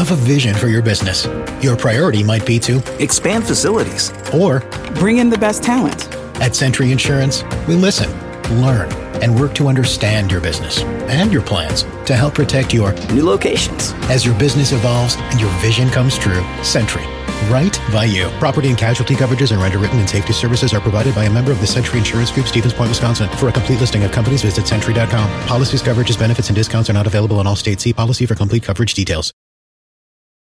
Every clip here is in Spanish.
have a vision for your business. Your priority might be to expand facilities or bring in the best talent. At Century Insurance, we listen, learn, and work to understand your business and your plans to help protect your new locations. As your business evolves and your vision comes true, Century right by you. Property and casualty coverages and underwritten and safety services are provided by a member of the Century Insurance Group, Stevens Point, Wisconsin. For a complete listing of companies, visit century.com. Policies, coverages, benefits, and discounts are not available in all states. See policy for complete coverage details.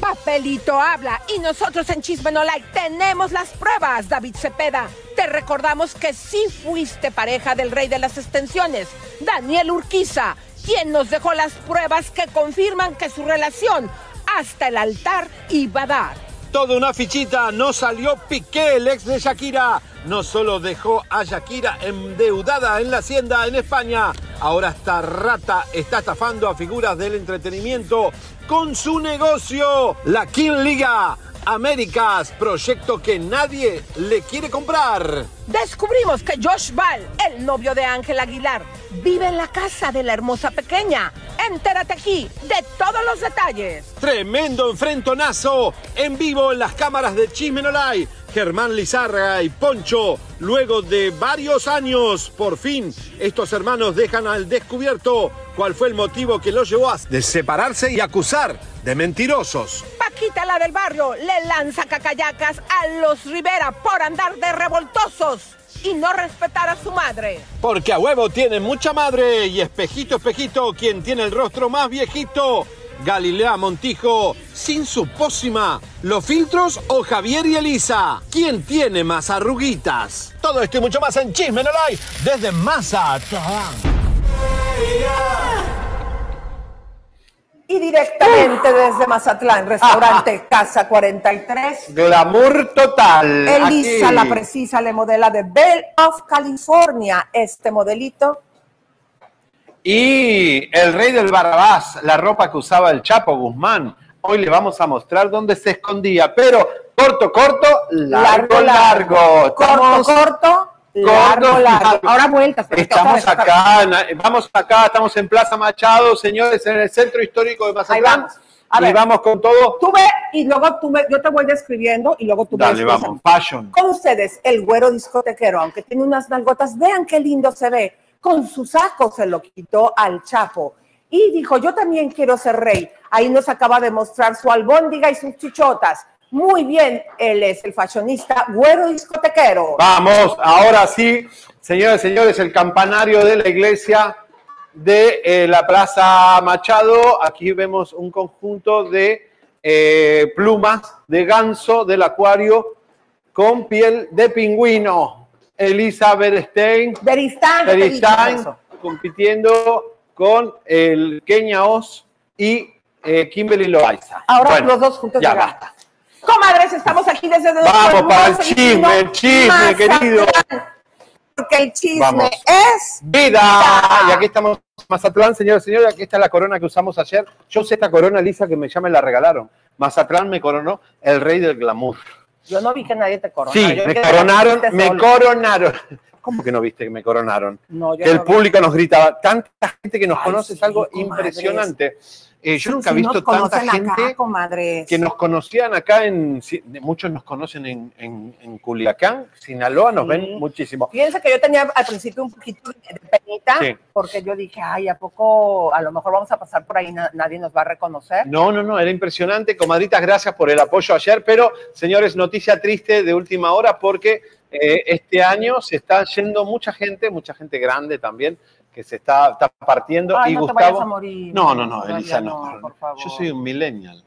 Papelito habla y nosotros en Chisme No Like tenemos las pruebas, David Cepeda. Te recordamos que sí fuiste pareja del rey de las extensiones, Daniel Urquiza quien nos dejó las pruebas que confirman que su relación hasta el altar iba a dar. Toda una fichita, no salió Piqué, el ex de Shakira. No solo dejó a Shakira endeudada en la hacienda en España, ahora esta rata está estafando a figuras del entretenimiento con su negocio, la King Liga. Américas, proyecto que nadie le quiere comprar. Descubrimos que Josh Ball, el novio de Ángel Aguilar, vive en la casa de la hermosa pequeña. Entérate aquí de todos los detalles. Tremendo enfrentonazo en vivo en las cámaras de Chismenolay. Germán Lizarra y Poncho, luego de varios años, por fin, estos hermanos dejan al descubierto cuál fue el motivo que los llevó a separarse y acusar de mentirosos. Paquita, la del barrio, le lanza cacayacas a los Rivera por andar de revoltosos y no respetar a su madre. Porque a huevo tiene mucha madre y espejito, espejito, quien tiene el rostro más viejito. Galilea Montijo, sin su pócima, ¿los filtros o Javier y Elisa? ¿Quién tiene más arruguitas? Todo esto y mucho más en Chisme No desde Mazatlán. Y directamente desde Mazatlán, restaurante Casa 43. Glamour total. Elisa, la precisa, le modela de Bell of California. Este modelito. Y el rey del Barrabás, la ropa que usaba el Chapo Guzmán. Hoy le vamos a mostrar dónde se escondía, pero corto, corto, largo, largo. Corto, corto, Largo, largo. Ahora vueltas. Estamos acá, vamos acá, estamos en Plaza Machado, señores, en el centro histórico de Mazatlán. Ahí vamos. A vamos con todo. Tú ve y luego tú ve, yo te voy describiendo y luego tú Dale, vamos, fashion. Con ustedes, el güero discotequero, aunque tiene unas nalgotas, vean qué lindo se ve. Con su saco se lo quitó al Chapo. Y dijo, yo también quiero ser rey. Ahí nos acaba de mostrar su albóndiga y sus chichotas. Muy bien, él es el fashionista güero discotequero. Vamos, ahora sí, señores y señores, el campanario de la iglesia de eh, la Plaza Machado. Aquí vemos un conjunto de eh, plumas de ganso del acuario con piel de pingüino. Elisa Berstein, Beristain, compitiendo con el Kenia Oz y eh, Kimberly Loaiza. Ahora los dos juntos ya basta. Comadres, estamos aquí desde Vamos para el chisme, el chisme, querido. Porque el chisme es vida. Y aquí estamos Mazatlán, señores y señores, aquí está la corona que usamos ayer. Yo sé esta corona, Lisa, que me llama y la regalaron. Mazatlán me coronó el rey del glamour. Yo no vi que nadie te coronó. Sí, me coronaron, me coronaron. ¿Cómo que no viste que me coronaron? No, yo el público nos gritaba, tanta gente que nos conoce, es algo impresionante. Eh, yo nunca he visto tanta gente que nos conocían acá en. Muchos nos conocen en, en, Culiacán, Sinaloa, nos ven muchísimo. Fíjense que yo tenía al principio un poquito de penita, porque yo dije, ay, ¿a poco a lo mejor vamos a pasar por ahí, nadie nos va a reconocer? No, no, no, era impresionante. Comadritas, gracias por el apoyo ayer, pero señores, noticia triste de última hora porque eh, este año se está yendo mucha gente, mucha gente grande también que se está, partiendo. y no Gustavo. No, no, no, Elisa, no. Yo soy un millennial.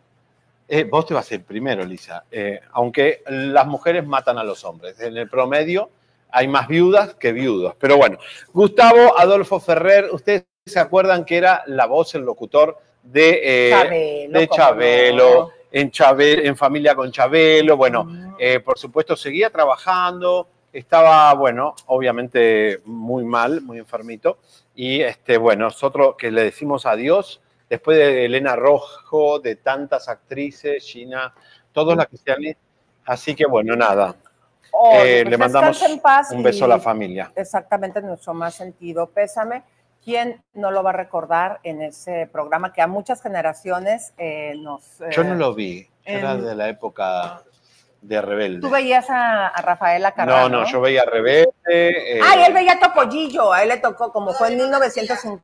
Eh, vos te vas a ir primero, Elisa. Eh, aunque las mujeres matan a los hombres. En el promedio hay más viudas que viudos. Pero bueno, Gustavo Adolfo Ferrer, ustedes se acuerdan que era la voz, el locutor de eh, Chabelo, de Chabelo, en, Chabe- en familia con Chabelo. Bueno, eh, por supuesto, seguía trabajando. Estaba, bueno, obviamente muy mal, muy enfermito. Y este, bueno, nosotros que le decimos adiós, después de Elena Rojo, de tantas actrices, Gina, todas las que se han ido. Así que bueno, nada. Eh, pues le mandamos en paz un beso a la familia. Exactamente, nuestro más sentido pésame. ¿Quién no lo va a recordar en ese programa que a muchas generaciones eh, nos... eh, Yo no lo vi, era en- de la época de Rebelde. Tú veías a, a Rafaela No, Carrano. no, yo veía Rebelde. eh, Ay, él veía a Topollillo, a él le tocó, como fue en 1950.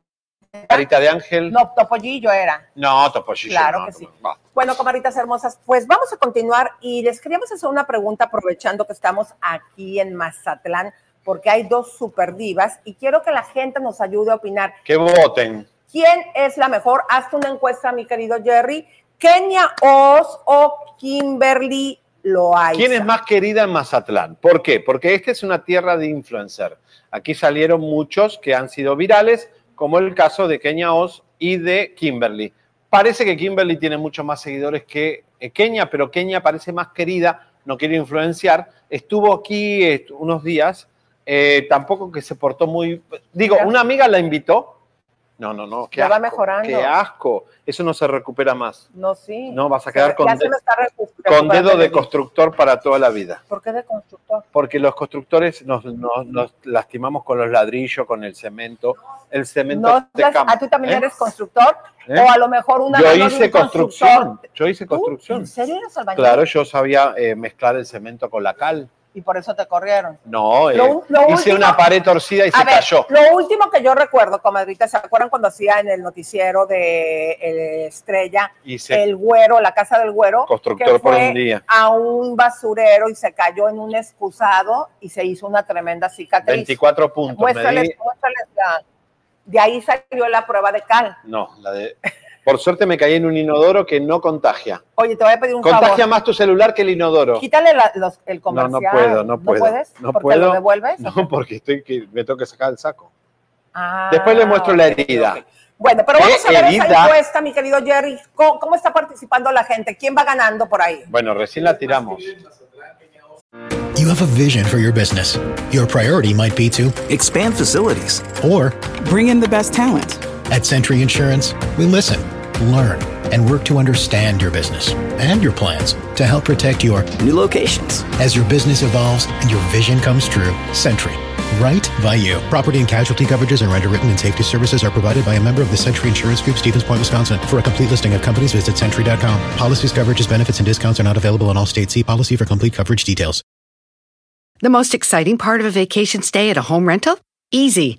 Carita de Ángel. No, Topollillo era. No, Topollillo. Claro no, que no, sí. Bueno, comadritas hermosas, pues vamos a continuar y les queríamos hacer una pregunta aprovechando que estamos aquí en Mazatlán, porque hay dos super divas y quiero que la gente nos ayude a opinar. Que voten. ¿Quién es la mejor? Hazte una encuesta, mi querido Jerry. ¿Kenia Oz o Kimberly Loaiza? ¿Quién es más querida en Mazatlán? ¿Por qué? Porque esta es una tierra de influencer. Aquí salieron muchos que han sido virales, como el caso de Kenia Oz y de Kimberly. Parece que Kimberly tiene muchos más seguidores que eh, Kenia, pero Kenia parece más querida, no quiere influenciar. Estuvo aquí eh, unos días, eh, tampoco que se portó muy... Digo, una amiga la invitó. No, no, no, qué Ya va mejorando. Qué asco. Eso no se recupera más. No, sí. No, vas a quedar Se- con de- se Con dedo de constructor para toda la vida. ¿Por qué de constructor? Porque los constructores nos, nos- nos lastimamos con los ladrillos, con el cemento. El cemento No, te las- ¿A tú también ¿eh? eres constructor? ¿Eh? O a lo mejor una Yo hice un construcción. constructor. Yo hice ¿Tú? construcción. ¿En serio eres albañil? Claro, yo sabía eh, mezclar el cemento con la cal. Y por eso te corrieron. No, eh, Lo- lo hice último- una pared torcida y se ver, cayó. lo último que yo recuerdo, comadrita, ¿se acuerdan cuando hacía en el noticiero de eh, Estrella Y se- el güero, la casa del güero? Constructor que por fue un día. a un basurero y se cayó en un excusado y se hizo una tremenda cicatriz. 24 puntos. me Muéstrales, di- muéstrales la- De ahí salió la prueba de cal. No, la de... Por suerte me caí en un inodoro que no contagia. Oye, te voy a pedir un Contagia favor. más tu celular que el inodoro. Quítale la- los- el No, comercial. no puedo, no puedo. puedes? No ¿Porque puedo. lo devuelves? No, porque estoy que me tengo que sacar el saco. Ah, Después le muestro la herida. ok. Bueno, pero ¿Qué vamos a ver esa herida? encuesta, mi querido Jerry. ¿Cómo, cómo está participando la gente? ¿Quién va ganando por ahí? Bueno, recién la tiramos. You have a vision for your business. Your priority might be to, Expand facilities. or Bring in the best talent. At Century Insurance, we listen, learn, and work to understand your business and your plans to help protect your New locations. as your business evolves and your vision comes true. Century. Right by you. Property and casualty coverages and underwritten and safety services are provided by a member of the Century Insurance Group, Stevens Point, Wisconsin. For a complete listing of companies, visit century.com. Policies, coverages, benefits, and discounts are not available in all states. See policy for complete coverage details. The most exciting part of a vacation stay at a home rental? Easy.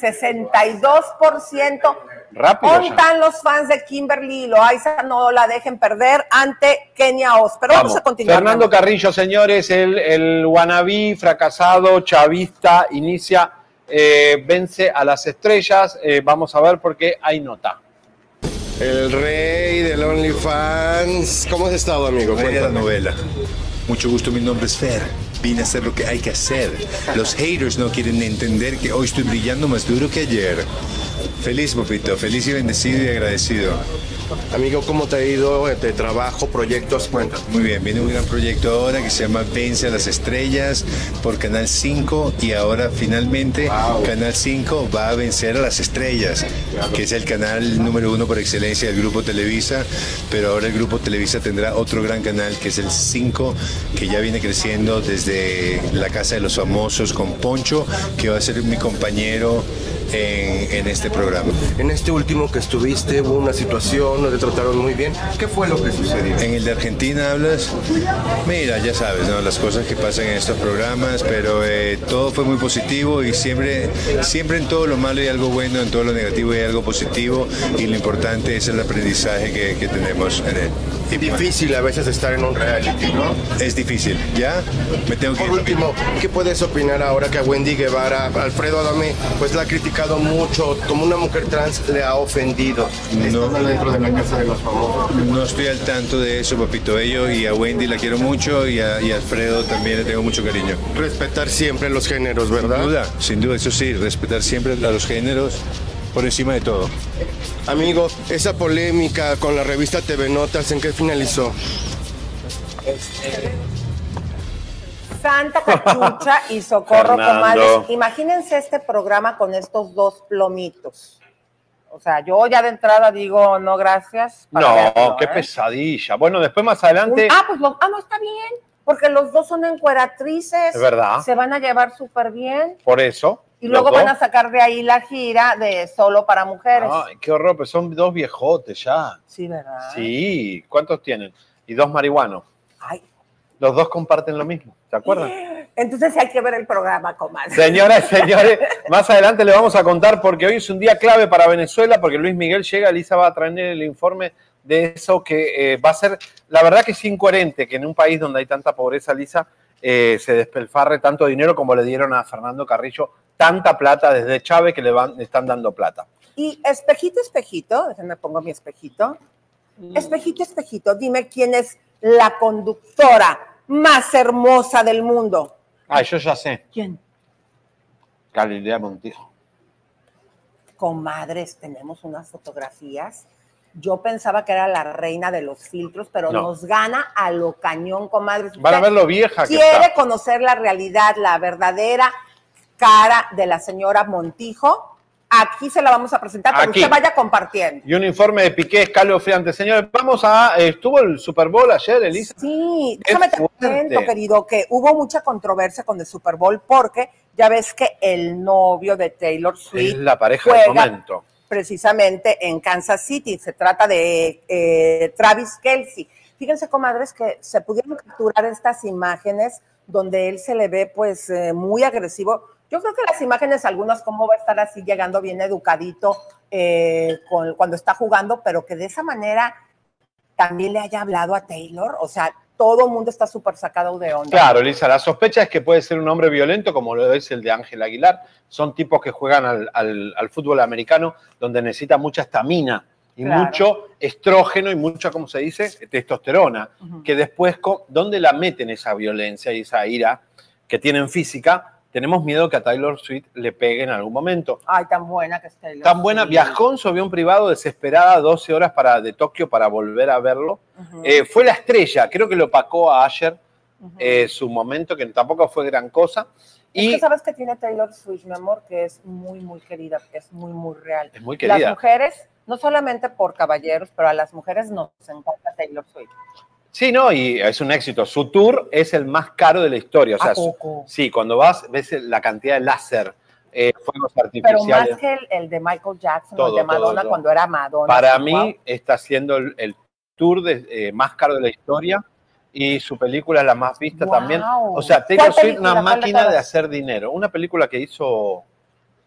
62%. Rápido ¿Dónde ya. están los fans de Kimberly Loaiza? No la dejen perder ante Kenia Oz. Pero vamos, Vamos. a continuar. Fernando Carrillo, señores, el, el wannabe fracasado, chavista, inicia, eh, vence a las estrellas. Eh, vamos a ver por qué hay nota. El rey del OnlyFans. ¿Cómo has estado, amigo? Rey de la novela. Mucho gusto, mi nombre es Fer. Vine a hacer lo que hay que hacer. Los haters no quieren entender que hoy estoy brillando más duro que ayer. Feliz, papito. Feliz y bendecido y agradecido. Amigo, ¿cómo te ha ido de trabajo, proyectos? Muy bien, viene un gran proyecto ahora que se llama Vence a las Estrellas por Canal 5 y ahora finalmente Canal 5 va a vencer a las estrellas, que es el canal número uno por excelencia del Grupo Televisa, pero ahora el Grupo Televisa tendrá otro gran canal que es el 5, que ya viene creciendo desde la Casa de los Famosos con Poncho, que va a ser mi compañero en, en este programa. En este último que estuviste hubo una situación, no te trataron muy bien. ¿Qué fue lo que sucedió? En el de Argentina hablas, mira, ya sabes, ¿no? las cosas que pasan en estos programas, pero eh, todo fue muy positivo y siempre, siempre en todo lo malo hay algo bueno, en todo lo negativo hay algo positivo y lo importante es el aprendizaje que, que tenemos en él. Es difícil a veces estar en un reality, ¿no? Es difícil, ¿ya? Me tengo que Por último, ¿qué puedes opinar ahora que a Wendy Guevara, Alfredo Adame, pues la ha criticado mucho, como una mujer trans le ha ofendido? No. Estando dentro de la casa de los famosos. No estoy al tanto de eso, papito. Ello y a Wendy la quiero mucho y a, y a Alfredo también le tengo mucho cariño. Respetar siempre los géneros, ¿verdad? Sin duda, sin duda, eso sí, respetar siempre a los géneros por encima de todo. Amigo, esa polémica con la revista TV Notas, ¿en qué finalizó? Santa Cachucha y Socorro. Comadres. Imagínense este programa con estos dos plomitos. O sea, yo ya de entrada digo no gracias. para No, verlo, qué ¿eh? pesadilla. Bueno, después más adelante. Ah, pues ah, no, está bien. Porque los dos son encueratrices. Es verdad. Se van a llevar súper bien. Por eso. Y luego van a sacar de ahí la gira de solo para mujeres. Ay, qué horror, pero son dos viejotes ya. Sí, ¿verdad? Sí, ¿cuántos tienen? Y dos marihuanos. Ay. Los dos comparten lo mismo, ¿se acuerdan? Entonces hay que ver el programa, comadre. Señoras y señores, más adelante le vamos a contar porque hoy es un día clave para Venezuela, porque Luis Miguel llega, Elisa va a traer el informe de eso que eh, va a ser, la verdad que es incoherente que en un país donde hay tanta pobreza, Lisa, eh, se despelfarre tanto dinero como le dieron a Fernando Carrillo, tanta plata desde Chávez que le, van, le están dando plata. Y espejito, espejito, déjenme pongo mi espejito. Espejito, espejito, dime quién es la conductora más hermosa del mundo. Ah, yo ya sé, ¿Quién? Galilea Montijo. Comadres, tenemos unas fotografías. Yo pensaba que era la reina de los filtros, pero No. nos gana a lo cañón, comadres. Van a ver lo vieja que quiere está. conocer la realidad, la verdadera cara de la señora Montijo. Aquí se la vamos a presentar, pero Aquí. usted vaya compartiendo. Y un informe de Piqué escalofriante. Señores, vamos a. eh, ¿Estuvo el Super Bowl ayer, Elisa? Sí, déjame te cuento, querido, que hubo mucha controversia con el Super Bowl porque ya ves que el novio de Taylor Es Swift la pareja del juega momento. precisamente en Kansas City. Se trata de eh, Travis Kelsey. Fíjense, comadres, que se pudieron capturar estas imágenes donde él se le ve pues eh, muy agresivo. Yo creo que las imágenes, algunas, cómo va a estar así llegando bien educadito eh, con- cuando está jugando, pero que de esa manera también le haya hablado a Taylor. O sea, todo el mundo está súper sacado de onda. Claro, Elisa, la sospecha es que puede ser un hombre violento, como lo es el de Ángel Aguilar. Son tipos que juegan al, al- al fútbol americano, donde necesita mucha estamina y Claro. mucho estrógeno y mucha, ¿cómo se dice? Testosterona. Que después, ¿dónde la meten esa violencia y esa ira que tienen física? Tenemos miedo que a Taylor Swift le pegue en algún momento. Ay, tan buena que es Taylor. Tan buena, viajó en su avión privado desesperada 12 horas para, de Tokio para volver a verlo. Eh, fue la estrella, creo que lo opacó a Asher eh, su momento, que tampoco fue gran cosa. Es Y que sabes que tiene Taylor Swift, mi amor, que es muy, muy querida, que es muy, muy real. es muy Las querida. mujeres, no solamente por caballeros, pero a las mujeres nos encanta Taylor Swift. Sí, no, y es un éxito. Su tour es el más caro de la historia. O sea, sí, cuando vas, ves la cantidad de láser, eh, fuegos Pero artificiales. más que el, el de Michael Jackson Todo, el de Madonna todo, todo. cuando era Madonna. Para Wow. mí está siendo el, el tour de- eh, más caro de la historia y su película es la más vista Wow. también. O sea, Taylor ¿Cuál Swift, una ¿Cuál de máquina de hacer dinero. Una película que hizo,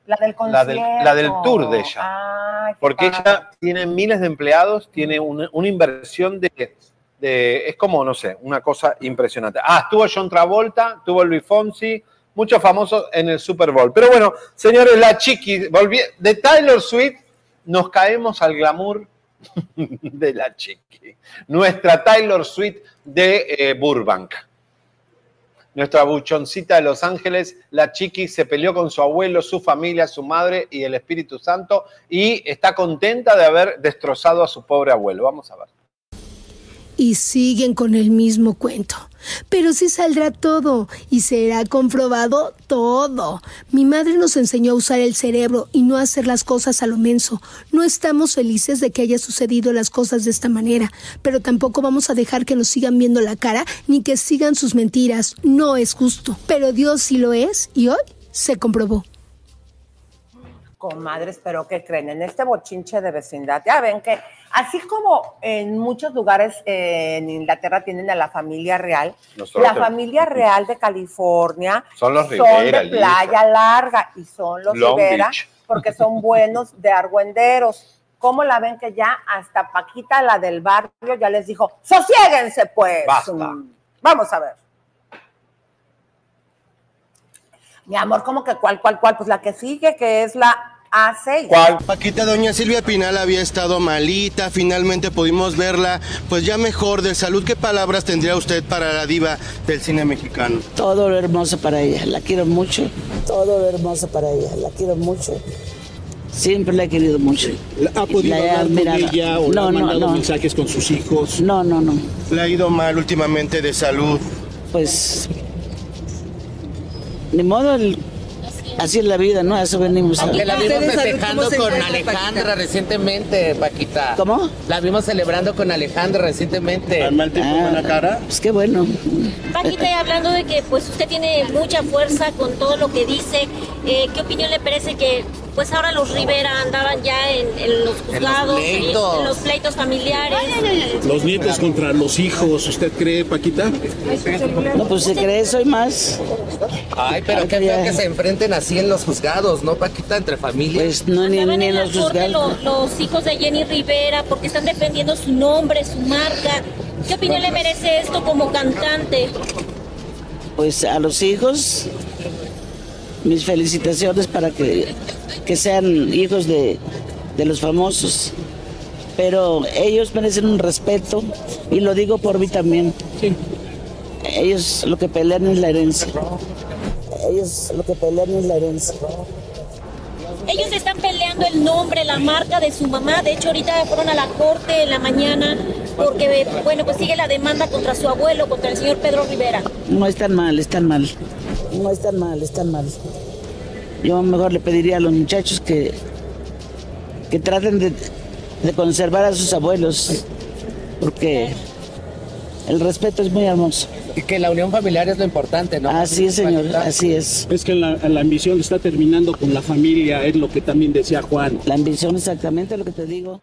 La del la del- la del tour de ella. Qué porque padre. ella tiene miles de empleados, tiene una, una inversión de, es como, no sé, una cosa impresionante. Ah, estuvo John Travolta, tuvo Luis Fonsi, muchos famosos en el Super Bowl. Pero bueno, señores, la chiqui, volví, de Taylor Swift nos caemos al glamour de la chiqui. Nuestra Taylor Swift de eh, Burbank. Nuestra buchoncita de Los Ángeles, la chiqui, se peleó con su abuelo, su familia, su madre y el Espíritu Santo y está contenta de haber destrozado a su pobre abuelo. Vamos a ver. Y siguen con el mismo cuento. Pero sí saldrá todo y será comprobado todo. Mi madre nos enseñó a usar el cerebro y no hacer las cosas a lo menso. No estamos felices de que haya sucedido las cosas de esta manera, pero tampoco vamos a dejar que nos sigan viendo la cara ni que sigan sus mentiras. No es justo. Pero Dios sí lo es y hoy se comprobó. Comadres, pero ¿qué creen? En este bochinche de vecindad, ya ven que así como en muchos lugares eh, en Inglaterra tienen a la familia real, Nosotros la familia real de California Son los son Rivera, de playa larga y son los Long Rivera Beach. porque son buenos de argüenderos. ¿Cómo la ven que ya hasta Paquita, la del barrio, ya les dijo, sosiéguense pues? Basta. Mm, Vamos a ver. Mi amor, ¿cómo que cuál, cuál, cuál? Pues la que sigue, que es la A6. Paquita, doña Silvia Pinal había estado malita, finalmente pudimos verla, pues ya mejor de salud. ¿Qué palabras tendría usted para la diva del cine mexicano? Todo lo hermoso para ella, la quiero mucho. Todo lo hermoso para ella, la quiero mucho. Siempre la he querido mucho. ¿Ha podido La he hablar con ella o le no, ha no, mandado no. mensajes con sus hijos? No, no, no. Le ha ido mal últimamente de salud. Pues. Ni modo, el- así es la vida, ¿no? A eso venimos. Aunque la vimos ¿Ustedes festejando con Alejandra recientemente, Paquita. ¿Cómo? La vimos celebrando con Alejandra recientemente. ¿Al mal tiempo, buena cara? Pues qué bueno. Paquita, y hablando de que pues usted tiene mucha fuerza con todo lo que dice, eh, ¿qué opinión le parece que pues ahora los Rivera andaban ya en, en los juzgados, en pleitos. en los pleitos familiares? Los nietos contra los hijos, ¿usted cree, Paquita? No, pues se cree, soy más. Ay, pero qué feo que se enfrenten así en los juzgados, ¿no, Paquita? Entre familias. Pues no, ni, Andaban ni en los juzgados. lo- los hijos de Jenny Rivera porque están defendiendo su nombre, su marca. ¿Qué opinión le merece esto como cantante? Pues a los hijos, mis felicitaciones para que, que sean hijos de, de los famosos. Pero ellos merecen un respeto y lo digo por mí también. Ellos lo que pelean es la herencia. Ellos lo que pelean es la herencia. Ellos están peleando el nombre, la marca de su mamá. De hecho, ahorita fueron a la corte en la mañana porque, bueno, pues sigue la demanda contra su abuelo, contra el señor Pedro Rivera. No están mal, están mal. No están mal, están mal. Yo mejor le pediría a los muchachos que, que traten de, de conservar a sus abuelos, porque el respeto es muy hermoso. Y que la unión familiar es lo importante, ¿no? Así es, señor, así es. Es que la, la ambición está terminando con la familia, es lo que también decía Juan. La ambición exactamente lo que te digo.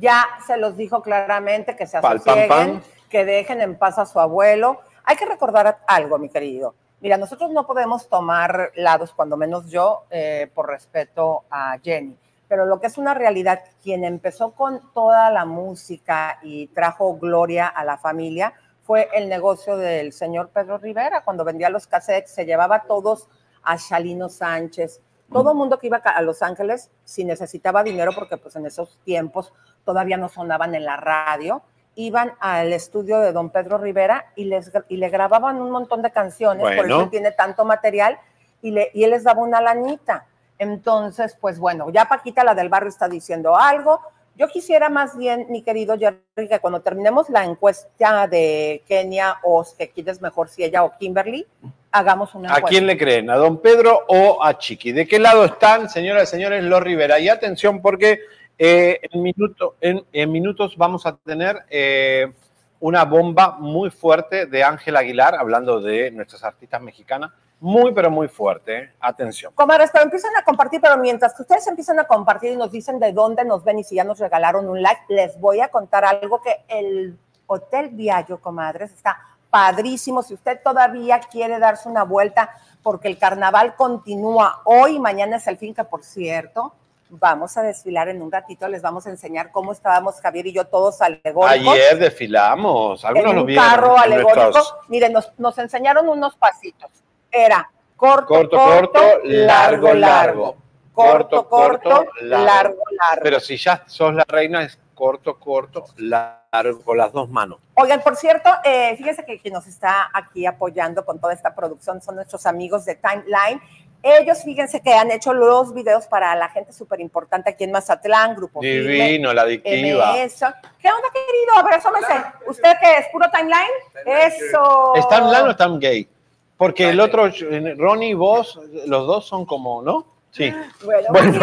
Ya se los dijo claramente que se pam. que dejen en paz a su abuelo. Hay que recordar algo, mi querido. Mira, nosotros no podemos tomar lados, cuando menos yo, eh, por respeto a Jenny. Pero lo que es una realidad, quien empezó con toda la música y trajo gloria a la familia fue el negocio del señor Pedro Rivera. Cuando vendía los cassettes, se llevaba todos a Shalino Sánchez. Todo el mundo que iba a Los Ángeles, si necesitaba dinero, porque pues en esos tiempos todavía no sonaban en la radio, iban al estudio de don Pedro Rivera y, les, y le grababan un montón de canciones, por Bueno. eso él tiene tanto material, y, le, y él les daba una lanita. Entonces, pues bueno, ya Paquita, la del barrio, está diciendo algo. Yo quisiera más bien, mi querido Jerry, que cuando terminemos la encuesta de Kenia o que quién mejor, si ella o Kimberly, hagamos una ¿A encuesta. quién le creen? ¿A don Pedro o a Chiqui? ¿De qué lado están, señoras y señores, los Rivera? Y atención porque eh, en, minuto- en- en minutos vamos a tener eh, una bomba muy fuerte de Ángel Aguilar, hablando de nuestras artistas mexicanas. Muy, pero muy fuerte. ¿eh? Atención. Comadres, pero empiezan a compartir, pero mientras que ustedes empiezan a compartir y nos dicen de dónde nos ven y si ya nos regalaron un like, les voy a contar algo que el Hotel Viallo, comadres, está padrísimo. Si usted todavía quiere darse una vuelta, porque el carnaval continúa hoy, mañana es el fin, que por cierto, vamos a desfilar en un ratito, les vamos a enseñar cómo estábamos Javier y yo todos alegóricos. Ayer desfilamos. Algunos en lo un vieron. carro alegórico. nuestros- Miren, nos, nos enseñaron unos pasitos. Era corto, Corto, corto, corto, largo, largo. Corto, corto, largo, largo. Pero si ya sos la reina, es corto, corto, largo, con las dos manos. Oigan, por cierto, eh, fíjense que quien nos está aquí apoyando con toda esta producción son nuestros amigos de Timeline. Ellos, fíjense que han hecho los videos para la gente súper importante aquí en Mazatlán, Grupo Divino, la adictiva. MS. ¿Qué onda, querido? A ver, asómese. ¿Usted qué es? ¿Puro Timeline? Eso. ¿Están lan o están gay? Porque el otro, Ronnie y vos, los dos son como, ¿no? Sí. Bueno, Bueno,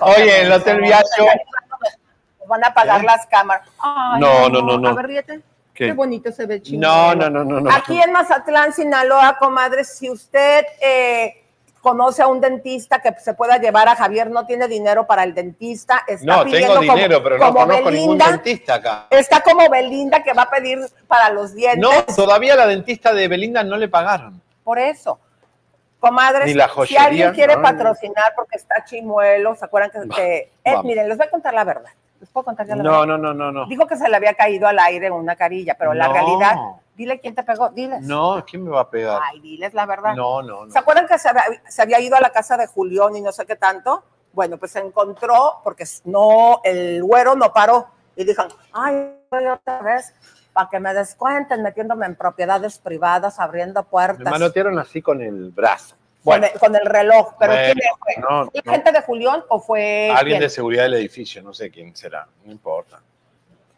Oye, el Hotel Viaggio. Van a apagar las cámaras. Ay, No, no, no, no. A ver, ríete. ¿Qué? Qué bonito se ve chingón. No, no, no, no, no. Aquí en Mazatlán, Sinaloa, comadres, si usted eh, conoce a un dentista que se pueda llevar a Javier, no tiene dinero para el dentista, está No, pidiendo tengo como- dinero, pero no como conozco ningún Belinda, dentista acá. Está como Belinda que va a pedir para los dientes. No, todavía la dentista de Belinda no le pagaron. Por eso. Comadres, Ni la si alguien quiere no. patrocinar porque está chimuelo, ¿se acuerdan que, que- eh, miren, les voy a contar la verdad. ¿Les puedo contar la No, verdad? no, no, no, no. Dijo que se le había caído al aire una carilla, pero la No. realidad, dile quién te pegó, diles. No, ¿quién me va a pegar? Ay, diles la verdad. No, no, no. ¿Se acuerdan que se había, se había ido a la casa de Julián y no sé qué tanto? Bueno, pues se encontró, porque no, el güero no paró. Y dijo, ay, voy otra vez, para que me descuenten, metiéndome en propiedades privadas, abriendo Me puertas. manotearon así con el brazo. Con, Bueno, el, con el reloj. ¿Pero Bueno, quién fue? no, ¿Fue no. gente de Julián o fue alguien quién? de seguridad del edificio, no sé quién será, no importa.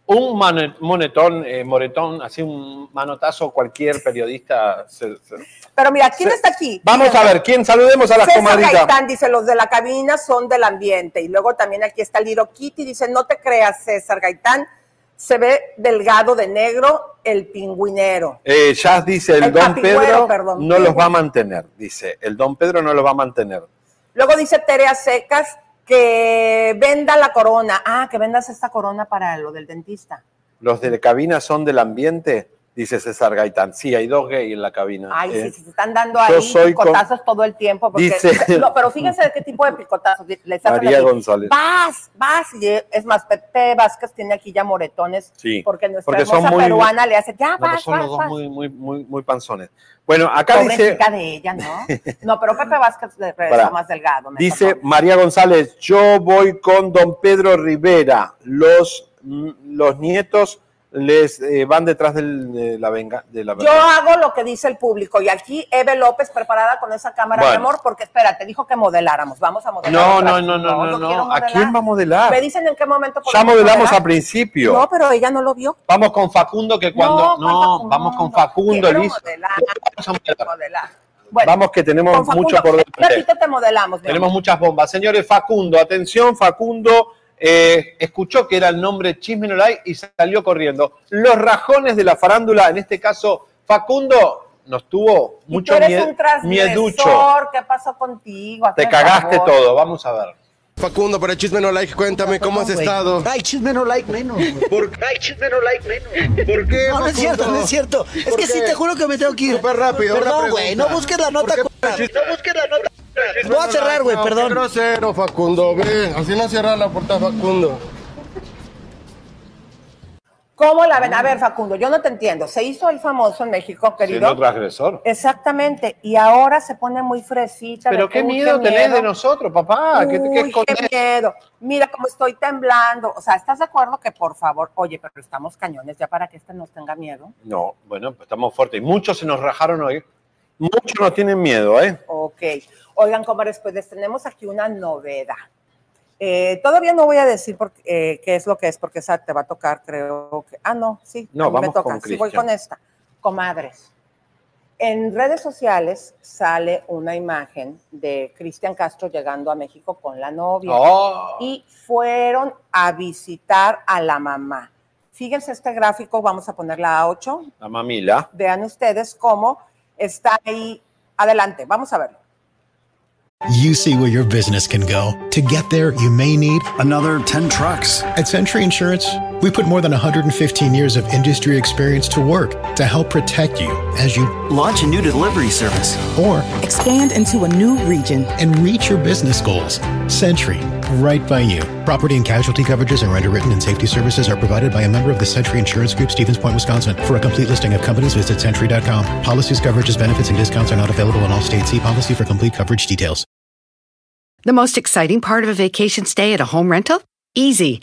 Un monetón, eh, moretón, así un manotazo, cualquier periodista. se- se- Pero mira, ¿quién Se- está aquí? Vamos a ver, ¿quién? Saludemos a las César. Gaitán dice, los de la cabina son del ambiente. Y luego también aquí está Liro Kitty, dice, no te creas, César Gaitán, se ve delgado de negro el pingüinero. Eh, Jazz dice, el, El don Pedro perdón. no los va a mantener, dice. El don Pedro no los va a mantener. Luego dice Terea Secas que venda la corona. Ah, que vendas esta corona para lo del dentista. Los de la cabina son del ambiente, dice César Gaitán. Sí, hay dos gays en la cabina. Ay, Eh, sí, sí, se están dando ahí con- picotazos todo el tiempo. Porque, Dice- No, pero fíjense de qué tipo de picotazos. Les hacen María González. Vas, vas. Y es más, Pepe Vázquez tiene aquí ya moretones. Sí, Porque nuestra porque hermosa muy- peruana le hace, ya No, vas, son los dos vas. muy, muy, muy, muy panzones. Bueno, acá dice, de ella, ¿no? No, pero Pepe Vázquez regresó más delgado. me dice tocó. María González, yo voy con don Pedro Rivera. Los, mm, los nietos les eh, van detrás del- de la venga, de la Yo hago lo que dice el público y aquí Eve López preparada con esa cámara de amor porque espérate, dijo que modeláramos, vamos a modelar. No, no, no, no, no, no. ¿A quién va a modelar? Me dicen en qué momento Ya modelamos al principio. No, pero ella no lo vio. Vamos con Facundo, que cuando. No, vamos con Facundo, Liz. modelar, Vamos a modelar. modelar. Bueno, Vamos que tenemos Facundo, mucho por delante. te modelamos. Tenemos muchas bombas. Señores, Facundo, atención, Facundo eh, escuchó que era el nombre Chisme no Like y salió corriendo. Los rajones de la farándula, en este caso, Facundo nos tuvo mucho tú eres mie- un transgresor, mieducho. ¿Qué pasó contigo? Te cagaste favor. todo, vamos a ver. Facundo, para Chisme No Like, cuéntame cómo has estado. Ay, chisme no like menos. ¿Por qué? Ay, chisme no like menos. ¿Por qué? No, no es cierto, no es cierto. Es ¿Por que sí, qué? te juro que me tengo que ir. Súper rápido, Perdón, güey, no busques la nota. No busques la nota. Voy a cerrar, güey, No, Qué perdón. grosero, Facundo, ve. Así no cierra la puerta, Facundo. ¿Cómo la ven? A ver, Facundo, yo no te entiendo. Se hizo el famoso en México, querido. Siendo transgresor. Exactamente, y ahora se pone muy fresita. Pero de qué uy, miedo tenés miedo. de nosotros, papá. ¿Qué, qué Uy, qué escondés? miedo. Mira cómo estoy temblando. O sea, ¿estás de acuerdo que por favor, oye, pero estamos cañones ya para que este nos tenga miedo? No, bueno, pues estamos fuertes. Y muchos se nos rajaron hoy. Muchos nos tienen miedo, ¿eh? Ok. Oigan, comadres, pues les tenemos aquí una novedad. Eh, todavía no voy a decir por, eh, qué es lo que es, porque esa te va a tocar, creo que. Ah, no, sí. No, mí me vamos toca. con Sí, voy con esta. Comadres. En redes sociales sale una imagen de Cristian Castro llegando a México con la novia. Oh. Y fueron a visitar a la mamá. Fíjense este gráfico, vamos a ponerla a 8. La mamila. Vean ustedes cómo está ahí. Adelante, vamos a verlo. You see where your business can go. To get there, you may need another 10 trucks. At Century Insurance, we put more than 115 years of industry experience to work to help protect you as you Launch a new delivery service. or Expand into a new region. and reach your business goals. Century, right by you. Property and casualty coverages and underwritten and safety services are provided by a member of the Century Insurance Group, Stevens Point, Wisconsin. For a complete listing of companies, visit century.com. Policies, coverages, benefits, and discounts are not available in all states. See policy for complete coverage details. The most exciting part of a vacation stay at a home rental? Easy.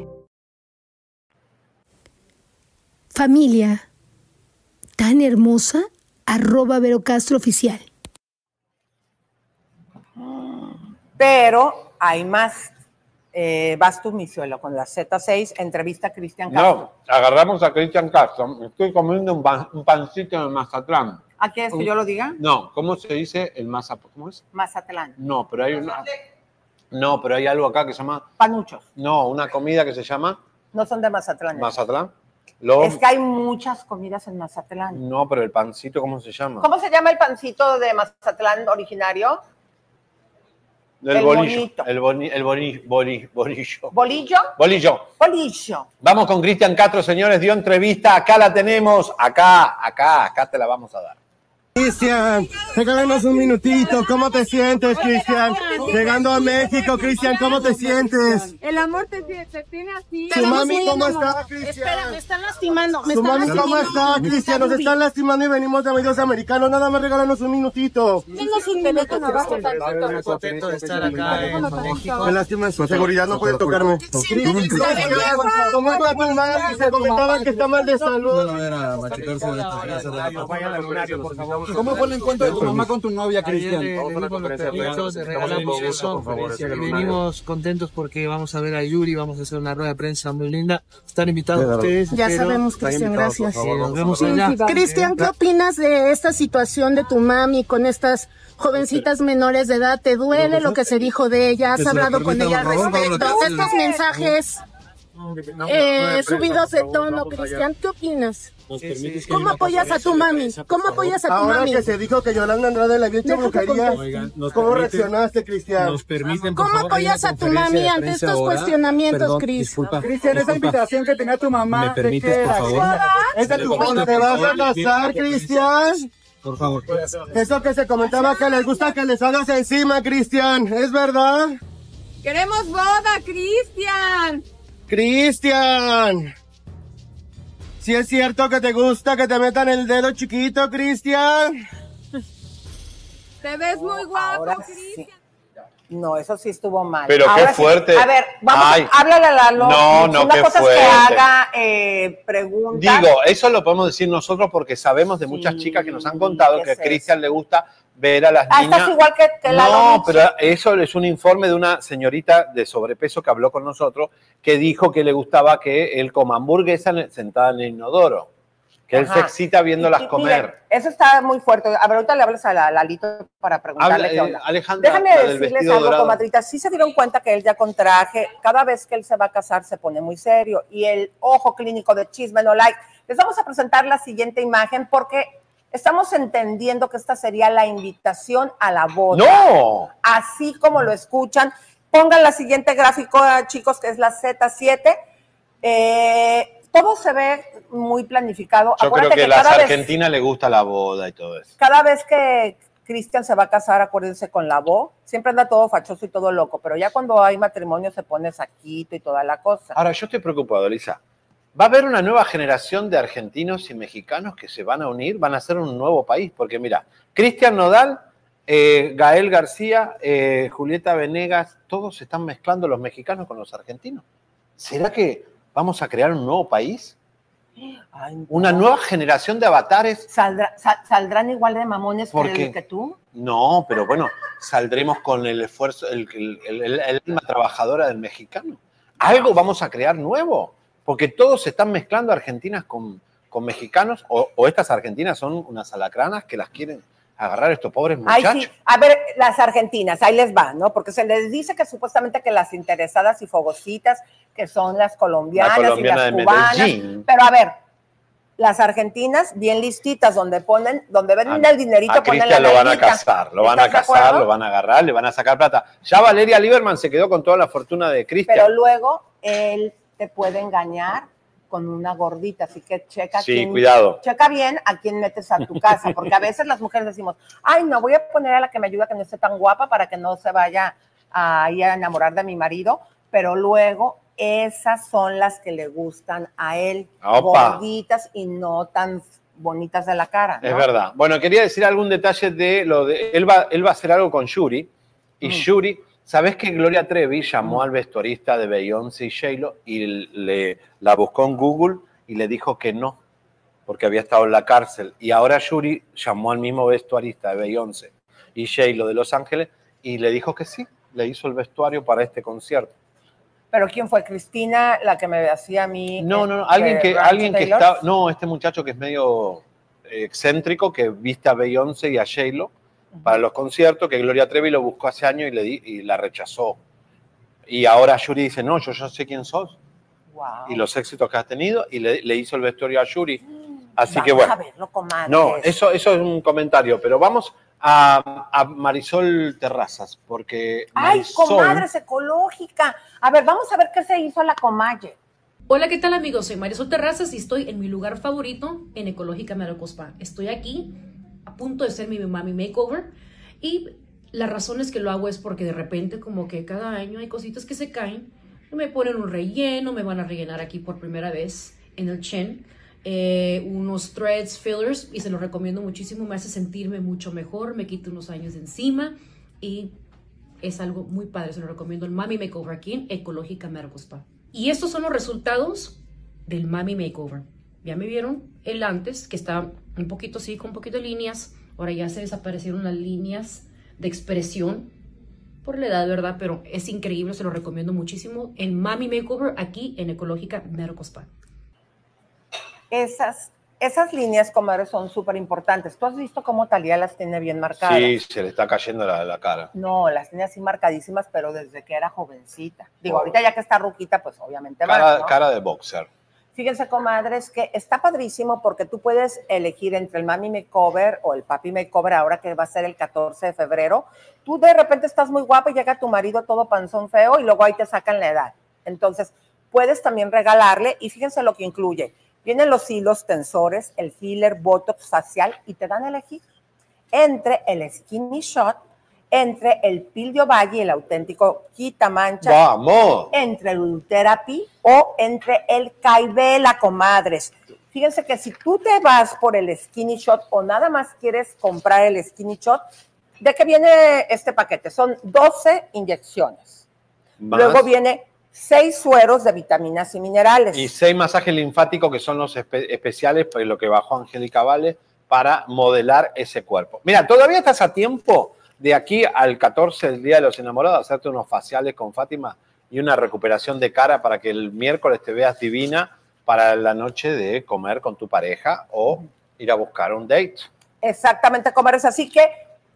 Familia tan hermosa, arroba Vero Castro Oficial. Pero hay más. Eh, vas tú, mi suelo, con la Z6, entrevista a Cristian Castro. No, agarramos a Cristian Castro. Estoy comiendo un, pan- un pancito de Mazatlán. ¿A qué es que yo lo diga? No, ¿cómo se dice el Mazatlán? ¿Cómo es? Mazatlán. No, pero hay una. No, pero hay algo acá que se llama. Panuchos. No, una comida que se llama No son de Mazatlán. Mazatlán. Lo- Es que hay muchas comidas en Mazatlán. No, pero el pancito, ¿cómo se llama? ¿Cómo se llama el pancito de Mazatlán originario? El, El bolillo. bonito. El, boni, el boni- bolillo. ¿Bolillo? Bolillo. Bolillo. Vamos con Cristian Castro, señores. Dio entrevista. Acá la tenemos. Acá, acá, acá te la vamos a dar. Cristian, regálanos un minutito. ¿Cómo te sientes, Cristian? Llegando a México, Cristian, ¿cómo te sientes? El amor te, te tiene así. ¿Tu mami cómo está, Cristian? Espera, me están lastimando. Me ¿Tu están mami cómo está, Cristian? Nos están lastimando y venimos de medios americanos. Nada más regálanos un minutito. Denos un minuto abajo, tantito. contento de estar acá en México. Me lastima su seguridad, no puede tocarme. ¿Cómo está tu mami? Se comentaba que está mal de salud. ¿Cómo fue el encuentro de tu mamá con tu novia, Cristian? regalamos eso. Y venimos contentos porque vamos a ver a Yuri, vamos a hacer una rueda de prensa muy linda. Están invitados ustedes. Ya espero. sabemos, Cristian, gracias. Sí, nos vemos allá. Cristian, ¿qué opinas de esta situación de tu mami con estas jovencitas menores de edad? ¿Te duele lo que se dijo de ella? ¿Has hablado con ella al respecto? Estos mensajes eh, subidos de tono, Cristian, ¿qué opinas? ¿Cómo apoyas a tu mami? ¿Cómo apoyas a tu Ahora mami? que se dijo que Yolanda Andrade le había hecho Déjate brujería, contar. Oigan, ¿nos ¿cómo reaccionaste, Cristian? Nos permiten, por ¿Cómo apoyas a tu mami ante estos ahora? cuestionamientos, Cris? Cristian, esa invitación que tenía tu mamá. ¿Me ¿de permites, qué de tu mamá? ¿Te vas a casar, Cristian? Por favor. Eso que se comentaba que les gusta que les hagas encima, Cristian, ¿es verdad? ¡Queremos boda, Cristian! Cristian. Si es cierto que te gusta que te metan el dedo chiquito, Cristian. Te ves muy guapo, sí. No, eso sí estuvo mal. Pero qué sí. fuerte. A ver, vamos, Ay. háblale a Lalo. No, no, Una qué cosa fuerte. es que haga eh, preguntas. Digo, eso lo podemos decir nosotros porque sabemos de muchas chicas que nos han contado ¿qué que a Cristian le gusta ver a las Ah, niñas. estás igual que, No, pero eso es un informe de una señorita de sobrepeso que habló con nosotros que dijo que le gustaba que él coma hamburguesa en- sentada en el inodoro. Que él se excita viéndolas Y- y comer. miren, eso está muy fuerte. A ver, ahorita le hablas a la Lalito para preguntarle Habla, qué eh, onda. Alejandra, Déjame decirles algo, dorado. comadritas. Sí se dieron cuenta que él ya con traje, cada vez que él se va a casar se pone muy serio. Y el ojo clínico de Chisme No Like. Les vamos a presentar la siguiente imagen porque estamos entendiendo que esta sería la invitación a la boda. ¡No! Así como lo escuchan. Pongan la siguiente gráfico, eh, chicos, que es la Z7. Eh, todo se ve muy planificado. Yo creo Acuérdate que a las argentinas le gusta la boda y todo eso. cada vez que Cristian se va a casar, acuérdense con la voz, siempre anda todo fachoso y todo loco, pero ya cuando hay matrimonio se pone saquito y toda la cosa. Ahora, yo estoy preocupado, Elisa. Va a haber una nueva generación de argentinos y mexicanos que se van a unir, van a ser un nuevo país, porque mira, Cristian Nodal, eh, Gael García, eh, Julieta Venegas, todos se están mezclando los mexicanos con los argentinos. ¿Será que vamos a crear un nuevo país? ¿Una nueva generación de avatares? ¿Saldrá- sal- ¿Saldrán igual de mamones que, tú? No, pero bueno, saldremos con el esfuerzo, el, el- el- el- el alma trabajadora del mexicano. Algo vamos a crear nuevo, porque todos se están mezclando argentinas con, con mexicanos, o, o estas argentinas son unas alacranas que las quieren agarrar estos pobres Ay, muchachos. sí. A ver, las argentinas, ahí les va, ¿no? Porque se les dice que supuestamente que las interesadas y fogositas, que son las colombianas La colombiana y las de cubanas. Medellín. Pero a ver, las argentinas bien listitas, donde ponen, donde ven el dinerito, A ponen la lo van a casar, lo van a ¿Estás de casar, lo van a agarrar, le van a sacar plata. Ya Valeria Lieberman se quedó con toda la fortuna de Cristian. Pero luego él te puede engañar con una gordita, así que checa Sí, quién- cuidado. checa bien a quién metes a tu casa, porque a veces las mujeres decimos, ay, no, voy a poner a la que me ayuda que no esté tan guapa para que no se vaya a ir a enamorar de mi marido, pero luego esas son las que le gustan a él, Opa. gorditas y no tan bonitas de la cara. ¿no? Es verdad. Bueno, quería decir algún detalle de lo de. Él va, él va a hacer algo con Yuri. Y Mm. Yuri, ¿sabes que Gloria Trevi llamó al vestuarista de Beyoncé y J-Lo y le, la buscó en Google y le dijo que no, porque había estado en la cárcel. Y ahora Yuri llamó al mismo vestuarista de Beyoncé y J-Lo de Los Ángeles y le dijo que sí, le hizo el vestuario para este concierto. Pero ¿quién fue? Cristina, la que me hacía a mí. No, no, no, eh, alguien que, Rancho alguien que está, no, este muchacho que es medio eh, excéntrico, que viste a Beyoncé y a J-Lo para los conciertos, que Gloria Trevi lo buscó hace años y, le di- y la rechazó. Y ahora Yuri dice, no, yo ya sé quién sos Wow. y los éxitos que has tenido, y le, le hizo el vestuario a Yuri. Así Vamos que bueno. a verlo, comadres. No, eso, eso es un comentario, pero vamos a, a Marisol Terrazas, porque Ay, Marisol, comadres ecológica. A ver, vamos a ver qué se hizo a la comalle. Hola, ¿qué tal amigos? Soy Marisol Terrazas y estoy en mi lugar favorito en Ecológica Maracospa. Estoy aquí a punto de ser mi mami makeover y la razón es que lo hago es porque de repente como que cada año hay cositas que se caen, me ponen un relleno, me van a rellenar aquí por primera vez en el chin, eh, unos threads, fillers y se los recomiendo muchísimo, me hace sentirme mucho mejor, me quita unos años de encima y es algo muy padre, se lo recomiendo el Mami Makeover aquí en Ecológica Mercospa. Y estos son los resultados del Mami Makeover. Ya me vieron el antes, que está un poquito así, con un poquito de líneas. Ahora ya se desaparecieron las líneas de expresión por la edad, ¿verdad? Pero es increíble, se lo recomiendo muchísimo. El Mami Makeover aquí en Ecológica Mercospa. Esas, esas líneas, comadres, son súper importantes. ¿Tú has visto cómo Talía las tiene bien marcadas? sí, se le está cayendo la, la cara. No, las tiene así marcadísimas, pero desde que era jovencita. Digo, ahorita ya que está ruquita, pues obviamente más, Cara, ¿no? cara de boxer. Fíjense, comadres, que está padrísimo porque tú puedes elegir entre el Mami Makeover o el Papi Makeover ahora que va a ser el 14 de febrero. Tú de repente estás muy guapa y llega tu marido todo panzón feo y luego ahí te sacan la edad. Entonces, puedes también regalarle y fíjense lo que incluye. Vienen los hilos tensores, el filler, botox facial y te dan a elegir entre el Skinny Shot, entre el Pil de Ovalle y el auténtico Quita Mancha ¡Vamos! entre el Ultherapy o entre el Caibela, comadres. Fíjense que si tú te vas por el Skinny Shot o nada más quieres comprar el Skinny Shot, ¿de qué viene este paquete? Son 12 inyecciones. Más. Luego viene 6 sueros de vitaminas y minerales. Y seis masajes linfáticos que son los espe- especiales, pues lo que bajó Angélica Vale, para modelar ese cuerpo. Mira, todavía estás a tiempo de aquí al 14 del Día de los Enamorados, hacerte unos faciales con Fátima y una recuperación de cara para que el miércoles te veas divina para la noche de comer con tu pareja o ir a buscar un date. Exactamente, comadres. Así que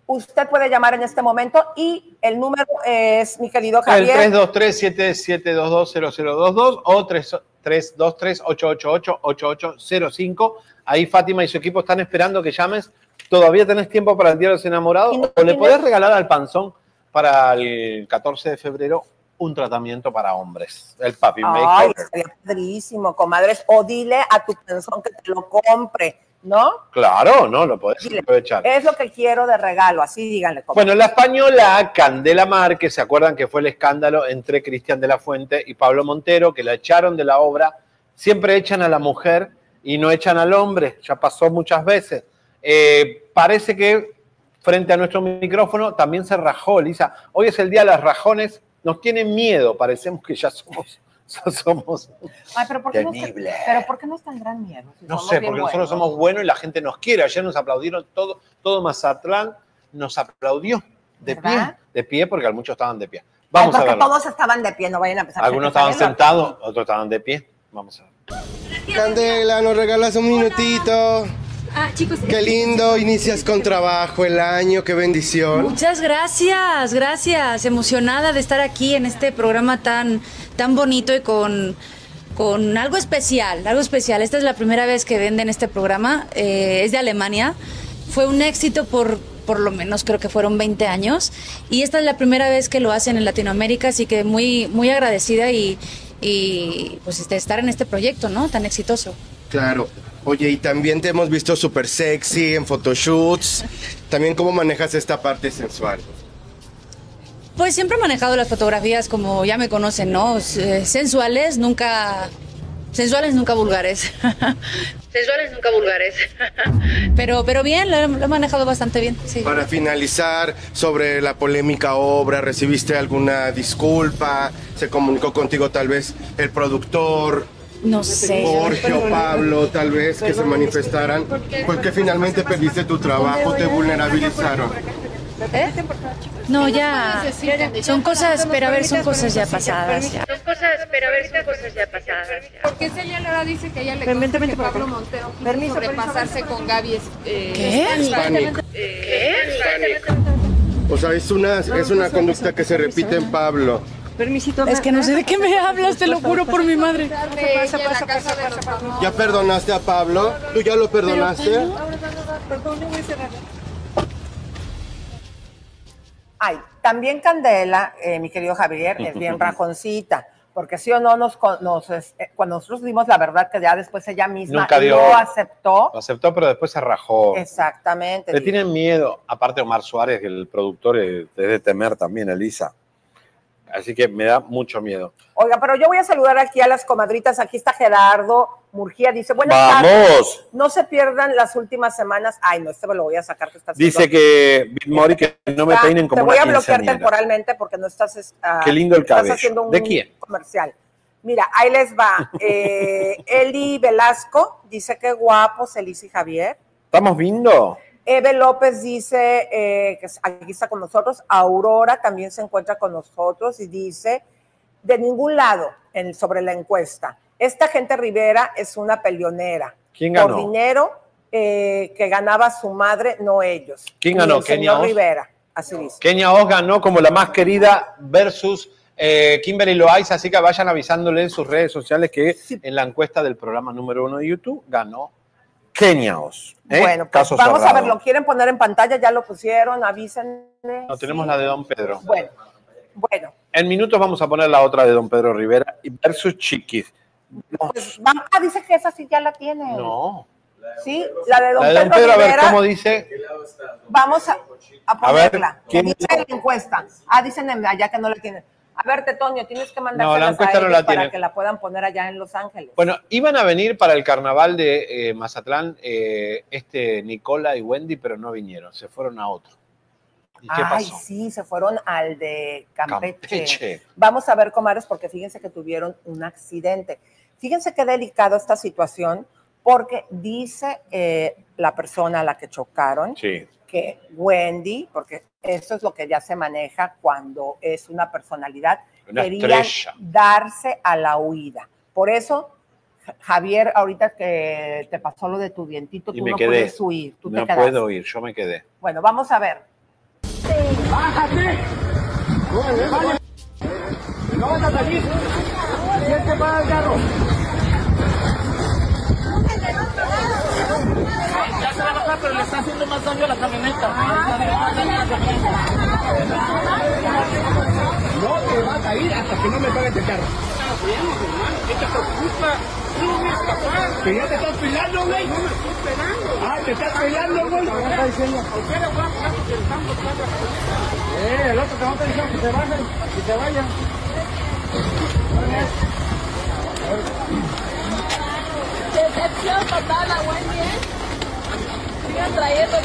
usted puede llamar en este momento y el número es, mi querido El Javier. 323-7722-0022 o 323-888-8805. Ahí Fátima y su equipo están esperando que llames. Todavía tenés tiempo para el Día de los Enamorados o le podés regalar al panzón para el 14 de febrero un tratamiento para hombres, el Papi Ay, Makeover. estaría padrísimo, comadres. O dile a tu pensón que te lo compre, ¿no? Claro, no, lo podés Dile, aprovechar. Es lo que quiero de regalo, así díganle. Bueno, la española Candela Márquez, ¿se acuerdan que fue el escándalo entre Cristian de la Fuente y Pablo Montero, que la echaron de la obra? Siempre echan a la mujer y no echan al hombre, ya pasó muchas veces. Eh, parece que frente a nuestro micrófono también se rajó, Lisa. Hoy es el día de las rajones, nos tienen miedo, parecemos que ya somos, ya somos Ay, pero ¿por qué, no, temible. pero ¿por qué nos tan gran miedo? Si no sé, porque nosotros buenos. somos buenos y la gente nos quiere. Ayer nos aplaudieron todo, todo Mazatlán nos aplaudió de ¿Verdad? pie, de pie, porque muchos estaban de pie. Ay, Vamos a verlo. todos estaban de pie, no vayan a empezar a Algunos estaban sentados, otros estaban de pie. Vamos a ver. Candela, nos regalas un minutito. Ah, chicos. Qué lindo, inicias con trabajo el año, qué bendición. Muchas gracias, gracias. Emocionada de estar aquí en este programa tan, tan bonito y con, con algo especial, algo especial. Esta es la primera vez que venden este programa, eh, es de Alemania. Fue un éxito por por lo menos creo que fueron 20 años y esta es la primera vez que lo hacen en Latinoamérica, así que muy muy agradecida y, y pues este, estar en este proyecto, ¿no? Tan exitoso. Claro. Oye, y también te hemos visto súper sexy en photoshoots. También cómo manejas esta parte sensual. Pues siempre he manejado las fotografías como ya me conocen, ¿no? S- Sensuales, nunca... Sensuales, nunca vulgares. Sensuales, nunca vulgares. pero, pero bien, lo he, lo he manejado bastante bien, sí. Para finalizar, sobre la polémica obra, ¿recibiste alguna disculpa? ¿Se comunicó contigo tal vez el productor? No sé. Jorge o Pablo, tal vez, que se manifestaran. Porque finalmente perdiste tu trabajo, te vulnerabilizaron. ¿Eh? No, ya. Son cosas, pero a ver, son cosas ya pasadas. ya. cosas, pero a ver, son cosas ya pasadas. Porque Celia Lara dice que ella le vente que Pablo. Montero quiso sobrepasarse con Gaby. eh, ¿Qué? ¿Qué? O sea, es una, es una conducta que se repite en Pablo. Permisito. Es que no sé de qué me hablas, te lo juro por mi madre. Pasa, pasa, pasa, pasa. ¿Ya perdonaste a Pablo? ¿Tú ya lo perdonaste? Perdón, no voy a cerrar. Ay, también Candela, eh, mi querido Javier, es bien rajoncita, porque sí o no, nos, eh, cuando nosotros dimos la verdad que ya después ella misma Nunca dio. lo aceptó. Lo aceptó, pero después se rajó. Exactamente. Le tienen miedo, aparte Omar Suárez, que el productor es de temer también, Elisa. Así que me da mucho miedo. Oiga, pero yo voy a saludar aquí a las comadritas. Aquí está Gerardo Murgía. Dice, buenas ¡Vamos! tardes. No se pierdan las últimas semanas. Ay, no, este me lo voy a sacar que está haciendo- Dice que Bitmori que no me Está- peinen como Te voy una a bloquear quinceañera. temporalmente porque no estás... es- ah, Qué lindo el estás cabello. haciendo un ¿De quién? comercial. Mira, ahí les va. Eh, Eli Velasco dice que guapos, Elisa y Javier. ¿Estamos viendo? Eve López dice eh, que aquí está con nosotros. Aurora también se encuentra con nosotros y dice, de ningún lado en, sobre la encuesta, esta gente Rivera es una peleonera. ¿Quién Por ganó? dinero eh, que ganaba su madre, no ellos. ¿Quién ganó? Kenia señor Oz. Rivera, así dice. Kenia Oz ganó como la más querida versus eh, Kimberly Loaiza, así que vayan avisándole en sus redes sociales que en la encuesta del programa número uno de YouTube ganó Kenia Oz. ¿eh? Bueno, pues Caso vamos a ver, lo quieren poner en pantalla, ya lo pusieron, avísenme. No, tenemos la de Don Pedro. Bueno, bueno, En minutos vamos a poner la otra de Don Pedro Rivera y versus Chiquis. pues ah, dice que esa sí ya la tiene. No. Sí, la de Don La de Don Pedro, Pedro, a ver Rivera, cómo dice. Vamos a, a A ver, ponerla. ¿quién- Dice la encuesta. Ah, dicen en- allá que no la tienen. A ver, Tetoño, tienes que mandárselas No, la encuesta a no ellos la para tienen. que la puedan poner allá en Los Ángeles. Bueno, iban a venir para el carnaval de eh, Mazatlán eh, este Nicola y Wendy, pero no vinieron, se fueron a otro. ¿Y qué Ay, pasó? sí, se fueron al de Campeche. Campeche. Vamos a ver, comadres, porque fíjense que tuvieron un accidente. Fíjense qué delicado esta situación, porque dice eh, la persona a la que chocaron Sí. Que Wendy, porque eso es lo que ya se maneja cuando es una personalidad, Una estrella. darse a la huida. Por eso, Ja- Javier, ahorita que te pasó lo de tu dientito, Y tú me no quedé. puedes huir, tú No puedo ir, yo me quedé. Bueno, vamos a ver. ¡Bájate! ¡No vas a salir! ¿Quién te paga el carro? Ya se va a bajar, pero le está haciendo más daño a la camioneta. No te vas a ir hasta que no me pagues el carro. ¿Qué te preocupa? No me voy a escapar. Que ya te estás peleando, güey. No me estoy pegando. Ah, te estás peleando, güey. A usted le voy a pagar porque le están bloqueando la Eh, el otro te va a estar diciendo que se bajen, que se vayan. Decepción total a Wendy, ¿eh? Sigan trayendo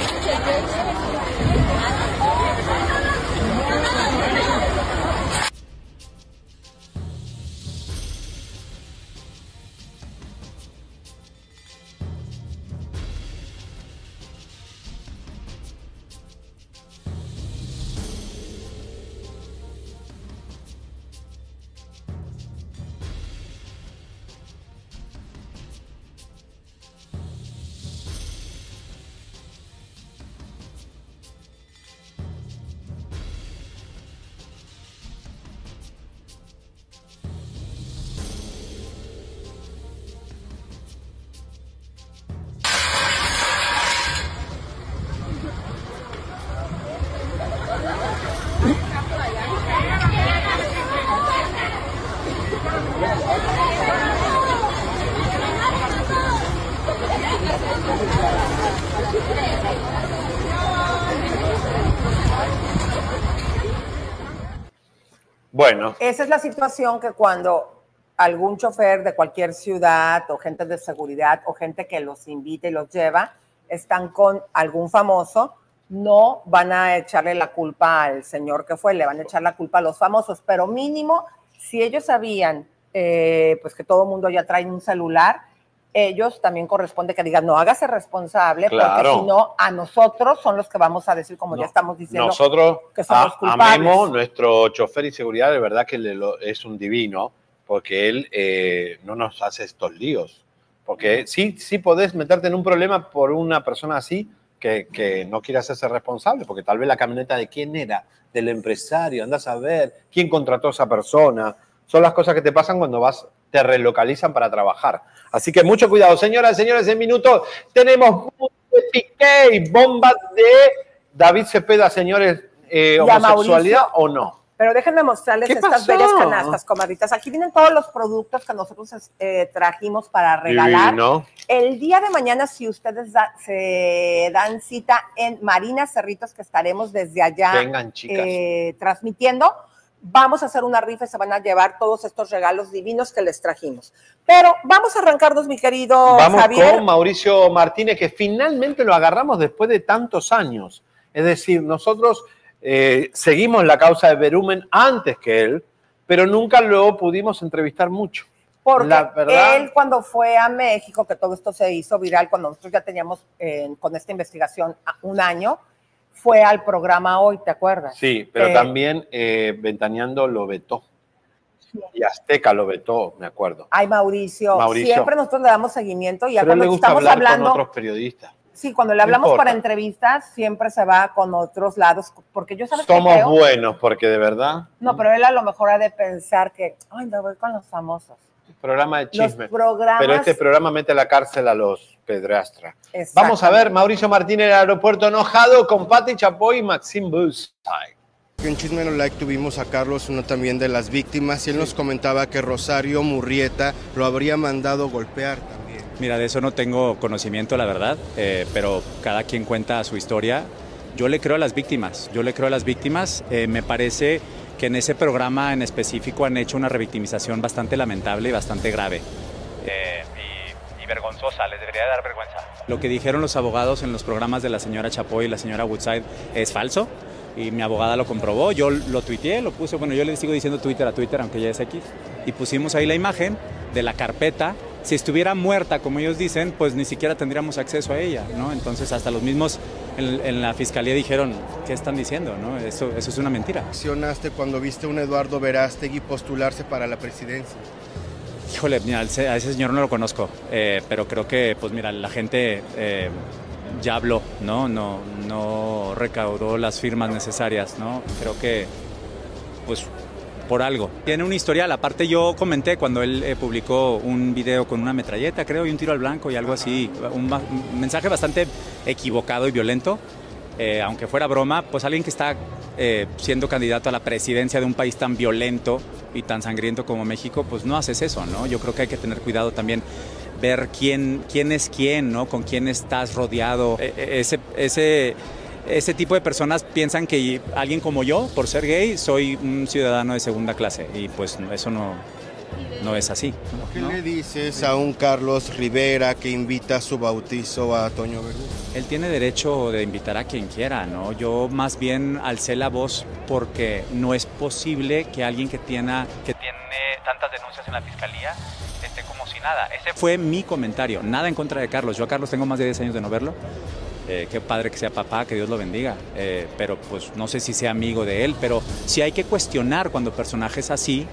Esa es la situación que cuando algún chofer de cualquier ciudad o gente de seguridad o gente que los invita y los lleva están con algún famoso, no van a echarle la culpa al señor que fue, le van a echar la culpa a los famosos, pero mínimo, si ellos sabían eh, pues que todo el mundo ya trae un celular, ellos también corresponde que digan, no, hágase responsable, Claro. porque si no, a nosotros son los que vamos a decir, como ya estamos diciendo, nosotros que somos a- culpables. amemos nuestro chofer y seguridad, de verdad que le lo- es un divino, porque él eh, no nos hace estos líos. Porque sí, sí podés meterte en un problema por una persona así que, que no quiere hacerse responsable, porque tal vez la camioneta de quién era, del empresario, andás a ver quién contrató a esa persona. Son las cosas que te pasan cuando vas, te relocalizan para trabajar. Así que mucho cuidado. Señoras y señores, en minutos tenemos de Piqué y bombas de David Cepeda, señores, eh, homosexualidad o no. Pero déjenme mostrarles ¿Qué estas pasó? bellas canastas, comadritas. Aquí vienen todos los productos que nosotros eh, trajimos para regalar. Divino. El día de mañana, si ustedes da- se dan cita en Marina Cerritos, que estaremos desde allá Vengan, chicas. eh, transmitiendo, vamos a hacer una rifa y se van a llevar todos estos regalos divinos que les trajimos. Pero vamos a arrancarnos, mi querido Vamos Javier. con Mauricio Martínez, que finalmente lo agarramos después de tantos años. Es decir, nosotros eh, seguimos la causa de Berumen antes que él, pero nunca lo pudimos entrevistar mucho. Porque la verdad, él cuando fue a México, que todo esto se hizo viral, cuando nosotros ya teníamos eh, con esta investigación un año, fue al programa hoy, ¿te acuerdas? sí, pero Eh, también eh, Ventaneando lo vetó. Y Azteca lo vetó, me acuerdo. Ay, Mauricio, Mauricio. siempre nosotros le damos seguimiento y ya Pero le cuando gusta estamos hablar hablando, con otros periodistas. sí, cuando le hablamos para entrevistas, siempre se va con otros lados, porque yo sabes que Somos creo, buenos, porque de verdad, no, pero él a lo mejor ha de pensar que, ay, me voy con los famosos. Programa de Los chisme. programas, Pero este programa mete a la cárcel a los pedrastra. Exactamente. Vamos a ver, Mauricio Martínez en el aeropuerto enojado con Pati Chapoy y Maxim Busay. En Chisme No Like tuvimos a Carlos, uno también de las víctimas, y él nos comentaba que Rosario Murrieta lo habría mandado golpear también. Mira, de eso no tengo conocimiento, la verdad, eh, pero cada quien cuenta su historia. Yo le creo a las víctimas, yo le creo a las víctimas. Eh, me parece que en ese programa en específico han hecho una revictimización bastante lamentable y bastante grave. Eh, y, y vergonzosa, les debería dar vergüenza. Lo que dijeron los abogados en los programas de la señora Chapoy y la señora Woodside es falso. Y mi abogada lo comprobó, yo lo tuiteé, lo puse, bueno, yo le sigo diciendo Twitter a Twitter, aunque ya es X, y pusimos ahí la imagen de la carpeta. Si estuviera muerta, como ellos dicen, pues ni siquiera tendríamos acceso a ella, ¿no? Entonces hasta los mismos en, en la fiscalía dijeron, ¿qué están diciendo, no? Eso, eso es una mentira. ¿Reaccionaste cuando viste a un Eduardo Verástegui postularse para la presidencia? Híjole, mira, a ese señor no lo conozco, eh, pero creo que, pues mira, la gente eh, ya habló, ¿no? ¿no? No recaudó las firmas necesarias, ¿no? Creo que, pues, por algo. Tiene una historial, aparte yo comenté cuando él eh, publicó un video con una metralleta, creo, y un tiro al blanco y algo así, un, un mensaje bastante equivocado y violento. Eh, aunque fuera broma, pues alguien que está eh, siendo candidato a la presidencia de un país tan violento y tan sangriento como México, pues no haces eso, ¿no? Yo creo que hay que tener cuidado también ver quién, quién es quién, ¿no? Con quién estás rodeado. E- e- Ese, ese, ese tipo de personas piensan que alguien como yo, por ser gay, soy un ciudadano de segunda clase y pues eso no, no es así. ¿no? ¿Qué le dices a un Carlos Rivera que invita a su bautizo a Toño Verdú? Él tiene derecho de invitar a quien quiera, ¿no? Yo más bien alcé la voz porque no es posible que alguien que tiene, que tiene tantas denuncias en la fiscalía esté como si nada. Ese fue mi comentario, nada en contra de Carlos. Yo a Carlos tengo más de 10 años de no verlo. Eh, qué padre que sea papá, que Dios lo bendiga. Eh, pero pues no sé si sea amigo de él, pero sí hay que cuestionar cuando personajes así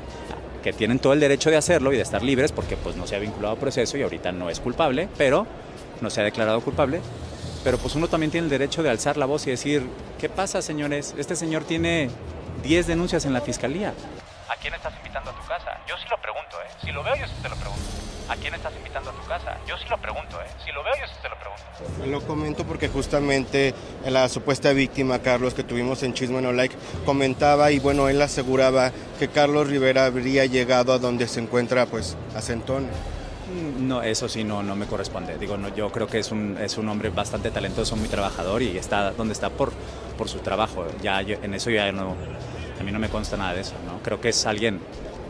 que tienen todo el derecho de hacerlo y de estar libres porque pues no se ha vinculado a proceso y ahorita no es culpable, pero no se ha declarado culpable. Pero pues uno también tiene el derecho de alzar la voz y decir, ¿qué pasa, señores? Este señor tiene 10 denuncias en la fiscalía. ¿A quién estás invitando a tu casa? Yo sí lo pregunto, ¿eh? Si lo veo, yo sí te lo pregunto. ¿A quién estás invitando a tu casa? Yo sí lo pregunto, ¿eh? Si lo veo, yo sí te lo pregunto. Lo comento porque justamente la supuesta víctima, Carlos, que tuvimos en Chisme No Like, comentaba y bueno, él aseguraba que Carlos Rivera habría llegado a donde se encuentra, pues, a Centón. No, eso sí no, no me corresponde. Digo, no, yo creo que es un, es un hombre bastante talentoso, muy trabajador y está donde está por, por su trabajo. Ya yo- en eso ya no, a mí no me consta nada de eso, ¿no? Creo que es alguien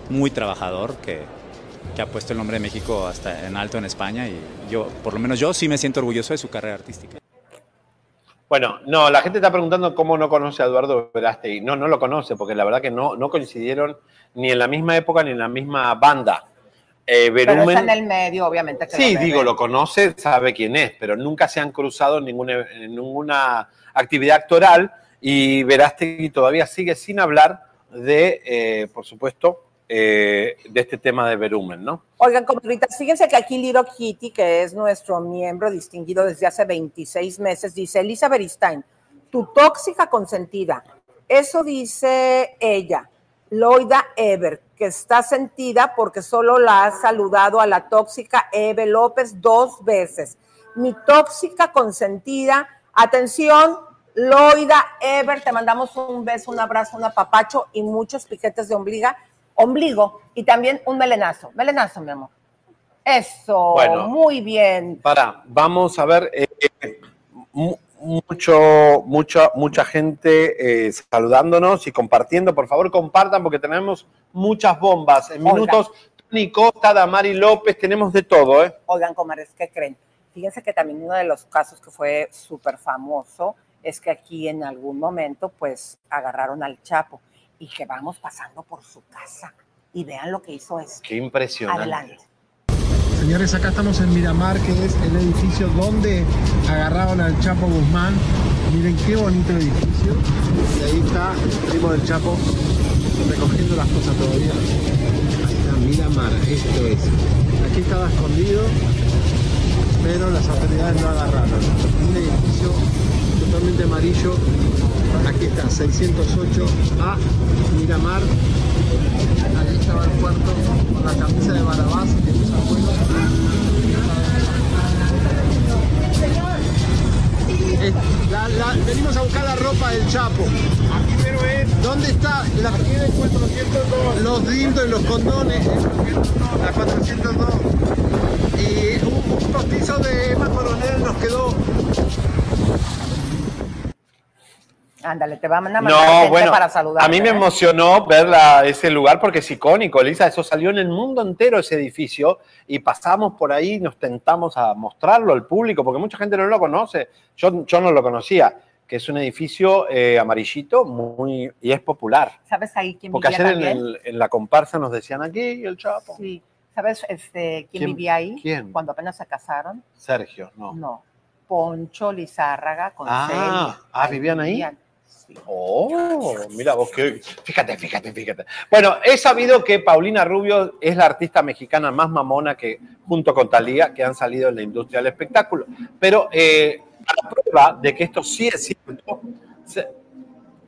muy trabajador que, que ha puesto el nombre de México hasta en alto en España y yo, por lo menos yo sí me siento orgulloso de su carrera artística. Bueno, no, la gente está preguntando cómo no conoce a Eduardo Verástegui. No, no lo conoce, porque la verdad que no, no coincidieron ni en la misma época ni en la misma banda. Eh, Pero Berumen- está en el medio, obviamente. que Sí, lo digo, lo conoce, sabe quién es, pero nunca se han cruzado en ninguna, en ninguna actividad actoral y Verástegui todavía sigue sin hablar de, eh, por supuesto, eh, de este tema de verumen, ¿no? Oigan, comadritas, fíjense que aquí Liro Kitty, que es nuestro miembro distinguido desde hace 26 meses, dice, Elisa Beristain, tu tóxica consentida. Eso dice ella, Loida Ever, que está sentida porque solo la ha saludado a la tóxica Eve López dos veces. Mi tóxica consentida, atención, Loida Ever, te mandamos un beso, un abrazo, un apapacho y muchos piquetes de ombliga, ombligo y también un melenazo. Melenazo, mi amor. Eso, Bueno. muy bien. Para, vamos a ver, eh, mu- mucho, mucha, mucha gente eh, saludándonos y compartiendo. Por favor, compartan porque tenemos muchas bombas. En minutos, Tony Costa, Damari López, tenemos de todo, ¿eh? Oigan, comadres, ¿qué creen? Fíjense que también uno de los casos que fue súper famoso es que aquí en algún momento, pues, agarraron al Chapo y que vamos pasando por su casa. Y vean lo que hizo esto. Qué impresionante. Adelante. Señores, acá estamos en Miramar, que es el edificio donde agarraron al Chapo Guzmán. Miren qué bonito edificio. Y ahí está el primo del Chapo recogiendo las cosas todavía. Ahí está Miramar, esto es. Aquí estaba escondido, pero las autoridades lo agarraron. Un edificio totalmente amarillo. Aquí está, 608A, Miramar. Ahí estaba el cuarto con la camisa de Barabás que sus abuelos. La- la- venimos a buscar la ropa del Chapo. ¿Dónde está? La, los dildos y los condones. La 402. Y un, un postizo de Emma Coronel nos quedó. Ándale, te van a mandar No, gente bueno, para saludar. a mí me emocionó ver la- ese lugar porque es icónico, Elisa, eso salió en el mundo entero ese edificio y pasamos por ahí y nos tentamos a mostrarlo al público porque mucha gente no lo conoce, yo, yo no lo conocía, que es un edificio eh, amarillito muy, y es popular. ¿Sabes ahí quién Porque vivía ayer en, el- en la comparsa nos decían aquí el Chapo. Sí. ¿Sabes este, quién, ¿Quién? vivía ahí? ¿Quién? Cuando apenas se casaron. Sergio, no. No. Poncho Lizárraga con Ah, Celia. ah, ¿vivían ahí? vivían. Oh, mira vos que. Fíjate, fíjate, fíjate. Bueno, he sabido que Paulina Rubio es la artista mexicana más mamona que, junto con Talía, que han salido en la industria del espectáculo. Pero eh, a prueba de que esto sí es cierto, se-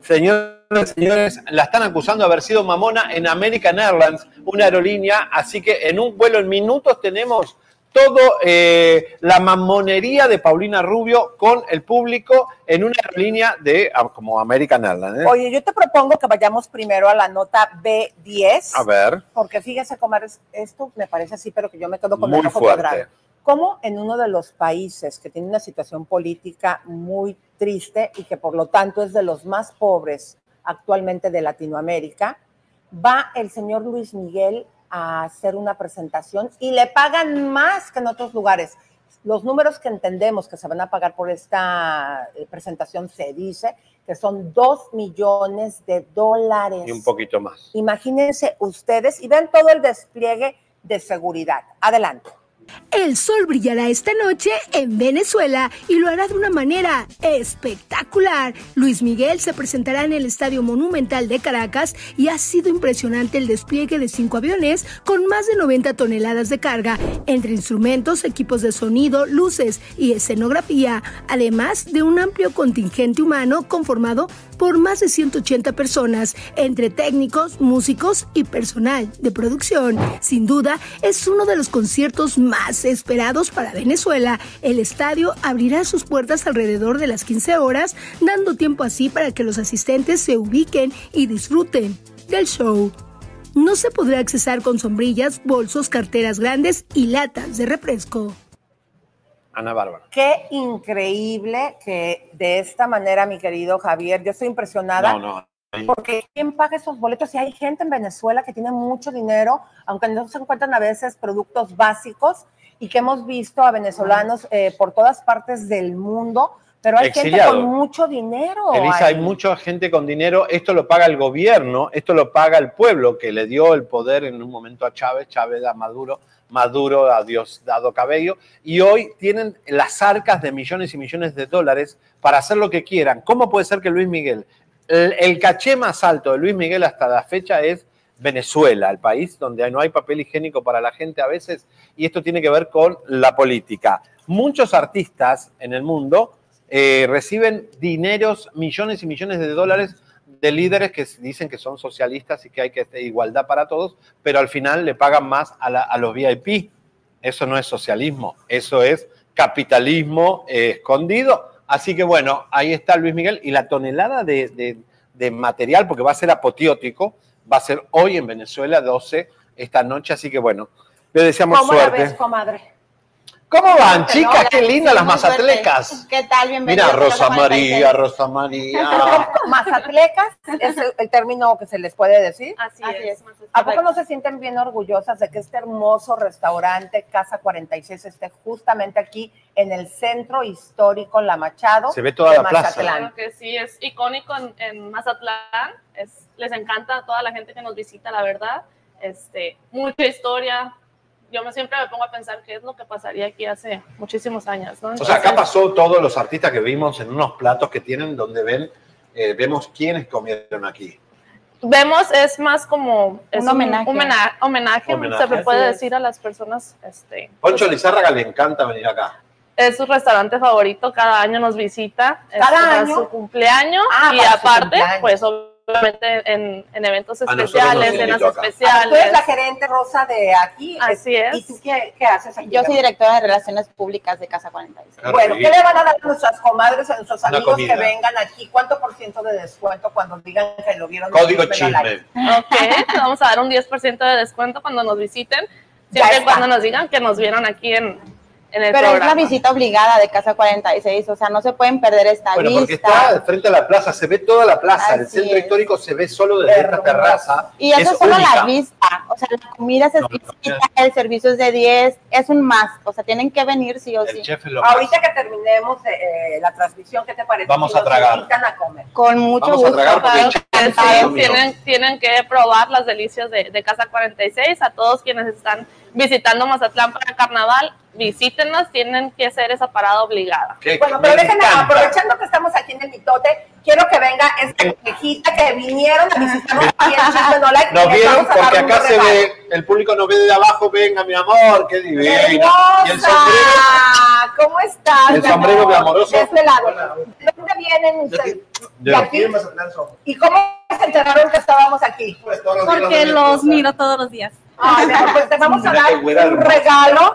señores, señores, la están acusando de haber sido mamona en American Airlines, una aerolínea. Así que en un vuelo en minutos tenemos todo eh, la mamonería de Paulina Rubio con el público en una aerolínea de ah, como American Airlines. ¿eh? Oye, yo te propongo que vayamos primero a la nota B10. A ver, Porque fíjese, comadres, esto me parece así, pero que yo me quedo con muy ojo fuerte. Como en uno de los países que tiene una situación política muy triste y que por lo tanto es de los más pobres actualmente de Latinoamérica, va el señor Luis Miguel a hacer una presentación y le pagan más que en otros lugares. Los números que entendemos que se van a pagar por esta eh, presentación se dice que son dos millones de dólares. Y un poquito más. Imagínense ustedes y ven todo el despliegue de seguridad. Adelante. El sol brillará esta noche en Venezuela y lo hará de una manera espectacular. Luis Miguel se presentará en el Estadio Monumental de Caracas y ha sido impresionante el despliegue de cinco aviones con más de 90 toneladas de carga, entre instrumentos, equipos de sonido, luces y escenografía, además de un amplio contingente humano conformado por más de 180 personas, entre técnicos, músicos y personal de producción. Sin duda, es uno de los conciertos más esperados para Venezuela. El estadio abrirá sus puertas alrededor de las 15 horas, dando tiempo así para que los asistentes se ubiquen y disfruten del show. No se podrá accesar con sombrillas, bolsos, carteras grandes y latas de refresco. Ana Bárbara. Qué increíble que de esta manera, mi querido Javier, yo estoy impresionada. No, no. Porque ¿quién paga esos boletos? Y hay gente en Venezuela que tiene mucho dinero, aunque no se encuentran a veces productos básicos y que hemos visto a venezolanos eh, por todas partes del mundo, pero hay Exiliado. gente con mucho dinero. Elisa, hay mucha gente con dinero, esto lo paga el gobierno, esto lo paga el pueblo que le dio el poder en un momento a Chávez, Chávez a Maduro, Maduro a Diosdado Cabello, y hoy tienen las arcas de millones y millones de dólares para hacer lo que quieran. ¿Cómo puede ser que Luis Miguel, el, el caché más alto de Luis Miguel hasta la fecha es Venezuela, el país donde no hay papel higiénico para la gente a veces, y esto tiene que ver con la política. Muchos artistas en el mundo eh, reciben dineros, millones y millones de dólares de líderes que dicen que son socialistas y que hay que igualdad para todos, pero al final le pagan más a, la- a los VIP. Eso no es socialismo, eso es capitalismo eh, escondido. Así que bueno, ahí está Luis Miguel y la tonelada de, de- de material, porque va a ser apoteótico, va a ser hoy en Venezuela 12 esta noche, así que bueno, le deseamos ¿Cómo la suerte. ves, comadre? ¿Cómo van, Hola, chicas? Qué lindas las fuerte. mazatlecas. ¿Qué tal? Mira, Rosa María, Rosa María. Mazatlecas es el, término que se les puede decir. Así, es. ¿A poco no se sienten bien orgullosas de que este hermoso restaurante Casa 46 esté justamente aquí en el centro histórico La Machado? Se ve toda de la plaza. Mazatlán? Claro que sí, es icónico en, en Mazatlán. Es, les encanta a toda la gente que nos visita, la verdad. Este, mucha historia. Yo me, siempre me pongo a pensar qué es lo que pasaría aquí hace muchísimos años. ¿no? O sea, acá Entonces, pasó todos los artistas que vimos en unos platos que tienen donde ven, eh, vemos quiénes comieron aquí. Vemos, es más como es Un homenaje. homena- homenaje, Homenaje. se le puede Así es. decir a las personas. Este, Poncho Lizárraga le encanta venir acá. es su restaurante favorito, cada año nos visita. ¿Cada año? su cumpleaños Ah, y aparte, cumpleaños. pues obviamente en, en eventos especiales, cenas. Ah, Tú especiales. eres la gerente rosa de aquí. Así es. ¿Y tú qué, qué haces aquí? Yo soy directora de Relaciones Públicas de Casa 46. Bueno, ¿qué le van a dar a nuestras comadres, a nuestros amigos que vengan aquí? ¿Cuánto por ciento de descuento cuando digan que lo vieron? en Código Chisme. Ok, vamos a dar un 10% de descuento cuando nos visiten, siempre cuando nos digan que nos vieron aquí en, en el Pero es la visita obligada de Casa 46, o sea, no se pueden perder esta Bueno, porque está frente a la plaza, se ve toda la plaza, el centro es. histórico se ve solo desde esta terraza. Y eso es solo única. la vista, o sea, la comida es exquisita, el servicio es de 10, es un más, o sea, tienen que venir sí o sí. chef es lo más. Ahorita que terminemos de, eh, la transmisión, ¿qué te parece? Vamos si a tragar. a comer? Con mucho Vamos a gusto. tragar tienen que probar las delicias de, de Casa 46. A todos quienes están visitando Mazatlán para carnaval, visítenos, tienen que hacer esa parada obligada. Bueno, pero déjenme, aprovechando que estamos aquí en el mitote, quiero que venga esta conejita que vinieron a visitarnos aquí en No Like. Les vieron vamos a dar porque acá se regalo. ve, el público nos ve de abajo, venga mi amor, qué divino. Y el sombrero, ¡Hermosa! ¿Cómo estás? El mi sombrero amor? glamoroso. De este lado. ¿De dónde vienen ustedes? de ¿De aquí? ¿Y cómo se enteraron que estábamos aquí? Porque los miro todos los días. Ay, pues te vamos a dar un regalo.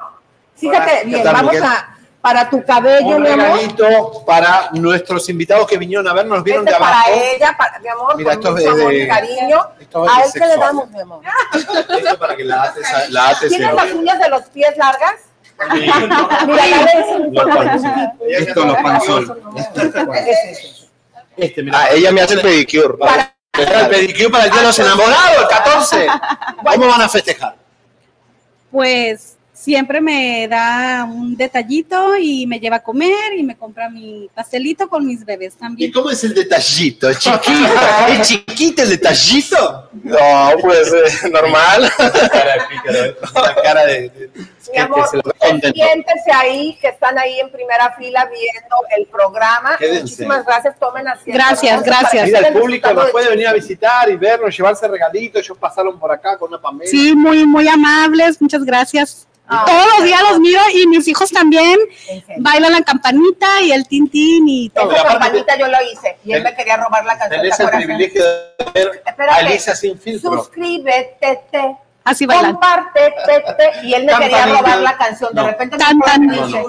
Fíjate ¿Qué bien, tal, vamos Miguel? a, para tu cabello, un mi amor. regalito para nuestros invitados que vinieron a ver, nos vieron Este de abajo. para ella, para, mi amor, Mira, con esto mucho es de- amor y cariño. esto es ¿A él qué le damos, mi amor? Esto para que la ates, la ates ¿Tienes en- las uñas de los pies largas? Sí. Mira, la de Los panzones. Esto los panzones. Este, mira. Ah, ella me hace el pedicure. El pedicure para el día de los enamorados, el 14. ¿Cómo van a festejar? Pues siempre me da un detallito y me lleva a comer y me compra mi pastelito con mis bebés también. ¿Y cómo es el detallito? ¿Es chiquito? ¿Es chiquito el detallito? No, pues eh, normal. La cara de... de- Mi amor, que se lo ve ustedes contento. siéntense ahí, que están ahí en primera fila viendo el programa. Quédense. Muchísimas gracias, tomen asiento. Gracias, gracias. Mira, el público nos de puede venir a visitar y vernos, llevarse regalitos. Ellos pasaron por acá con una Pamela. Sí, muy, muy amables, muchas gracias. Ah, Todos los días los miro y mis hijos también bailan la campanita y el tintín y todo. Esa campanita yo lo hice y él me quería robar la canción. Tenés ¿te el acuerdas? privilegio de ver a Espérate. Elisa sin filtro. Suscríbete, te, Así bailan. comparte, te, te, y él me quería robar la canción. De repente Tan, me tan. dice,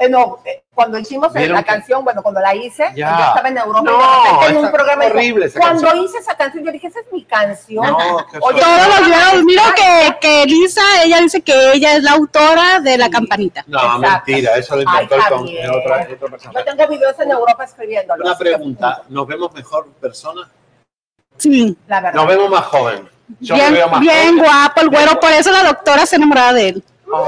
eh, no, eh, cuando hicimos ¿Vieron la que- canción, bueno, cuando la hice, Ya. yo estaba en Europa No, y de repente en un programa horrible esa cuando canción. hice esa canción, yo dije, esa es mi canción. No, Oye, Todos los miro Ay, que, que Elisa, ella dice que ella es la autora de la campanita. No, Exacto. mentira, eso lo Ay, inventó el con- Javier. el otra, el otro Yo tengo videos en Europa escribiéndolo. Una pregunta, ¿nos vemos mejor persona? Sí, La verdad. Nos vemos más joven. Yo me bien, veo más bien joven. guapo el güero, por eso la doctora se enamorada de él. A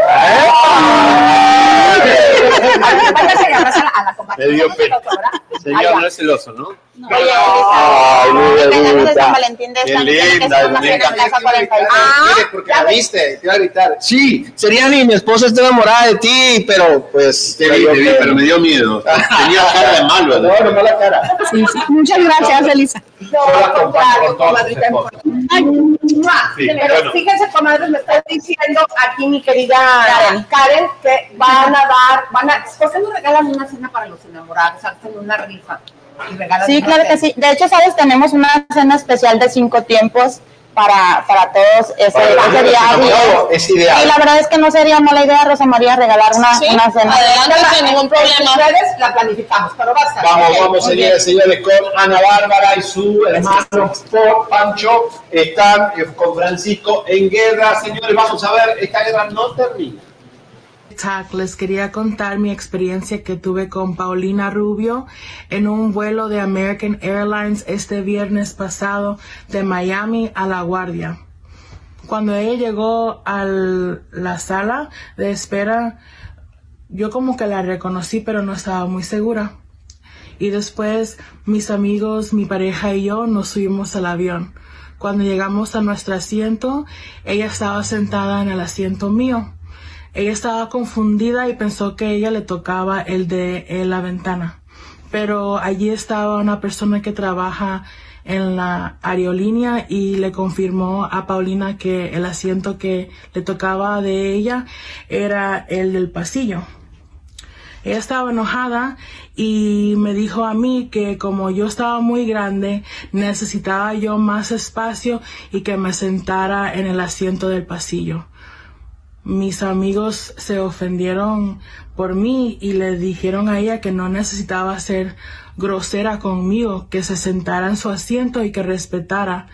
la, a la comadre. Me dio ¿Cómo se pena. lo sabrá? Señor, no es celoso, ¿no? Oye, Elisa, Ay, mi de. San Valentín de que linda, me encanta. 42. ¿Quieres? Porque la viste, te iba a gritar. Sí, Seriani, mi esposa está enamorada de ti, pero pues. Te vi, te vi, pero me dio miedo. Tenía cara de malo. No, no mala cara. Sí, sí. Muchas gracias, Elisa. No, Pero fíjense, comadres, me está diciendo aquí mi querida Karen, que van a dar, van a, ¿por qué no regalan una cena para los enamorados? Hacen una rifa y Sí, claro que sí. De hecho, sabes, tenemos una cena especial de cinco tiempos para, para todos ese, Para es ideal. Y la verdad es que no sería mala idea, Rosa María, regalar una, Sí, una cena. adelante, sin ningún problema. Ustedes la planificamos, pero va a estar. Vamos, vamos, señores, señores, con Ana Bárbara y su hermano Por Pancho están eh, con Francisco en guerra. Señores, vamos a ver, esta guerra no termina. Les quería contar mi experiencia que tuve con Paulina Rubio en un vuelo de American Airlines este viernes pasado de Miami a La Guardia. Cuando ella llegó a la sala de espera, yo como que la reconocí, pero no estaba muy segura. Y después mis amigos, mi pareja y yo nos subimos al avión. Cuando llegamos a nuestro asiento, ella estaba sentada en el asiento mío. Ella estaba confundida y pensó que ella le tocaba el de eh, la ventana. Pero allí estaba una persona que trabaja en la aerolínea y le confirmó a Paulina que el asiento que le tocaba de ella era el del pasillo. Ella estaba enojada y me dijo a mí que como yo estaba muy grande, necesitaba yo más espacio y que me sentara en el asiento del pasillo. Mis amigos se ofendieron por mí y le dijeron a ella que no necesitaba ser grosera conmigo, que se sentara en su asiento y que respetara.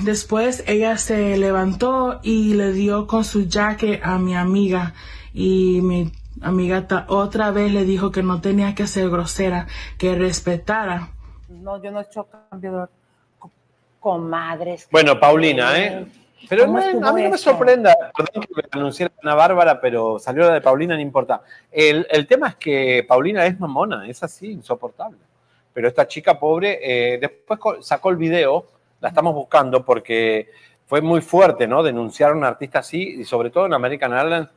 Después ella se levantó y le dio con su jacket a mi amiga y mi amiga otra vez le dijo que no tenía que ser grosera, que respetara. No, yo no he hecho cambio de co- comadres. Bueno, Paulina, ¿eh? Pero ¿Cómo no- estuvo a mí no me sorprenda, perdón que me anunciara Ana Bárbara, pero salió la de Paulina, no importa. El, el tema es que Paulina es mamona, es así, insoportable. Pero esta chica pobre, eh, después sacó el video, la estamos buscando porque fue muy fuerte, ¿no? Denunciar a un artista así, y sobre todo en American Airlines,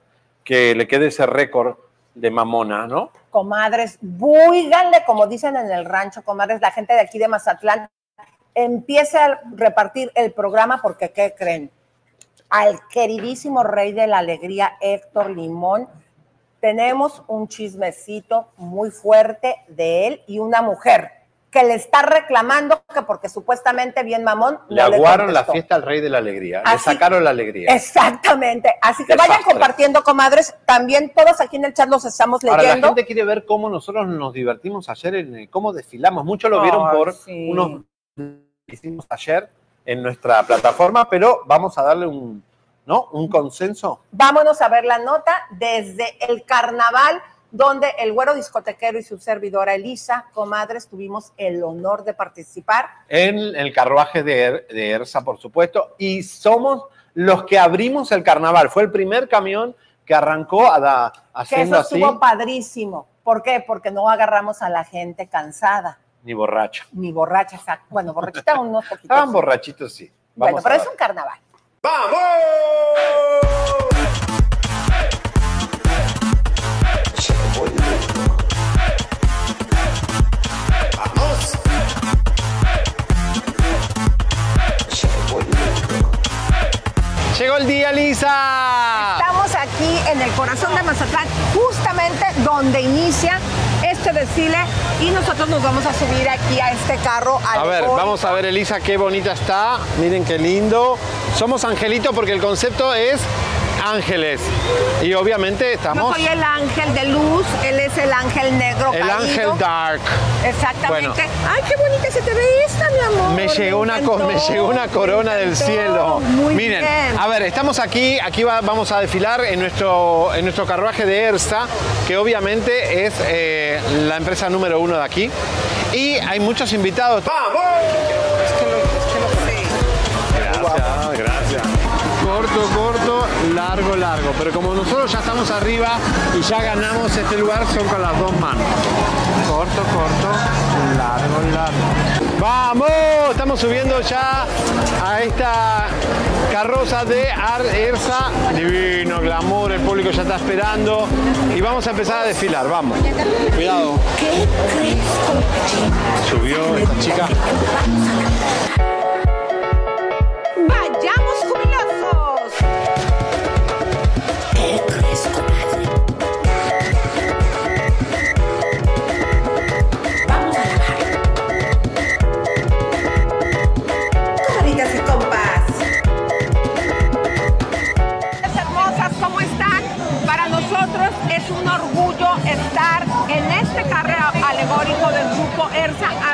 que le quede ese récord de mamona, ¿no? comadres, búiganle, como dicen en el rancho, comadres, la gente de aquí de Mazatlán, empiece a repartir el programa porque, ¿qué creen? Al queridísimo rey de la alegría, Héctor Limón, tenemos un chismecito muy fuerte de él y una mujer que le está reclamando que porque supuestamente bien mamón Le no le aguaron la fiesta al rey de la alegría, le sacaron la alegría. Exactamente. Así que Desastre. vayan compartiendo, comadres. También todos aquí en el chat los estamos Ahora, la leyendo. gente quiere ver cómo nosotros nos divertimos ayer, en cómo desfilamos. Muchos lo vieron por sí. unos que hicimos ayer en nuestra plataforma, pero vamos a darle un, ¿no? un consenso. Vámonos a ver la nota desde el carnaval, donde el güero discotequero y su servidora Elisa, comadres, tuvimos el honor de participar. En el carruaje de, Er- de ERSA, por supuesto, y somos los que abrimos el carnaval. Fue el primer camión que arrancó a da- Que haciendo eso así, estuvo padrísimo. ¿Por qué? Porque no agarramos a la gente cansada, ni borracha. ni borracha. exacto. Bueno, borrachita unos poquitos. Estaban borrachitos, sí. Bueno, Vamos pero es un carnaval. Llegó el día, Lisa. Estamos aquí en el corazón de Mazatlán, justamente donde inicia este desfile y nosotros nos vamos a subir aquí a este carro. A ver, vamos a ver, Elisa, qué bonita está. Miren qué lindo. Somos Angelito porque el concepto es ángeles. Y obviamente Yo estamos soy el ángel de luz, él es el ángel negro el caído. ángel dark. Exactamente. Bueno. Ay, qué bonita se te ve esta, mi amor. Me llegó, una, co- me encantó, llegó una corona me del cielo. Muy Miren, bien. a ver, estamos aquí, aquí va- vamos a desfilar en nuestro, en nuestro carruaje de Ersta, que obviamente es eh, la empresa número uno de aquí. Y hay muchos invitados. ¡Vamos! Largo, largo. Pero como nosotros ya estamos arriba y ya ganamos este lugar, son con las dos manos. Corto, corto, largo largo. ¡Vamos! Estamos subiendo ya a esta carroza de Ar Ersa. Divino, glamour, el público ya está esperando. Y vamos a empezar a desfilar, vamos. Cuidado. Subió esta chica.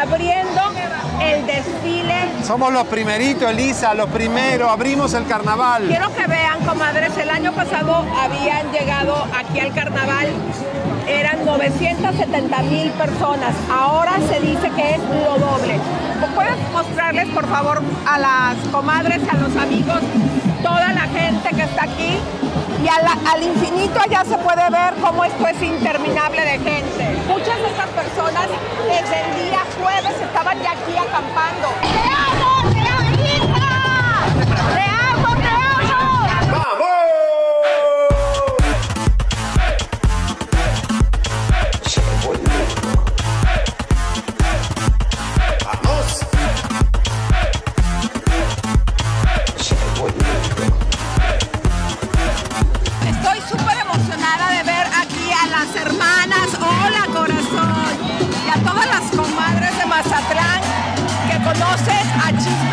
Abriendo el desfile. Somos los primeritos, Elisa, los primeros. Abrimos el carnaval. Quiero que vean, comadres, el año pasado habían llegado aquí al carnaval, eran 970 mil personas, ahora se dice que es lo doble. ¿Puedes mostrarles, por favor, a las comadres, a los amigos, toda la gente que está aquí? Y la- al infinito allá se puede ver cómo esto es interminable de gente. Muchas de estas personas desde el día jueves estaban ya aquí acampando. Que conocen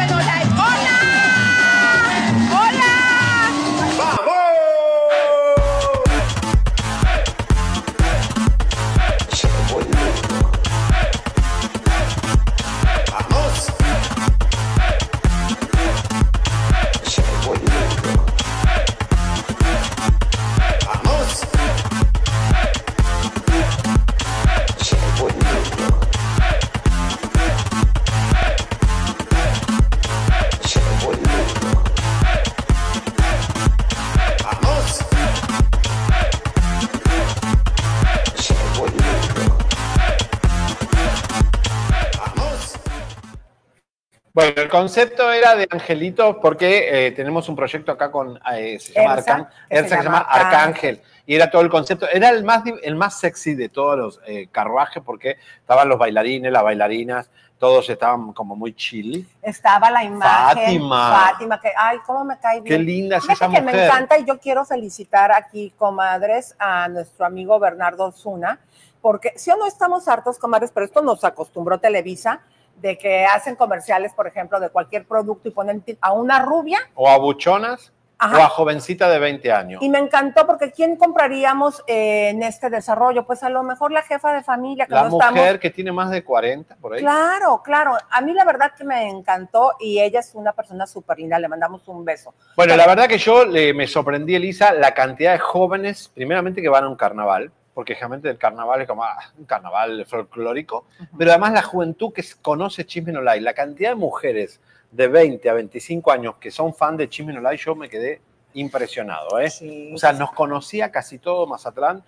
Bueno, el concepto era de angelitos porque eh, tenemos un proyecto acá con, eh, se llama, Ersa, Arcan- que se que llama Arcángel. Y era todo el concepto, era el más, el más sexy de todos los eh, carruajes porque estaban los bailarines, las bailarinas, todos estaban como muy chill. Estaba la imagen. Fátima. Fátima, que, ay, cómo me cae bien. Qué linda es esa que me encanta y yo quiero felicitar aquí, comadres, a nuestro amigo Bernardo Zuna, porque si o no estamos hartos, comadres, pero esto nos acostumbró Televisa, de que hacen comerciales, por ejemplo, de cualquier producto y ponen a una rubia. O a buchonas Ajá. o a jovencita de 20 años. Y me encantó porque ¿quién compraríamos eh, en este desarrollo? Pues a lo mejor la jefa de familia, que La no mujer estamos. que tiene más de 40 por ahí. Claro, claro. A mí la verdad que me encantó y ella es una persona súper linda. Le mandamos un beso. Bueno, la verdad que yo le, me sorprendí, Elisa, la cantidad de jóvenes, primeramente que van a un carnaval, porque generalmente el carnaval es como ah, un carnaval folclórico, pero además la juventud que conoce Chisme No la cantidad de mujeres de 20 a 25 años que son fan de Chisme No yo me quedé impresionado, ¿eh? o sea, nos conocía casi todo Mazatlán,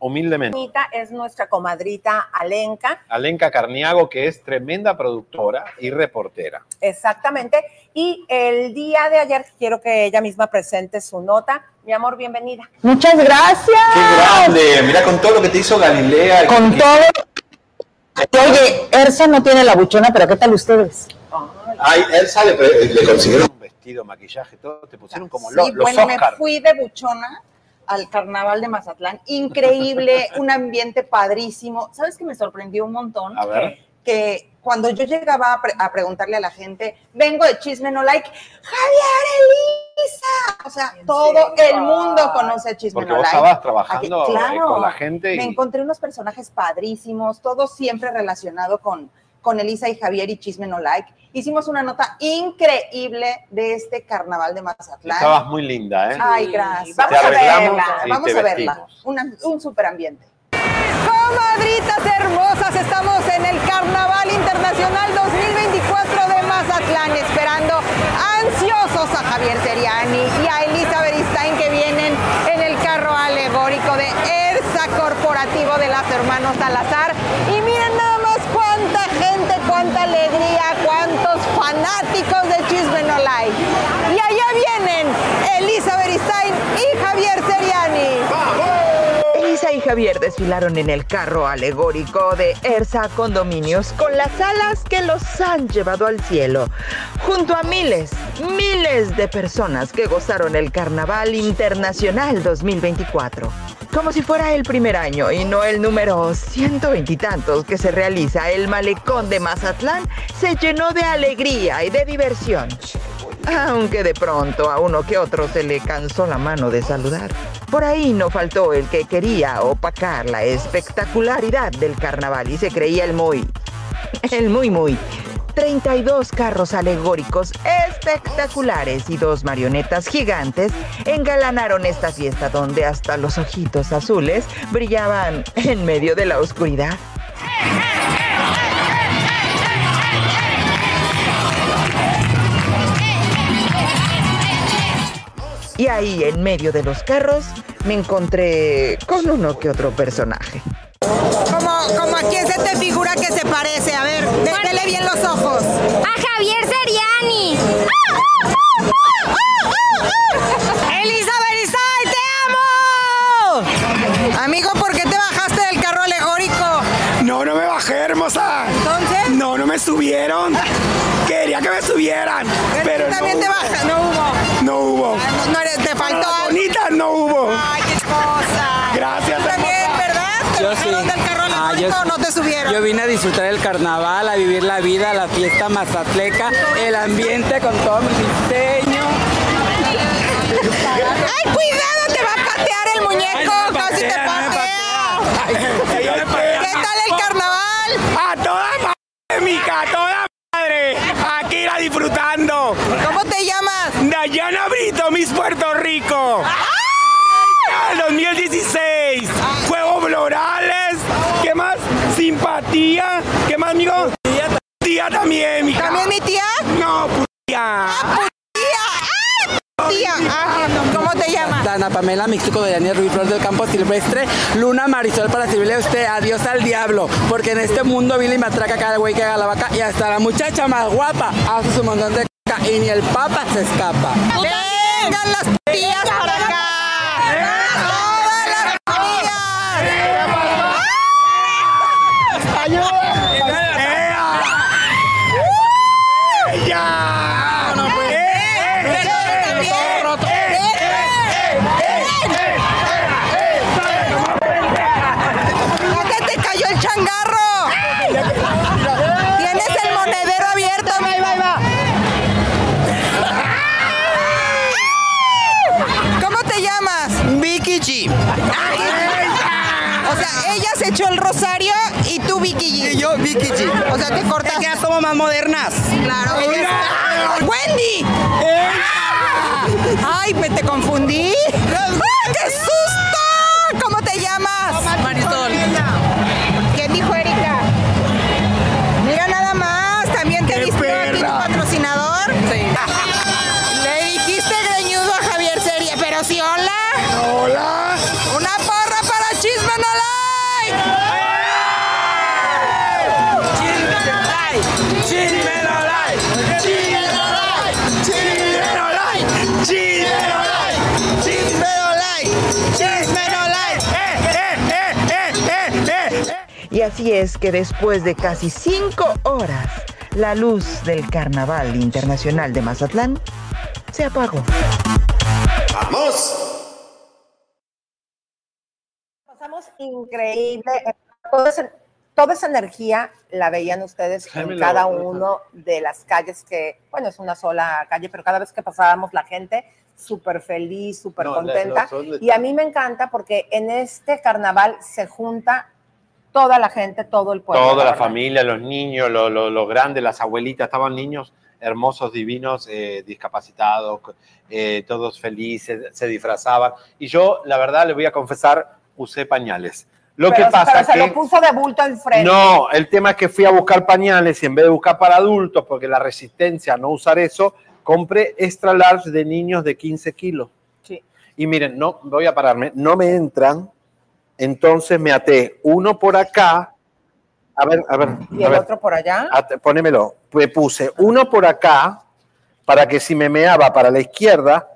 humildemente. Anita es nuestra comadrita Alenka, Alenka Carniago, que es tremenda productora y reportera. exactamente. Y el día de ayer quiero que ella misma presente su nota. Mi amor, bienvenida. Muchas gracias. ¡Qué grande! Mira con todo lo que te hizo Galilea. Con todo. Oye, Ersa no tiene la buchona, pero ¿qué tal ustedes? Ay, Elsa le, le consiguieron un vestido, maquillaje, todo, te pusieron como Sí, lo- los bueno, Oscar. me fui de buchona al carnaval de Mazatlán. Increíble, un ambiente padrísimo. ¿Sabes que me sorprendió un montón? A ver. Que cuando yo llegaba a, pre- a preguntarle a la gente, vengo de Chisme No Like, Javier Elisa. O sea, todo el mundo conoce a Chisme Porque No vos Like. estabas trabajando Aquí- eh, claro. con la gente Me encontré unos personajes padrísimos, todo siempre relacionado con, con Elisa y Javier y Chisme No Like. Hicimos una nota increíble de este carnaval de Mazatlán. estabas muy linda, ¿eh? Ay, gracias. Vamos a verla, vamos a verla. Una- un super ambiente. Comadritas hermosas, estamos en el Carnaval Internacional 2024 de Mazatlán, esperando ansiosos a Javier Seriani y a Elizabeth Stein que vienen en el carro alegórico de ERSA Corporativo de las Hermanos Salazar. Y miren nada más cuánta cuánta gente, cuánta alegría, cuántos fanáticos de Chisme No Like. Y allá vienen Elisa Beristain y Javier Seriani. Elisa y Javier desfilaron en el carro alegórico de Ersa Condominios con las alas que los han llevado al cielo, junto a miles, miles de personas que gozaron el Carnaval Internacional 2024. Como si fuera el primer año y no el número ciento veintitantos que se realiza, el malecón de Mazatlán se llenó de alegría y de diversión. Aunque de pronto a uno que otro se le cansó la mano de saludar. Por ahí no faltó el que quería opacar la espectacularidad del carnaval y se creía el muy, el muy muy. 32 carros alegóricos espectaculares y dos marionetas gigantes engalanaron esta fiesta donde hasta los ojitos azules brillaban en medio de la oscuridad. Y ahí, en medio de los carros, me encontré con uno que otro personaje. Como, como a quién se te figura que se parece. A ver, dé- dele bien los ojos. A Javier Seriani. ¡Elisa Berisay, te amo! Amigo, ¿por qué te bajaste del carro alegórico? No, no me bajé, hermosa. No, no me subieron. Quería que me subieran. Pero no también te hubo. bajas, no hubo. No hubo. No, no eres- te Para faltó las bonitas no hubo. Ay, qué cosa. Gracias, Tú también, ¿verdad? ¿Te Yo sí. del carro Ah, yo o no te subieron? Yo vine a disfrutar el carnaval, a vivir la vida, la fiesta mazatleca, el ambiente con todo mi diseño. ¡Ay, cuidado! Te va a patear el muñeco. Ay, no me Casi te patea, no patea. ¿Qué tal el carnaval? A toda madre. Aquí la disfrutando. ¿Cómo te llamas? Dayana Brito, Miss Puerto Rico. ¡Al 2016. Juegos florales. ¿Qué más? Simpatía. ¿Qué más, amigo? Tía también, mija. ¿También mi tía? No, tía. Tía, ah, ¿cómo te llamas? Dana Pamela Mixtuco de Daniel Ruiz Flor del Campo Silvestre, Luna Marisol para servirle a usted, adiós al diablo, porque en este mundo viene y matraca cada güey que haga la vaca y hasta la muchacha más guapa hace su montón de caca y ni el papa se escapa. Vengan las tías Vicky G. O sea, ella se echó el rosario y tú Vicky G. Y yo Vicky G. O sea, te cortas. Es que ya somos más modernas. Claro. ella ¡Wendy! ¡Ay, me te confundí! ¡Ay, qué susto! ¿Cómo te llamas? Marisol. Una porra para Chisme No Like. Chisme no like. Chisme no like. Chisme no like. Chisme no like. Chisme no like. Chisme no like. Eh, eh, eh, eh, eh, eh, eh. Y así es que después de casi cinco horas, la luz del Carnaval Internacional de Mazatlán se apagó. ¡Vamos! Increíble. Toda esa, toda esa energía la veían ustedes Jaime en lo- cada uno de las calles que, bueno, es una sola calle, pero cada vez que pasábamos la gente súper feliz, súper No, contenta. Y a mí me encanta porque en este carnaval se junta toda la gente, todo el pueblo. Toda la familia, los niños, los, los- los grandes, las abuelitas, estaban niños hermosos, divinos, eh, discapacitados, eh, todos felices, se disfrazaban. Y yo, la verdad, le voy a confesar, usé pañales. Lo Pero- que pasa pero se que... lo puso de bulto enfrente. No, el tema es que fui a buscar pañales y en vez de buscar para adultos, porque la resistencia a no usar eso, compré extra large de niños de 15 kilos. Sí. Y miren, no, voy a pararme, no me entran, entonces me até uno por acá, A ver, a ver. y a el ver. otro por allá. Ah, te- Ponémelo. Pues puse uno por acá para que si me meaba para la izquierda,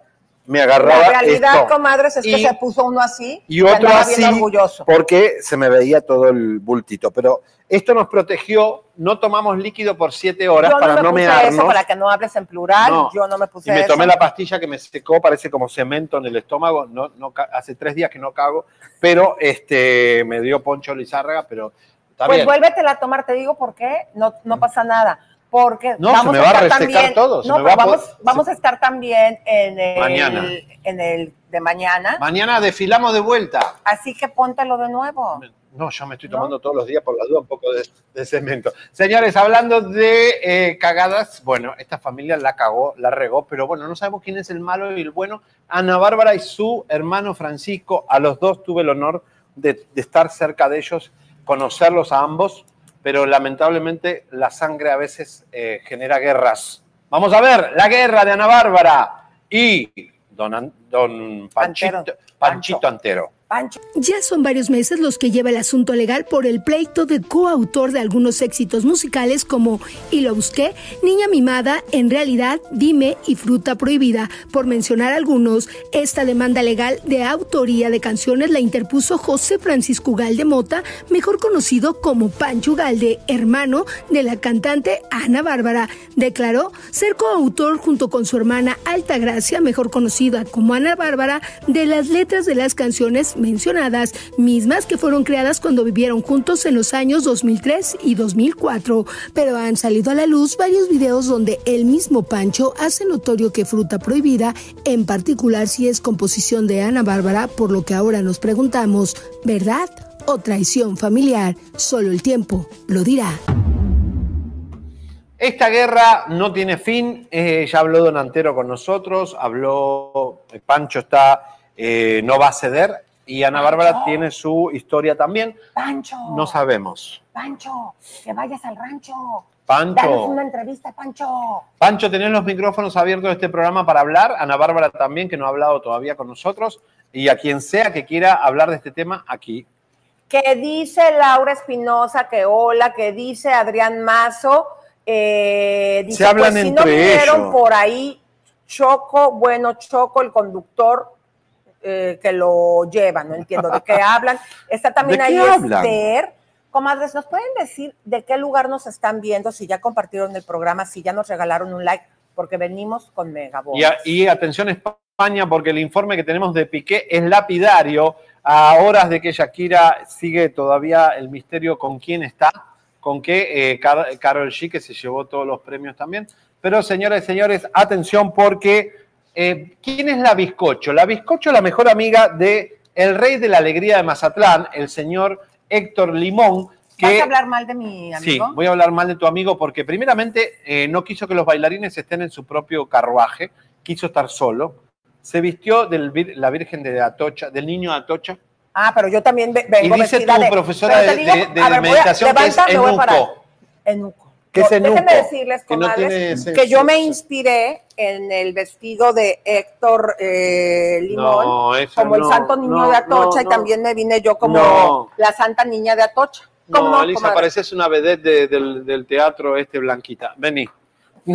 me agarraba La realidad, esto. comadres, es que Y- se puso uno así y otro así orgulloso. porque se me veía todo el bultito. Pero esto nos protegió, no tomamos líquido por siete horas Yo para no no me puse mearnos. eso, para que no hables en plural. No. Yo no me puse y me eso. tomé la pastilla que me secó, parece como cemento en el estómago. No, no, hace tres días que no cago, pero este, me dio Poncho Lizárraga, pero está Pues bien. vuélvetela a tomar, te digo por qué, no, no pasa nada. Porque No, se vamos me va a estar resecar también- todo, se No, me va a vamos, po- vamos a estar también en el, Mañana. en el de mañana. Mañana desfilamos de vuelta. Así que póntelo de nuevo. No, yo me estoy tomando todos los días por la duda un poco de, de cemento. Señores, hablando de eh, cagadas, bueno, esta familia la cagó, la regó, pero bueno, no sabemos quién es el malo y el bueno. Ana Bárbara y su hermano Francisco, a los dos tuve el honor de, de estar cerca de ellos, conocerlos a ambos, pero lamentablemente la sangre a veces eh, genera guerras. Vamos a ver la guerra de Ana Bárbara y don, don Panchito, Panchito Antero. Ya son varios meses los que lleva el asunto legal por el pleito de coautor de algunos éxitos musicales como Y lo busqué, Niña mimada, En realidad, Dime y Fruta prohibida. Por mencionar algunos, esta demanda legal de autoría de canciones la interpuso José Francisco Ugalde Mota, mejor conocido como Pancho Ugalde, hermano de la cantante Ana Bárbara. Declaró ser coautor junto con su hermana Altagracia, mejor conocida como Ana Bárbara, de las letras de las canciones mencionadas, mismas que fueron creadas cuando vivieron juntos en los años 2003 y 2004. Pero han salido a la luz varios videos donde el mismo Pancho hace notorio que Fruta Prohibida, en particular si es composición de Ana Bárbara, por lo que ahora nos preguntamos, ¿verdad o traición familiar? Solo el tiempo lo dirá. Esta guerra no tiene fin. eh, ya habló Don Antero con nosotros, habló, eh, Pancho está, eh, no va a ceder y Ana Bárbara tiene su historia también. Pancho, No sabemos. Pancho, que vayas al rancho. Pancho. Danos una entrevista, Pancho. Pancho, tenés los micrófonos abiertos de este programa para hablar. Ana Bárbara también, que no ha hablado todavía con nosotros. Y a quien sea que quiera hablar de este tema, aquí. Que dice Laura Espinosa que hola, que dice Adrián Mazo. eh, dice, Se hablan pues, si entre no vinieron ellos. por ahí, Choco, bueno, Choco, el conductor eh, que lo lleva, no entiendo de qué hablan. Está también ¿De ahí? Esther. Comadres, ¿nos pueden decir de qué lugar nos están viendo? Si ya compartieron el programa, si ya nos regalaron un like, porque venimos con Megabox. Y, a- y atención España, porque el informe que tenemos de Piqué es lapidario. A horas de que Shakira sigue todavía el misterio con quién está, con qué Carol Karol G, que se llevó todos los premios también. Pero señoras y señores, atención porque eh, ¿quién es la Bizcocho? La Bizcocho es la mejor amiga de el rey de la alegría de Mazatlán, el señor Héctor Limón, que ¿Vas a hablar mal de mi Sí, amigo? voy a hablar mal de tu amigo porque primeramente eh, no quiso que los bailarines estén en su propio carruaje, quiso estar solo. Se vistió de la Virgen de Atocha, del niño de Atocha. Ah, pero yo también ve- vengo Y dice tu de- profesora de- de- de meditación que es enuco. Enuco. ¿Qué Yo- es enuco? Déjenme decirles, Que no comadres, que, yo me inspiré en el vestido de Héctor eh, Limón, No, como el santo niño no, de Atocha, no, y no. también me vine yo como No. la santa niña de Atocha. ¿Cómo No, no, Elisa, comadre? pareces una vedette de- del, del teatro este Blanquita. Vení.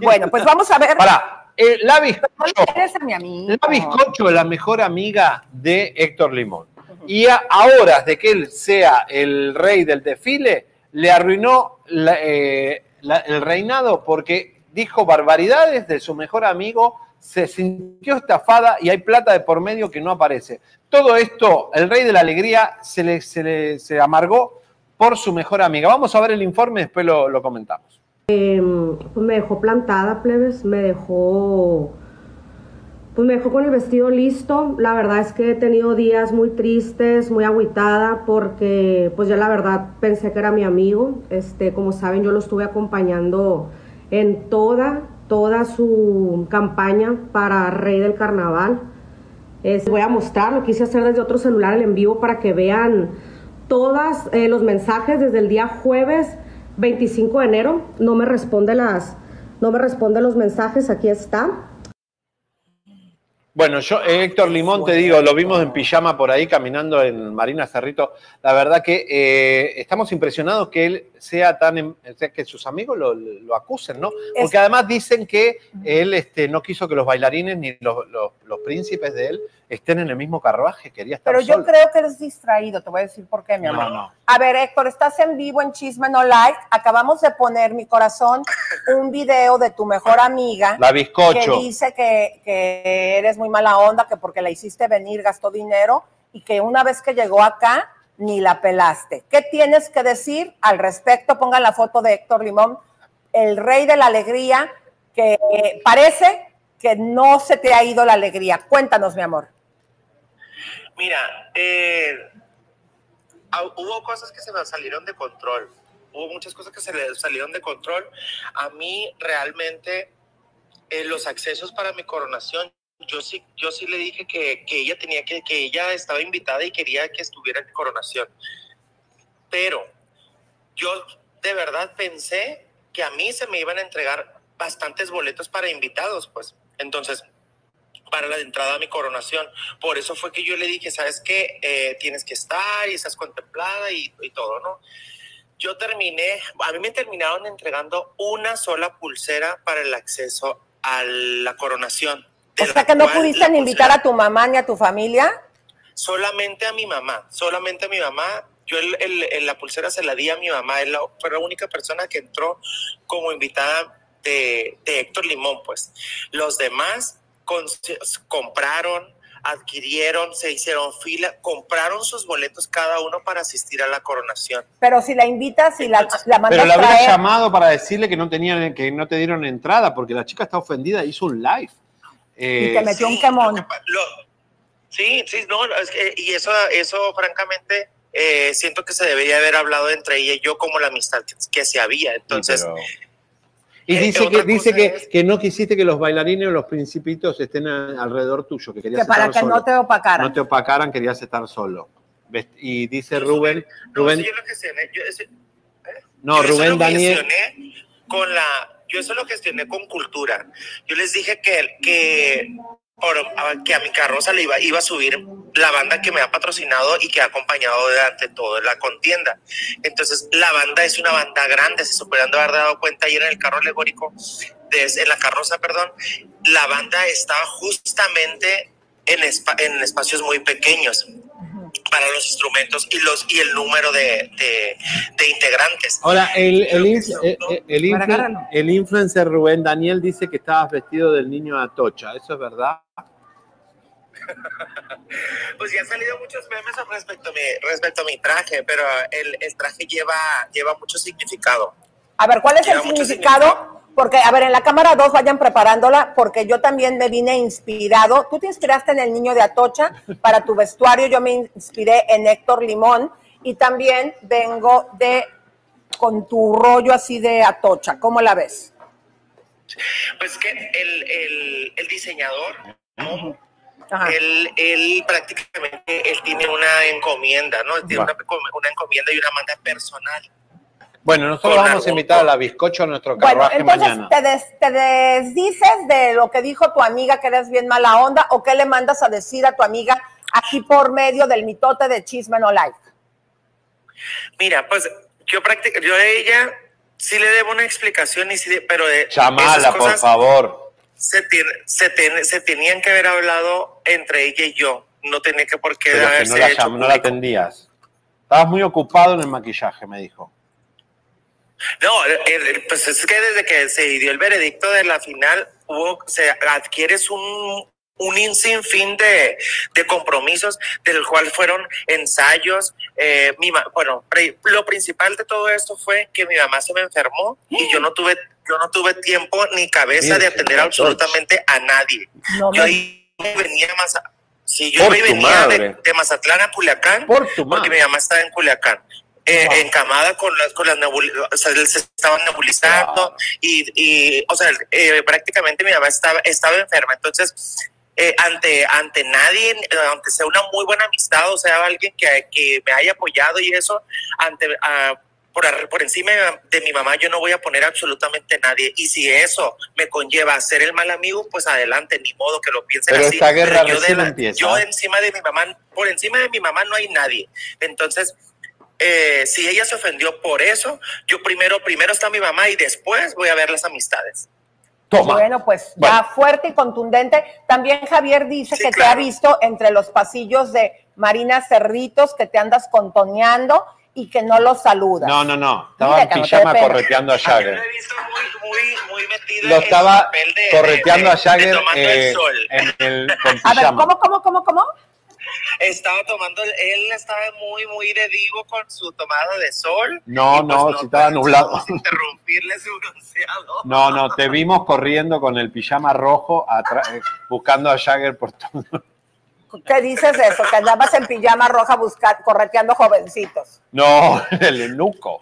Bueno, pues vamos a ver. Pará, eh, la Bizcocho. La Bizcocho es la mejor amiga de Héctor Limón. Y a, a horas de que él sea el rey del desfile, le arruinó eh, el reinado porque dijo barbaridades de su mejor amigo, se sintió estafada y hay plata de por medio que no aparece. Todo esto, el rey de la alegría se le, se le- se amargó por su mejor amiga. Vamos a ver el informe, después lo, lo comentamos. Pues me dejó plantada, plebes, me dejó, pues me dejó con el vestido listo. La verdad es que he tenido días muy tristes, muy agüitada, porque pues yo la verdad pensé que era mi amigo. Este, como saben, yo lo estuve acompañando en toda, toda su campaña para Rey del Carnaval. Voy a mostrar, lo quise hacer desde otro celular el en vivo para que vean todos los mensajes desde el día jueves 25 de enero. No me responde las, no me responde los mensajes, aquí está. Bueno, yo, eh, Héctor Limón, te digo, lo vimos en pijama por ahí caminando en Marina Cerrito. La verdad que eh, estamos impresionados que él sea tan, em- o sea, que sus amigos lo, lo acusen, ¿no? Porque además dicen que él este, no quiso que los bailarines ni los, los- los príncipes de él estén en el mismo carruaje, quería estar Pero yo solo. creo que eres distraído, te voy a decir por qué, mi No, amor. no. A ver, Héctor, estás en vivo en Chisme No Like. Acabamos de poner, mi corazón, un video de tu mejor amiga. La bizcocho. Que dice que, que eres muy mala onda, que porque la hiciste venir gastó dinero y que una vez que llegó acá ni la pelaste. ¿Qué tienes que decir al respecto? Pongan la foto de Héctor Limón, el rey de la alegría, que parece que no se te ha ido la alegría. Cuéntanos, mi amor. Mira, eh, hubo cosas que se me salieron de control. Hubo muchas cosas que se le salieron de control. A mí realmente eh, los accesos para mi coronación, yo sí, yo sí le dije que, que ella tenía que, que ella estaba invitada y quería que estuviera en coronación. Pero yo de verdad pensé que a mí se me iban a entregar bastantes boletos para invitados, pues. Entonces, para la entrada a mi coronación. Por eso fue que yo le dije, ¿sabes qué? Eh, tienes que estar y estás contemplada y, y todo, ¿no? Yo terminé, a mí me terminaron entregando una sola pulsera para el acceso a la coronación. O sea que no pudiste ni invitar a tu mamá ni a tu familia. Solamente a mi mamá, solamente a mi mamá. Yo el- el- el- la pulsera se la di a mi mamá, él la- fue la única persona que entró como invitada de, de Héctor Limón, pues. Los demás con- compraron, adquirieron, se hicieron fila, compraron sus boletos cada uno para asistir a la coronación. Pero si la invitas y la, la mandas Pero la habría traer. llamado para decirle que no tenían, que no te dieron entrada, porque la chica está ofendida, hizo un live. Y Eh, te metió un quemón. Lo- sí, sí, no, es que- y eso, eso francamente, eh, siento que se debería haber hablado entre ella y yo como la amistad que, que se había. Entonces, pero- Y Eh, dice que, dice que, que no quisiste que los bailarines o los principitos estén a- alrededor tuyo, que querías Que para estar que solo. no te opacaran. No te opacaran, querías estar solo. Y dice Rubén, no, Rubén, sí, yo lo gestioné, yo ese- no, Rubén lo Daniel, con la, yo eso lo gestioné con cultura. Yo les dije que, que, que a mi carroza le iba, iba a subir la banda que me ha patrocinado y que ha acompañado durante toda la contienda. Entonces, la banda es una banda grande, se pudieran haber dado cuenta ayer en el carro alegórico, des- en la carroza, perdón, la banda estaba justamente en, en espacios muy pequeños para los instrumentos y los y el número de, de- de integrantes. Ahora, el, el, eh, eh, el influ- influencer Rubén Daniel dice que estabas vestido del niño Atocha. ¿Eso es verdad? Pues ya han salido muchos memes respecto a mi, respecto a mi traje, pero el, el traje lleva, lleva mucho significado. A ver, ¿cuál es el Lleva significado? Porque, a ver, en la cámara 2 vayan preparándola, porque yo también me vine inspirado. Tú te inspiraste en el niño de Atocha para tu vestuario, yo me inspiré en Héctor Limón y también vengo de con tu rollo así de Atocha. ¿Cómo la ves? Pues que el, el, el diseñador, Ajá. él, él prácticamente él tiene una encomienda, ¿no? Él tiene una, una encomienda y una manda personal. Bueno, nosotros vamos a invitar a la bizcocho a nuestro Bueno, carruaje entonces mañana. te, des- te desdices de lo que dijo tu amiga, que eres bien mala onda, o qué le mandas a decir a tu amiga aquí por medio del mitote de Chisme No Like. Mira, pues yo practic yo a ella sí le debo una explicación, y sí de- pero de Chamala, esas por favor. Se, tiene- se, tiene- se tenían que haber hablado entre ella y yo. No tenía que por qué Pero que haberse no la, hecho llam- no la atendías. Estabas muy ocupado en el maquillaje, me dijo. No, el- pues es que desde que se dio el veredicto de la final, hubo, se adquieres un, un sinfín de, de compromisos, del cual fueron ensayos. eh, mi ma- bueno, pre- lo principal de todo esto fue que mi mamá se me enfermó y yo no tuve, yo no tuve tiempo ni cabeza de atender absolutamente a nadie. No yo me- ahí venía más, si yo me venía de, de Mazatlán a Culiacán, Por tu porque mi mamá estaba en Culiacán. Eh, encamada con las con las nebulizas, o sea, se estaban nebulizando y, y, o sea, eh, prácticamente mi mamá estaba, estaba enferma. Entonces, eh, ante, ante nadie, aunque sea una muy buena amistad, o sea, alguien que, que me haya apoyado y eso, ante, ah, por, por encima de, mi mamá yo no voy a poner absolutamente nadie. Y si eso me conlleva a ser el mal amigo, pues adelante, ni modo que lo piensen Pero así. esta guerra yo, de la- empieza. yo encima de mi mamá, por encima de mi mamá no hay nadie. Entonces, eh, si ella se ofendió por eso, yo primero, primero está mi mamá y después voy a ver las amistades. Bueno, pues ya fuerte y contundente. También Javier dice que te ha visto entre los pasillos de Marina Cerritos, que te andas contoneando y que no los saludas. No, no, no. Estaba Mira, en no correteando a Jagger. Muy metido Lo en estaba el papel de- correteando de- a Jagger eh, en el, con A ver. ¿cómo, cómo, cómo, cómo? Estaba tomando, el- él estaba muy, muy de divo con su tomada de sol. No, no, si estaba nublado. Interrumpirle su bronceado. No, no, te vimos corriendo con el pijama rojo eh, buscando a Jagger por todo. ¿Qué dices eso? Que andabas en pijama roja busca- correteando jovencitos. No, el enuco.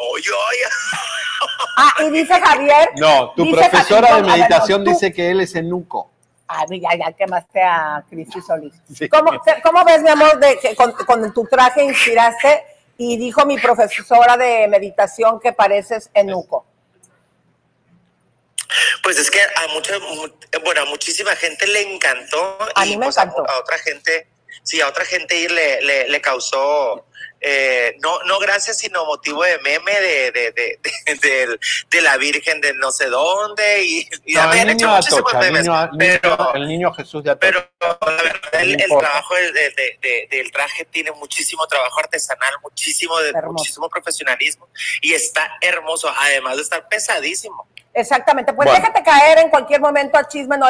Ah, y dice Javier. No, tu profesora Javier- de ver, meditación no, dice que él es enuco. Ay, ya, ya quemaste a Cristi Solís. ¿Cómo, cómo ves, mi amor, de que con, con tu traje inspiraste y dijo mi profesora de meditación que pareces enuco? Pues es que a mucha, mu- bueno, a muchísima gente le encantó. A y mí me pues a- encantó. A, otra gente, sí, a otra gente le, le, le causó, eh, no, no gracias, sino motivo de meme de, de, de, de, la Virgen de no sé dónde. Y, y No, el hecho niño muchísimos Atocha, el memes. niño, niño- el niño Jesús de Atocha. El, No el importa. trabajo del, de- de- de- del traje tiene muchísimo trabajo artesanal, muchísimo, de, muchísimo profesionalismo y está hermoso, además de estar pesadísimo. Exactamente, pues Bueno. déjate caer en cualquier momento a chisme, no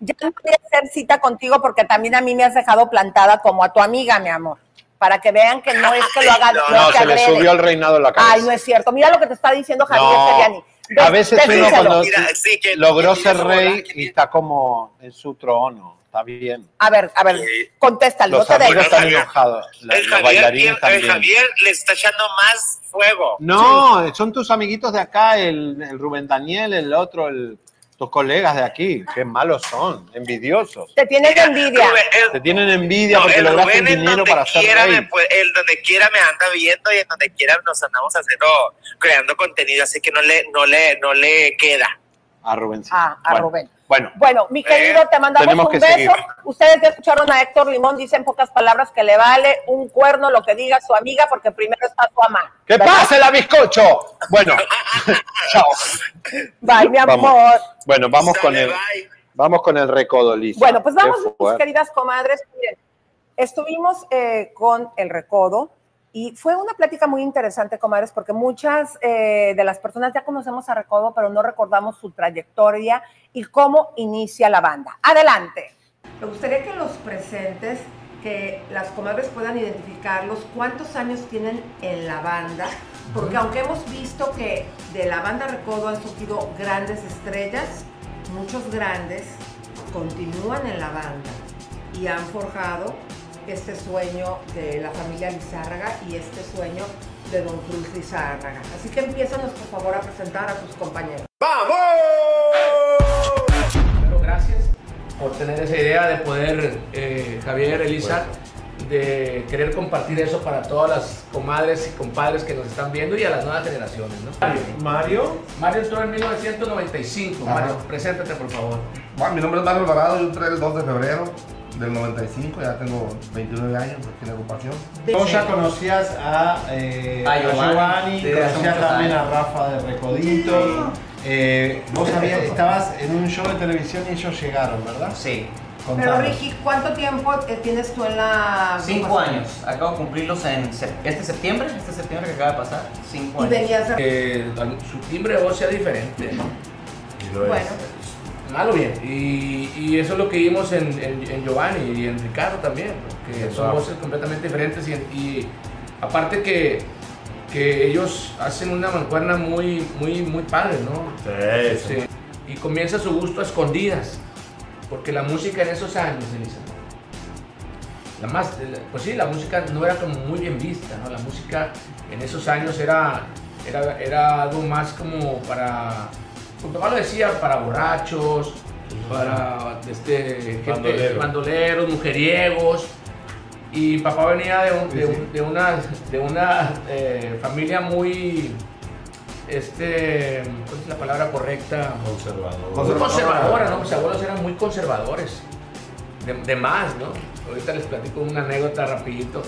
Ya no voy a hacer cita contigo porque también a mí me has dejado plantada como a tu amiga, mi amor. Para que vean que no es que lo haga. No, se le subió el reinado a la cabeza. Ay, no es cierto. Mira lo que te está diciendo Javier No, Seriani. a veces uno Decíselo. cuando Mira, sí, que- logró que ser rey y está como en su trono. Está bien. A ver, a ver, contéstalo, Los no te amigos están enojados. la- El Javier, el. Javier le está echando más fuego. No, son tus amiguitos de acá, el, el Rubén Daniel, el otro, el, tus colegas de aquí. Qué malos son, envidiosos. Te tienen envidia. Te tienen envidia No, porque el lograste Rubén el dinero donde para ser quiera, rey. me puede- el donde quiera me anda viendo y en donde quiera nos andamos haciendo, creando contenido, así que no le, no le, no le queda. A Rubén. sí. Ah, a Bueno, Rubén. Bueno, Bueno, mi querido, te mandamos un beso. seguir. Ustedes ya escucharon a Héctor Limón, dice en pocas palabras que le vale un cuerno lo que diga su amiga, porque primero está su mamá. ¡Que pase la bizcocho! Bueno, chao. Bye, mi amor. Vamos. Bueno, vamos con el vamos con el recodo, Lisa. Bueno, pues vamos, mis queridas comadres. Miren, estuvimos eh, con el recodo y fue una plática muy interesante, comadres, porque muchas eh, de las personas ya conocemos a Recodo, pero no recordamos su trayectoria y cómo inicia la banda. Adelante. Me gustaría que los presentes, que las comadres puedan identificarlos, cuántos años tienen en la banda, porque aunque hemos visto que de la banda Recodo han surgido grandes estrellas, muchos grandes continúan en la banda y han forjado este sueño de la familia Lizárraga y este sueño de Don Cruz Lizárraga. Así que empiézanos por favor a presentar a tus compañeros. Bueno, gracias por tener esa idea de poder, eh, Javier, Elisa, de querer compartir eso para todas las comadres y compadres que nos están viendo y a las nuevas generaciones, ¿no? Mario. Mario entró en 1995. Ajá. Mario, preséntate, por favor. Bueno, mi nombre es Mario Alvarado, yo entré el 2 de febrero del 95, ya tengo 29 años aquí en la agrupación. Vos ya conocías a, eh, A a Giovanni, conocías también años. a Rafa de Recodito. Eh, vos habías- estabas en un show de televisión y ellos llegaron, ¿verdad? Sí. Pero Ricky, ¿cuánto tiempo eh, tienes tú en la Cinco años. Acabo de cumplirlos en este septiembre, este septiembre que acaba de pasar. Cinco Y años. venías de- Que su timbre de voz sea diferente. Bueno. Malo bien. Y, y eso es lo que vimos en, en- en Giovanni y en Ricardo también, que son voces completamente diferentes y, y aparte que, que ellos hacen una mancuerna muy, muy, muy padre, ¿no? Sí, Sí. Y comienza su gusto a escondidas, porque la música en esos años, Elisa, la más, pues sí, la música no era como muy bien vista, ¿no? La música en esos años era, era, era algo más como para, mi papá lo decía, para borrachos, para este, gente, Bandoleros. mujeriegos. Y papá venía de, un- de un- de una, de una eh, familia muy, este, ¿cuál es la palabra correcta? Conservador. Muy conservadora, ¿no? Mis abuelos eran muy conservadores, de, de más, ¿no? Ahorita les platico una anécdota rapidito.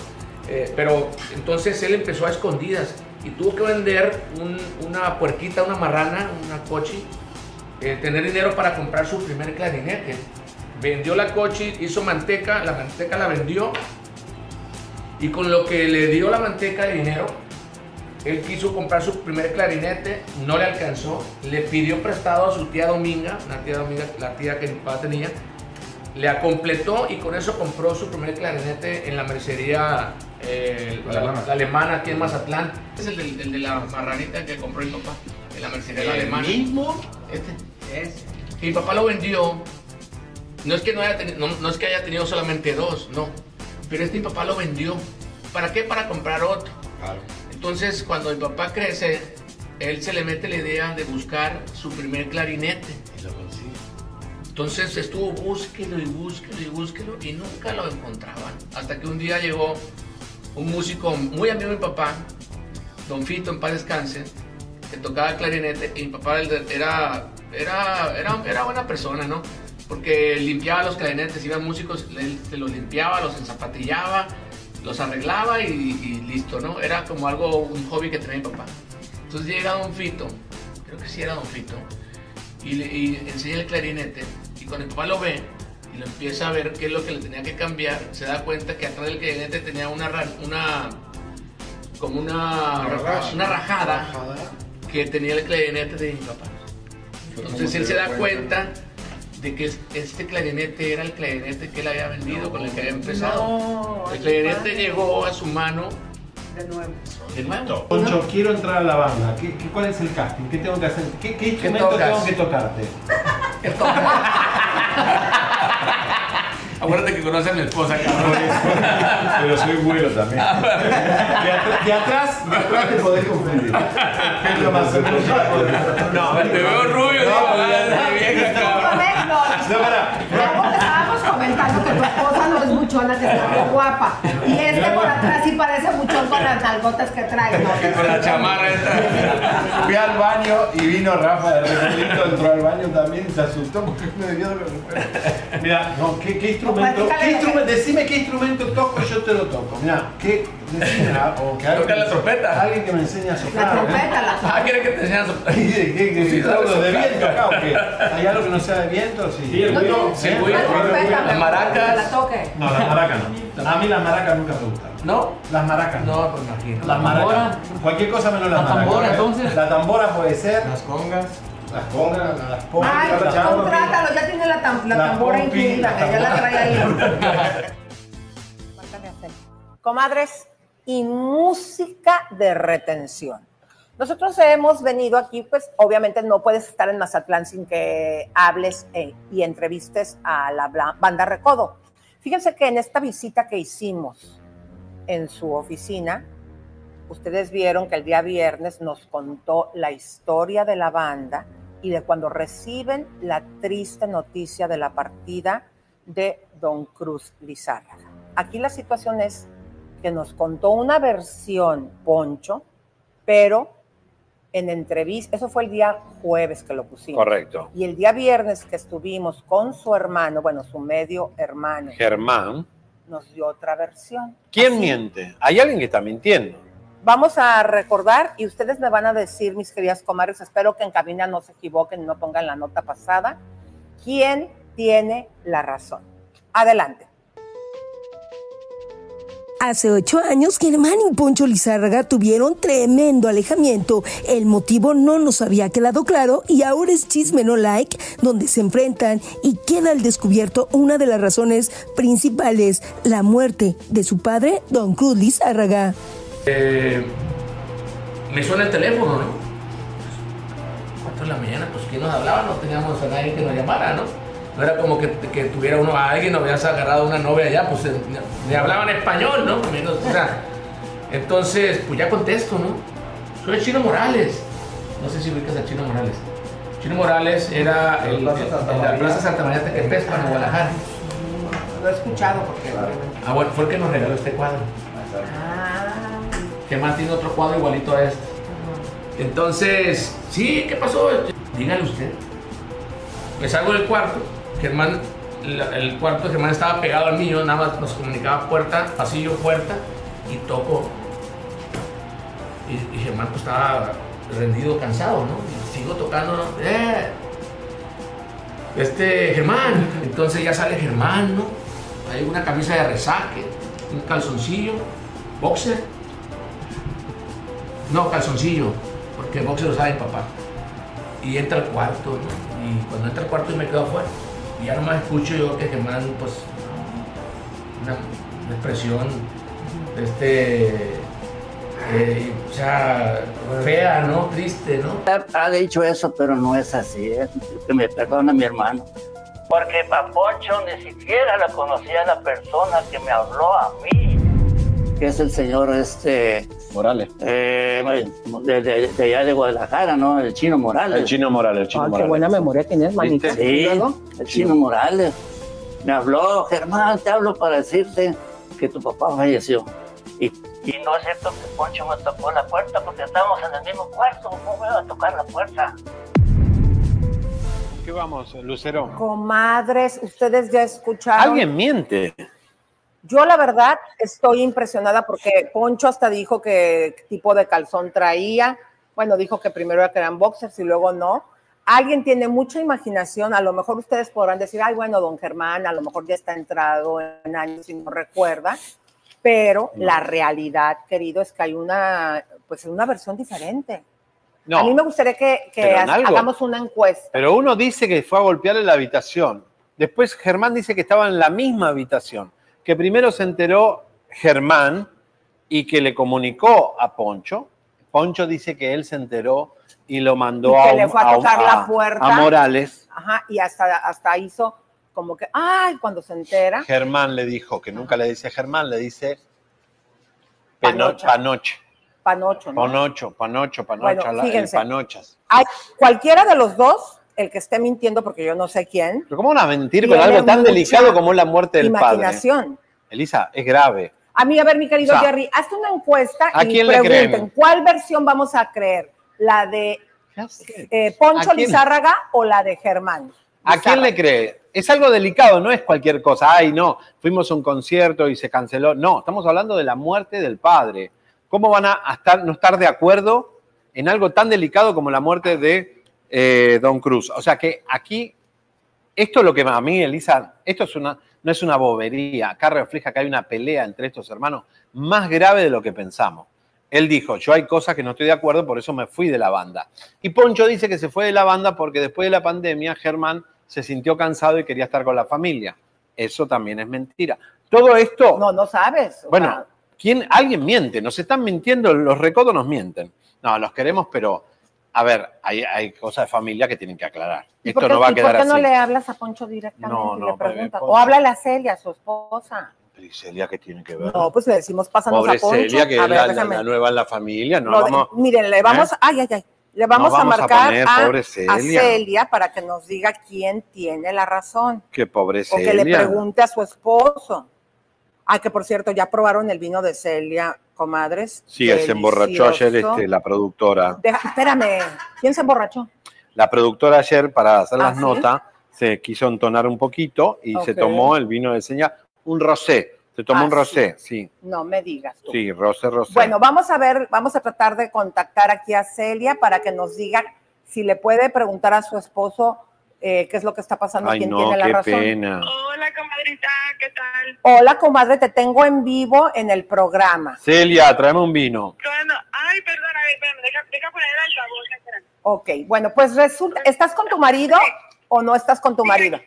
Eh, pero entonces él empezó a escondidas y tuvo que vender un- una puerquita, una marrana, una cochi, eh, tener dinero para comprar su primer clarinete. Vendió la cochi, hizo manteca, la manteca la vendió y con lo que le dio la manteca de dinero, él quiso comprar su primer clarinete, no le alcanzó, le pidió prestado a su tía Dominga, una tía Dominga, la tía que mi papá tenía, le completó y con eso compró su primer clarinete en la mercería eh, la, la alemana aquí en Mazatlán. Es el, del- el de la marranita que compró mi papá en la mercería ¿El alemana. mismo? Este es. Mi papá lo vendió. No es que no haya teni- no, no es que haya tenido solamente dos, no. Pero este mi papá lo vendió. ¿Para qué? Para comprar otro. Entonces, cuando mi papá crece, él se le mete la idea de buscar su primer clarinete. Entonces estuvo búsquelo y búsquelo y búsquelo y nunca lo encontraban. Hasta que un día llegó un músico muy amigo de mi papá, Don Fito, en paz descanse, que tocaba clarinete y mi papá era, era, era, era buena persona, ¿no? Porque limpiaba los clarinetes, iban músicos, él se los limpiaba, los enzapatillaba, los arreglaba y, listo, ¿no? Era como algo, un hobby que tenía mi papá. Entonces llega Don Fito, creo que sí era Don Fito, y, le, enseña el clarinete y cuando mi papá lo ve lo empieza a ver qué es lo que le tenía que cambiar, se da cuenta que atrás del clarinete tenía una, una como una, Raja. una rajada que tenía el clarinete de mi papá. Entonces él se da cuenta de que es- este clarinete era el clarinete que él había vendido, con el que había empezado. No, el clarinete llegó a su mano De nuevo. de nuevo. Poncho, quiero entrar a la banda. ¿Qué, qué- cuál es el casting? ¿Qué tengo que hacer? ¿Qué, qué instrumento tengo que tocarte? Acuérdate que conoce a mi esposa, cabrón. Pero soy bueno también. De, atr- de atrás, de atrás te podés confundir. ¿Qué es lo más No, te veo rubio, digo, ah, vieja, cabrón. No, para. Luego te estábamos comentando que tu guapa. Y este por atrás sí parece buchón con las nalgotas que trae. ¿no? Con la chamarra esta. Fui al baño y vino Rafa de Regalito, entró al baño también y se asustó porque me que fue. Mira, no, ¿qué, qué instrumento? ¿qué instrumento? Decime qué instrumento toco, yo te lo toco. Mira, ¿qué? Ah, o que alguien Toca la trompeta. Alguien que me enseñe a soplar. La trompeta, la Ah, ¿quieres que te enseñe a soplar? ¿Qué, qué, qué, Sí, algo de viento acá o qué? ¿Hay algo que no sea de viento? Sí. Sí, el güiro. tiene- Sí, ¿Eh? güiro. La trompeta, Las maracas. que la toque. No, las maracas no. A mí las maracas nunca me gustan. ¿No? Las maracas no. Pues imagino. Las maracas. Cualquier cosa menos las ¿La maracas. tambora, ¿eh? entonces? La tambora puede ser. Las congas. Las congas, las congas. Ay, las chavas, contrátalo, ya tiene la, tam- la La tambora incluida, la ya la trae ahí. Comadres, y música de retención. Nosotros hemos venido aquí, pues obviamente no puedes estar en Mazatlán sin que hables eh, y entrevistes a la banda Recodo. Fíjense que en esta visita que hicimos en su oficina, ustedes vieron que el día viernes nos contó la historia de la banda y de cuando reciben la triste noticia de la partida de Don Cruz Lizárraga. Aquí la situación es que nos contó una versión Poncho, pero en entrevista, eso fue el día jueves que lo pusimos. Correcto. Y el día viernes que estuvimos con su hermano, bueno, su medio hermano, Germán. nos dio otra versión. ¿Quién miente? Hay alguien que está mintiendo. Vamos a recordar y ustedes me van a decir, mis queridas comadres, espero que en cabina no se equivoquen, no pongan la nota pasada, quién tiene la razón. Adelante. Hace ocho años, Germán y Poncho Lizárraga tuvieron tremendo alejamiento. El motivo no nos había quedado claro y ahora es chisme no like, donde se enfrentan y queda al descubierto una de las razones principales, la muerte de su padre, Don Cruz Lizárraga. Eh, me suena el teléfono, ¿no? Cuatro de la mañana, pues ¿quién nos hablaba? No teníamos a nadie que nos llamara, ¿no? No era como que, que tuviera uno a alguien, no habías agarrado una novia allá, pues eh, le hablaban español, ¿no? Menos, o sea, entonces, pues ya contesto, ¿no? Soy Chino Morales. No sé si ubicas a Chino Morales. Chino Morales era el, el- el- la Plaza Santa María Tequepespan, en Guadalajara. Lo he escuchado porque. Ah, bueno, fue el que nos regaló este cuadro. Ah, Que más tiene otro cuadro igualito a este. Entonces, sí, ¿qué pasó? Dígale usted. Me salgo del cuarto, Germán, el cuarto de Germán estaba pegado al mío, nada más nos comunicaba puerta, pasillo, puerta, y toco. Y, y Germán pues estaba rendido, cansado, ¿no? Y sigo tocando, ¿no? ¡Eh! Este, Germán. Entonces ya sale Germán, ¿no? Hay una camisa de resaque, un calzoncillo, boxer. No, calzoncillo, porque boxer lo sabe mi papá. Y entra al cuarto, ¿no? Y cuando entra al cuarto y me quedo afuera. Y ya nomás escucho yo que Germán, pues, una, expresión, este, eh, o sea, fea, ¿no? Triste, ¿no? Ha, ha dicho eso, pero no es así. ¿eh? Que me perdona mi hermano. Porque Paponcho ni siquiera la conocía la persona que me habló a mí. Que es el señor este... Morales. eh, de, de- de allá de Guadalajara, ¿no? El chino Morales. El chino Morales, el chino Ah, qué Morales. buena memoria tienes, manita. Sí, el chino Morales. Me habló, Germán, te hablo para decirte que tu papá falleció. Y, y no es cierto que Poncho me tocó la puerta porque estábamos en el mismo cuarto. ¿Cómo me iba a tocar la puerta? ¿Qué vamos, Lucero? Comadres, ustedes ya escucharon. Alguien miente. Yo la verdad estoy impresionada porque Poncho hasta dijo que tipo de calzón traía. Bueno, dijo que primero eran boxers y luego no. Alguien tiene mucha imaginación. A lo mejor ustedes podrán decir, ay, bueno, don Germán, a lo mejor ya está entrado en años y no recuerda. Pero la realidad, querido, es que hay una, pues, una versión diferente. No. A mí me gustaría que, ha- hagamos una encuesta. Pero uno dice que fue a golpearle la habitación. Después Germán dice que estaba en la misma habitación. Que primero se enteró Germán y que le comunicó a Poncho. Poncho dice que él se enteró y lo mandó Y que a, le un- fue a la puerta. a Morales. Ajá, y hasta, hasta hizo como que, ay, cuando se entera. Germán le dijo, que nunca le dice Germán, le dice Panocha. panoche. Panocho, ¿no? Panocho, panocho, panocha, Bueno, el panochas. Hay cualquiera de los dos, el que esté mintiendo, porque yo no sé quién. Pero ¿cómo van a mentir con algo tan delicado como la muerte del padre? Imaginación. Elisa, es grave. A mí, a ver, mi querido O sea, Jerry, hazte una encuesta ¿a y quién pregunten? ¿cuál versión vamos a creer? ¿La de eh, Poncho. Lizárraga o la de Germán? ¿A quién le cree? Es algo delicado, no es cualquier cosa. Ay, no, fuimos a un concierto y se canceló. No, estamos hablando de la muerte del padre. ¿Cómo van a estar, no estar de acuerdo en algo tan delicado como la muerte de eh, Don Cruz? O sea que aquí, esto es lo que a mí, Elisa, esto es una, no es una bobería. Acá refleja que hay una pelea entre estos hermanos más grave de lo que pensamos. Él dijo, yo hay cosas que no estoy de acuerdo, por eso me fui de la banda. Y Poncho dice que se fue de la banda porque después de la pandemia Germán se sintió cansado y quería estar con la familia. Eso también es mentira. Todo esto... No, no sabes. Bueno, sea, ¿quién, alguien miente, nos están mintiendo, los recodos nos mienten. No, los queremos, pero a ver, hay, hay cosas de familia que tienen que aclarar. ¿y Esto por qué, no va a y por quedar qué así. no le hablas a Poncho directamente No, y no, le preguntas? O háblale a Celia, su esposa. ¿Y Celia qué tiene que ver? No, pues le decimos, pásanos Pobre a Poncho. Celia, que a ver, la, la- la nueva en la familia, no No, vamos... miren, le vamos, ¿Eh? ay, ay, ay, le vamos, No vamos a a marcar poner, a, pobre a Celia. Celia para que nos diga quién tiene la razón. Qué pobre O que le Celia. pregunte a su esposo. Ah, que por cierto, ya probaron el vino de Celia, comadres. Sí, se emborrachó ayer Delicioso. este, la productora. Deja- espérame, ¿quién se emborrachó? La productora ayer, para hacer ¿Ah, las sí? notas, se quiso entonar un poquito y se tomó el vino de señal, un rosé. Se tomó Ah, un rosé, sí. No me digas tú. Sí, rosé, rosé. Bueno, vamos a ver, vamos a tratar de contactar aquí a Celia para que nos diga si le puede preguntar a su esposo eh, qué es lo que está pasando, Ay, quién no, tiene la qué razón. pena. Hola, comadrita, ¿qué tal? Hola, comadre, te tengo en vivo en el programa. Celia, tráeme un vino. Bueno, ay, perdona, a ver, espérame, deja, deja poner el altavoz, espérame. Ok, bueno, pues resulta, ¿estás con tu marido o no estás con tu marido?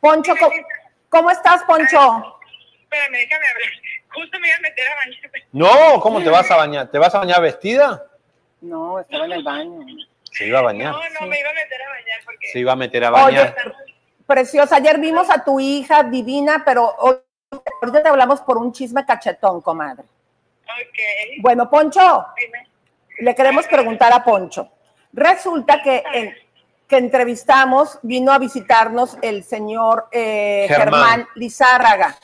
Poncho, ¿cómo, cómo estás, Poncho? Espérame, déjame hablar. Justo me iba a meter a bañar. No, ¿cómo te vas a bañar? ¿Te vas a bañar vestida? No, estaba en el baño. Se iba a bañar. No, no, me iba a meter a bañar porque... Se iba a meter a bañar. Preciosa, ayer vimos a tu hija divina, pero hoy- ahorita te hablamos por un chisme cachetón, comadre. Ok. Bueno, Poncho, le queremos preguntar a Poncho. Resulta que, en- que entrevistamos, vino a visitarnos el señor eh, Germán. Germán. Lizárraga.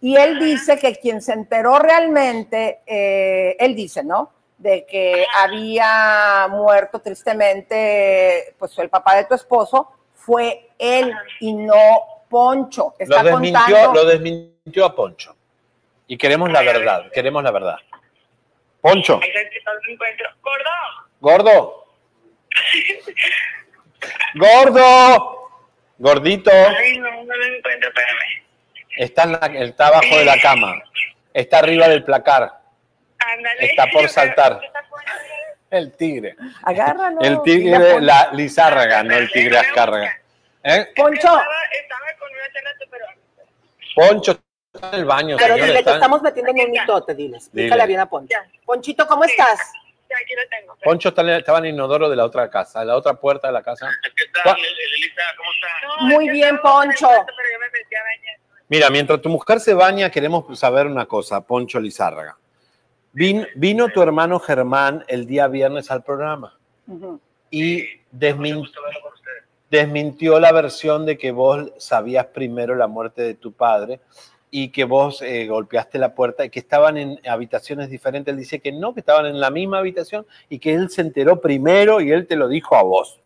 Y él dice que quien se enteró realmente, eh, él dice, ¿no? De que había muerto tristemente, pues el papá de tu esposo, fue él y no Poncho. Está Lo desmintió, contando. lo desmintió a Poncho. Y queremos la verdad, queremos la verdad. Poncho. Gordo. gordo. Gordo. Gordito. Ay, no, no me encuentro, espérame. Está, en la- está abajo de la cama. Está arriba del placar. Ándale. Está por saltar. El tigre. Agárralo. El tigre, la Lizárraga, no el tigre Azcárraga. ¿Eh? Poncho, Estaba con una cena pero Poncho está en el baño, pero señor. dile, en- estamos metiendo en un mitote, dile. Explícale bien a Poncho. Ponchito, ¿cómo estás? Ya, aquí lo tengo. Poncho estaba en el inodoro de la otra casa, en la otra puerta de la casa. ¿Cuá- Elisa, ¿cómo estás? Muy bien, Poncho. Pero yo me metí a bañar. Mira, mientras tu mujer se baña, queremos saber una cosa, Poncho Lizárraga. Vin- vino tu hermano Germán el día viernes al programa y desmin- desmintió la versión de que vos sabías primero la muerte de tu padre y que vos eh, golpeaste la puerta y que estaban en habitaciones diferentes. Él dice que no, que estaban en la misma habitación y que él se enteró primero y él te lo dijo a vos.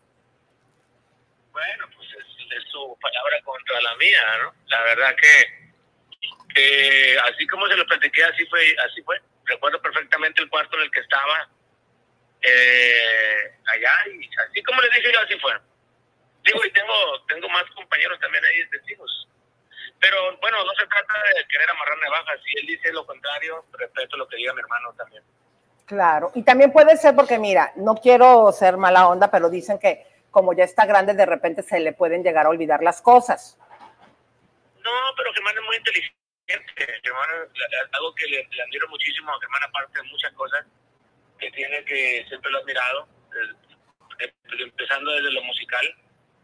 Bueno, pues es, es su palabra contra la mía, ¿no? La verdad que, que así como se lo platiqué, así fue, así fue. Recuerdo perfectamente el cuarto en el que estaba eh, allá y así como les dije yo, así fue. Digo, y tengo, tengo más compañeros también ahí testigos. Pero bueno, no se trata de querer amarrar navajas. Si él dice lo contrario, respeto lo que diga mi hermano también. Claro, y también puede ser porque, mira, no quiero ser mala onda, pero dicen que como ya está grande, de repente se le pueden llegar a olvidar las cosas. No, pero Germán es muy inteligente. Germán, es algo que le, le admiro muchísimo a Germán, aparte de muchas cosas que tiene que siempre lo he admirado, eh, empezando desde lo musical,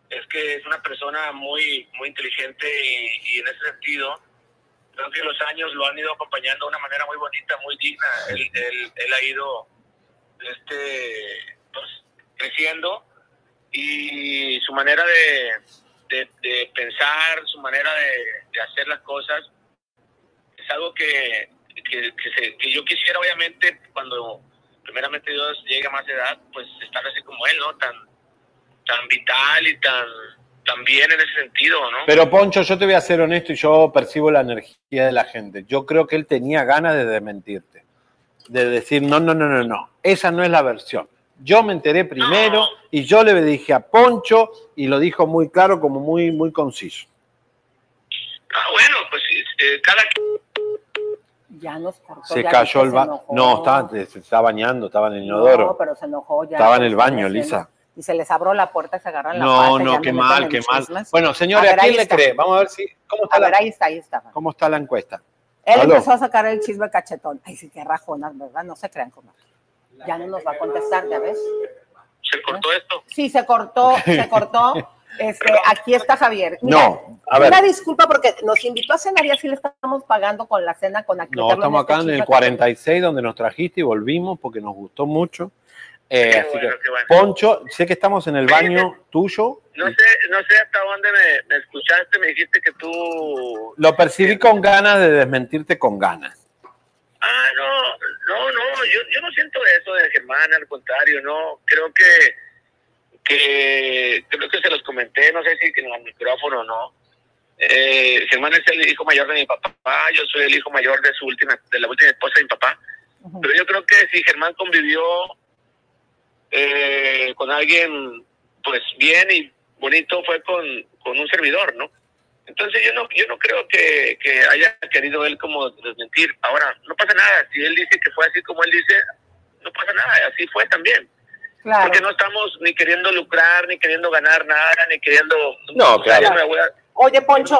es que es una persona muy, muy inteligente y, y en ese sentido, creo que los años lo han ido acompañando de una manera muy bonita, muy digna. Él, él, él ha ido este, pues, creciendo y su manera de, de, de pensar, su manera de, de, hacer las cosas, es algo que, que, que, se, que, yo quisiera, obviamente, cuando primeramente Dios llegue a más edad, pues estar así como él, ¿no? Tan, tan vital y tan, tan bien en ese sentido, ¿no? Pero Poncho, yo te voy a ser honesto y yo percibo la energía de la gente. Yo creo que él tenía ganas de desmentirte, de decir, no, no, no, no, no, esa no es la versión. Yo me enteré primero no. y yo le dije a Poncho y lo dijo muy claro, como muy, muy conciso. Ah, bueno, pues eh, cada... Ya nos cortó. Se ya cayó el baño. No, estaba, se estaba bañando, estaba en el inodoro. No, pero se enojó ya. Estaba en el baño, Lisa. Y se les abrió la puerta y se agarran la No, pata. no, qué mal, qué mal. Bueno, señores, A ver, ¿a quién le cree? Vamos a ver si cómo está, A ver, la, ahí está, ahí está. cómo está la encuesta. Él Aló. empezó a sacar el chisme cachetón. Ay, sí, qué rajonas, ¿verdad? No se crean como. Ya no nos va a contestar, ¿ya ves? ¿Se cortó esto? Sí, se cortó, se cortó. Este, aquí está Javier. Mira, No, a ver. Una disculpa porque nos invitó a cenar y así le estamos pagando con la cena con aquí. No, estamos acá en el 46 donde nos trajiste y volvimos porque nos gustó mucho. Eh, Qué así bueno, que, qué bueno. Poncho, sé que estamos en el baño tuyo. No sé, no sé hasta dónde me, me escuchaste, me dijiste que tú... Lo percibí con ganas de desmentirte con ganas. Ah, no, no, no, yo, yo no siento eso de Germán, al contrario, no, creo que, que, creo que se los comenté, no sé si en el micrófono o no. Eh, Germán es el hijo mayor de mi papá, yo soy el hijo mayor de su última, de la última esposa de mi papá. Pero yo creo que si Germán convivió eh, con alguien, pues bien y bonito, fue con, con un servidor, ¿no? Entonces yo no, yo no creo que, que haya querido él como desmentir. Ahora, no pasa nada. Si él dice que fue así como él dice, no pasa nada. Así fue también. Claro. Porque no estamos ni queriendo lucrar, ni queriendo ganar nada, ni queriendo... No, claro. a- Oye, Poncho,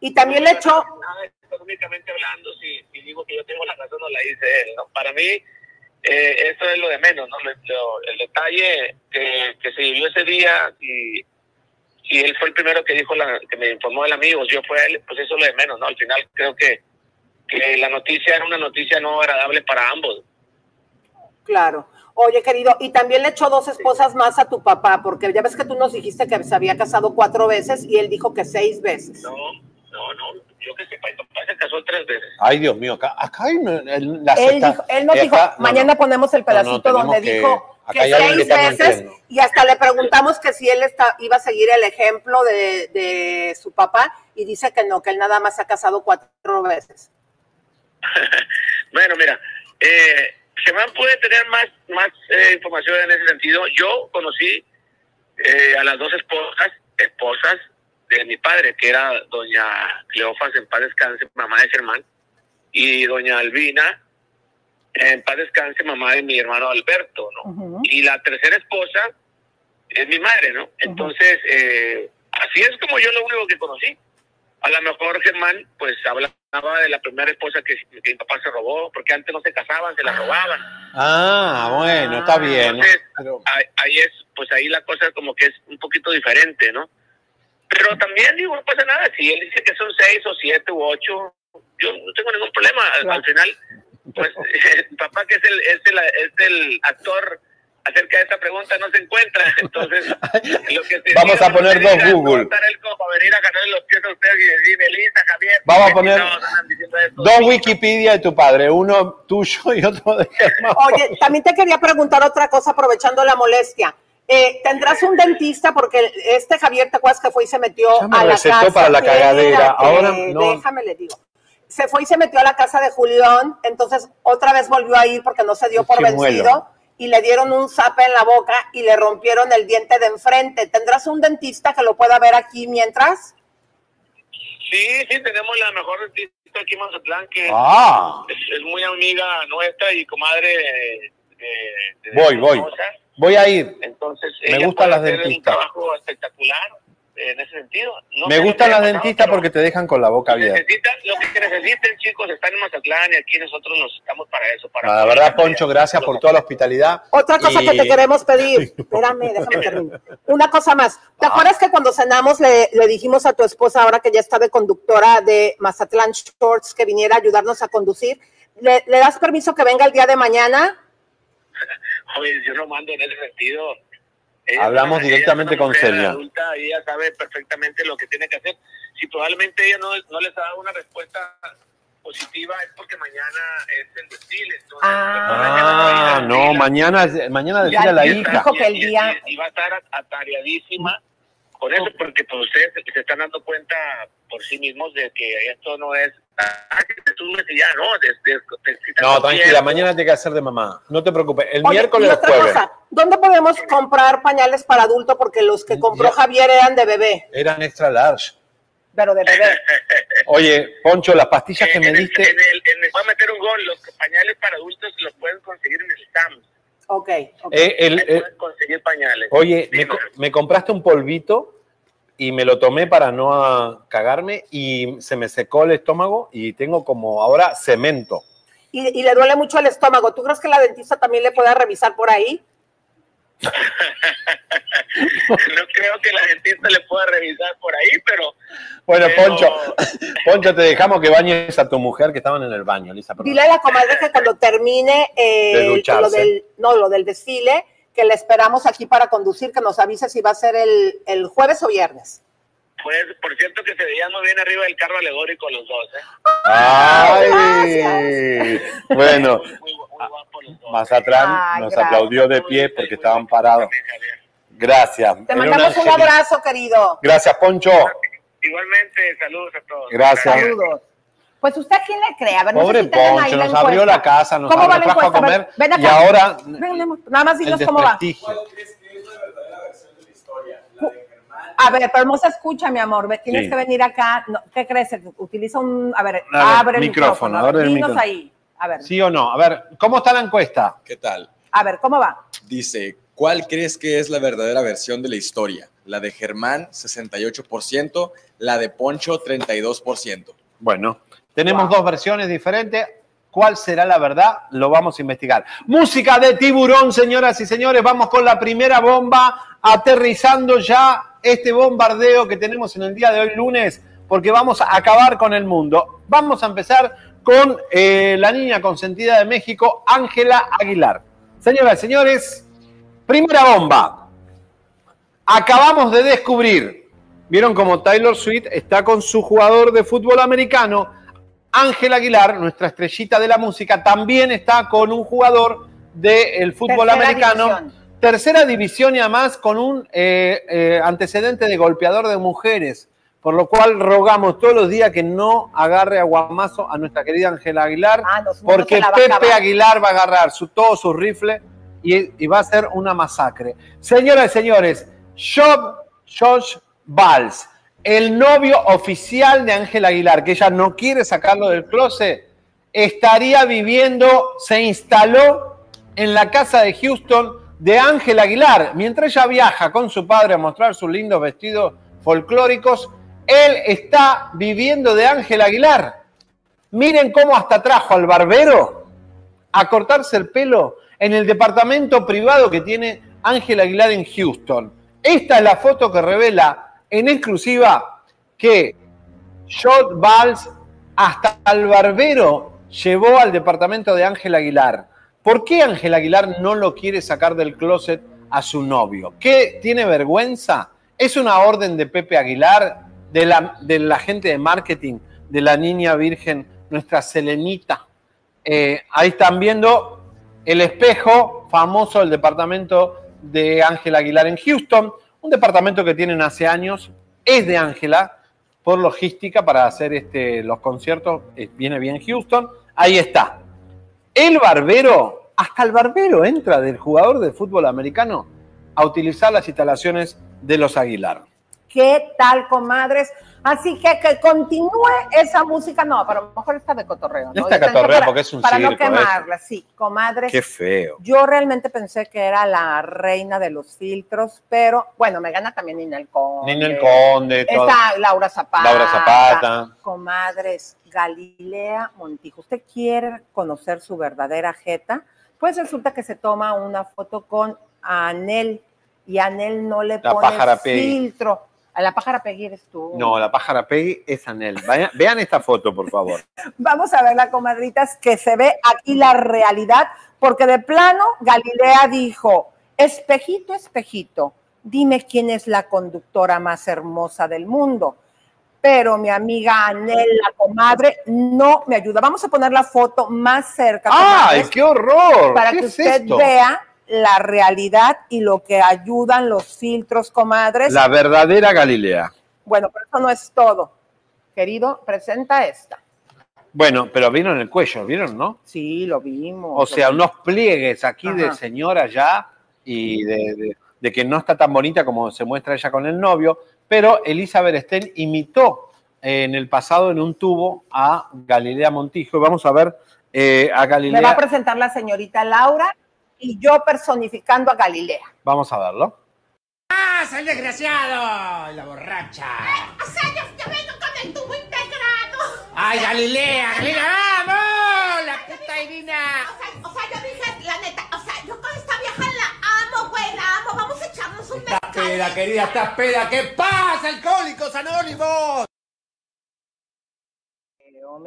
y también le echó. nada económicamente hablando, si, si digo que yo tengo la razón, no la dice él. ¿no? Para mí, eh, eso es lo de menos, ¿no? Lo- lo- el detalle que, que se vivió ese día, y si él fue el primero que dijo, la, que me informó del amigo, yo fue él, pues eso es lo de menos, ¿no? Al final creo que, que la noticia era una noticia no agradable para ambos. Claro. Oye, querido, y también le echó dos esposas más a tu papá, porque ya ves que tú nos dijiste que se había casado cuatro veces y él dijo que seis veces. No, no, no, yo que sepa, mi papá se casó tres veces. Ay, Dios mío, acá, acá hay la Él, dijo- él nos eh, dijo, no, mañana no. ponemos el No, no, pedacito donde que- dijo que seis veces y hasta le preguntamos que si él está, iba a seguir el ejemplo de, de su papá y dice que no, que él nada más se ha casado cuatro veces. Bueno, mira, eh, Germán puede tener más, más eh, información en ese sentido. Yo conocí eh, a las dos esposas, esposas de mi padre, que era doña Cleofas, en paz descanse, mamá de Germán, y doña Albina, en paz descanse, mamá de mi hermano Alberto, ¿no? Y la tercera esposa es mi madre, ¿no? Entonces, eh, así es como yo lo único que conocí. A lo mejor Germán, pues hablaba de la primera esposa que, que mi papá se robó, porque antes no se casaban, se la robaban. Ah, bueno, está bien. Entonces, ahí, ahí es, pues ahí la cosa como que es un poquito diferente, ¿no? Pero también digo, no pasa nada. Si él dice que son seis o siete u ocho, yo no tengo ningún problema. Al, al final, pues mi papá que es el, es el, es el actor acerca de esta pregunta no se encuentra. Entonces, lo que se Vamos a poner dos Google. Vamos a ¿por qué poner? Dos Wikipedia de tu padre, uno tuyo y otro de. Oye, también te quería preguntar otra cosa aprovechando la molestia. Eh, ¿Tendrás un dentista? Porque este Javier, ¿te acuerdas que fue y se metió Ya me a la casa? para la cagadera. Ahora no. Déjame le digo. Se fue y se metió a la casa de Julián, entonces otra vez volvió a ir porque no se dio por vencido. Y le dieron un zape en la boca y le rompieron el diente de enfrente. ¿Tendrás un dentista que lo pueda ver aquí mientras? Sí, sí, tenemos la mejor dentista aquí en Mazatlán, que Ah. es, es muy amiga nuestra y comadre de, Voy, voy. Voy a ir. Entonces, Me gustan las dentistas. Un trabajo espectacular en ese sentido. No Me gustan las dentistas porque te dejan con la boca abierta. necesitan lo que necesiten, chicos, están en Mazatlán y aquí nosotros nos estamos para eso. Para La verdad, Poncho, gracias por toda la hospitalidad. Otra cosa Y- que te queremos pedir. Espérame, déjame terminar. Una cosa más. Ah. ¿Te acuerdas que cuando cenamos le, le dijimos a tu esposa, ahora que ya está de conductora de Mazatlán Shorts, que viniera a ayudarnos a conducir? ¿Le, le das permiso que venga el día de mañana? Oye, yo no mando en ese sentido. Ella Hablamos una- directamente ella es una con Celia. adulta y ella sabe perfectamente lo que tiene que hacer. Si probablemente ella no, no les ha dado una respuesta positiva es porque mañana es el desfile. Entonces, Ah, no, mañana, mañana decirle a la y- hija. y- y- y va a estar atareadísima con eso, porque pues, ustedes se están dando cuenta por sí mismos de que esto no es. Ah, que te subes y ya, no. te tranquila, mañana tiene que hacer de mamá. No te preocupes. El Oye, miércoles y o otra jueves. cosa, ¿dónde podemos comprar pañales para adulto? Porque los que compró Javier eran de bebé, Eran extra large. pero de bebé. Oye, Poncho, las pastillas que me diste. En el, en el- voy a meter un gol. Los pañales para adultos los pueden conseguir en el SAM. Ok. ok. eh, el- pueden conseguir pañales. Oye, me compraste un polvito y me lo tomé para no cagarme y se me secó el estómago y tengo como ahora cemento. Y, y le duele mucho el estómago. ¿Tú crees que la dentista también le pueda revisar por ahí? no creo que la dentista le pueda revisar por ahí, pero Bueno, Pero- Poncho, Poncho, te dejamos que bañes a tu mujer que estaban en el baño, Lisa. perdón. Dile a la comadre que cuando termine eh, De lo del, no, lo del desfile, que le esperamos aquí para conducir, que nos avise si va a ser el, el jueves o viernes. pues por cierto que se veían muy bien arriba del carro alegórico los dos. ¿eh? Ay, bueno, Mazatlán Ay, nos gracias. aplaudió de pie porque estaban parados. Gracias. Te Era mandamos un abrazo, querido. Gracias, Poncho. Igualmente, saludos a todos. Gracias. Saludos. Pues usted a quién le cree, a ver, no sé Pobre si tengan ahí Poncho, la nos abrió la casa, nos ¿Cómo va abrió- la trajo a encuesta? A ver, comer ven y acá. ahora Ven, nada más dinos cómo va. desprestigio. A ver, pero no se escucha, mi amor. Tienes Sí. que venir acá. No, ¿Qué crees? Utiliza un. A ver, A ver, abre el micrófono, micrófono. Ver, abre el dinos micrófono. ahí. A ver, ¿Sí o no? A ver, ¿cómo está la encuesta? ¿Qué tal? a ver, ¿cómo va? Dice, ¿cuál crees que es la verdadera versión de la historia? La de Germán, 68%, la de Poncho, 32%. Bueno, tenemos dos versiones diferentes. ¿Cuál será la verdad? Lo vamos a investigar. Música de tiburón, señoras y señores. Vamos con la primera bomba, aterrizando ya este bombardeo que tenemos en el día de hoy, lunes, porque vamos a acabar con el mundo. Vamos a empezar con eh, la niña consentida de México, Ángela Aguilar. Señoras y señores, primera bomba. Acabamos de descubrir, vieron como Taylor Swift está con su jugador de fútbol americano. Ángel Aguilar, nuestra estrellita de la música, también está con un jugador del fútbol Tercera americano. división. Tercera división y además con un eh, eh, antecedente de golpeador de mujeres. Por lo cual rogamos todos los días que no agarre a guamazo a nuestra querida Ángela Aguilar, Ah, no, porque Pepe. Aguilar va a agarrar su, todos sus rifles y, y va a ser una masacre. Señoras y señores, Job, Josh Valls, el novio oficial de Ángela Aguilar, que ella no quiere sacarlo del closet, estaría viviendo, se instaló en la casa de Houston de Ángela Aguilar. Mientras ella viaja con su padre a mostrar sus lindos vestidos folclóricos, él está viviendo de Ángela Aguilar. Miren cómo hasta trajo al barbero a cortarse el pelo en el departamento privado que tiene Ángela Aguilar en Houston. Esta es la foto que revela en exclusiva que Shot Valls hasta el barbero llevó al departamento de Ángela Aguilar. ¿Por qué Ángela Aguilar no lo quiere sacar del closet a su novio? ¿Qué tiene vergüenza? ¿Es una orden de Pepe Aguilar, de la, gente de marketing, de la niña virgen, nuestra Selenita? Eh, ahí están viendo el espejo famoso del departamento de Ángela Aguilar en Houston, un departamento que tienen hace años, es de Ángela, por logística para hacer este, los conciertos, eh, viene bien Houston, ahí está. El barbero, hasta el barbero entra del jugador de fútbol americano a utilizar las instalaciones de los Aguilar. ¿Qué tal, comadres? Así que que continúe esa música. No, pero a lo mejor está de cotorreo. ¿no? Cotorrea para- porque es un Para no circo, ¿eh? quemarla, sí, comadres. Qué feo. Yo realmente pensé que era la reina de los filtros, pero bueno, me gana también Ninel Conde. Ninel Conde. Está Laura Zapata. Laura Zapata. Comadres, Galilea Montijo. ¿Usted quiere conocer su verdadera jeta? Pues resulta que se toma una foto con Anel y Anel no le La pone filtro. A la pájara Peggy eres tú. No, la pájara Peggy es Anel. Vayan- vean esta foto, por favor. Vamos a verla, comadritas, que se ve aquí la realidad, porque de plano Galilea dijo, espejito, espejito, dime quién es la conductora más hermosa del mundo. Pero mi amiga Anel, la comadre, no me ayuda. Vamos a poner la foto más cerca. ¡Ay, comadres, qué horror! Para ¿Qué que es usted esto? vea la realidad y lo que ayudan los filtros, comadres. La verdadera Galilea. Bueno, pero eso no es todo. Querido, presenta esta. Bueno, pero vieron el cuello, ¿vieron, no? Sí, lo vimos. O sea, unos pliegues aquí de señora ya y de, de- de que no está tan bonita como se muestra ella con el novio, pero Elizabeth Sten imitó eh, en el pasado en un tubo a Galilea Montijo. Y vamos a ver eh, a Me va a Galilea. presentar la señorita Laura y yo personificando a Galilea. Vamos a verlo. ¡Ah, el desgraciado! La borracha. O sea, yo, yo vengo con el tubo integrado. ¡Ay, Galilea! ¡Galilea, vamos! ¡La puta Irina! O sea, o sea, yo dije, la neta, o sea, yo con esta vieja la amo, güey, la amo. Vamos a echarnos un ¡Esta peda, querida, esta peda! ¿Qué pasa, alcohólicos anónimos?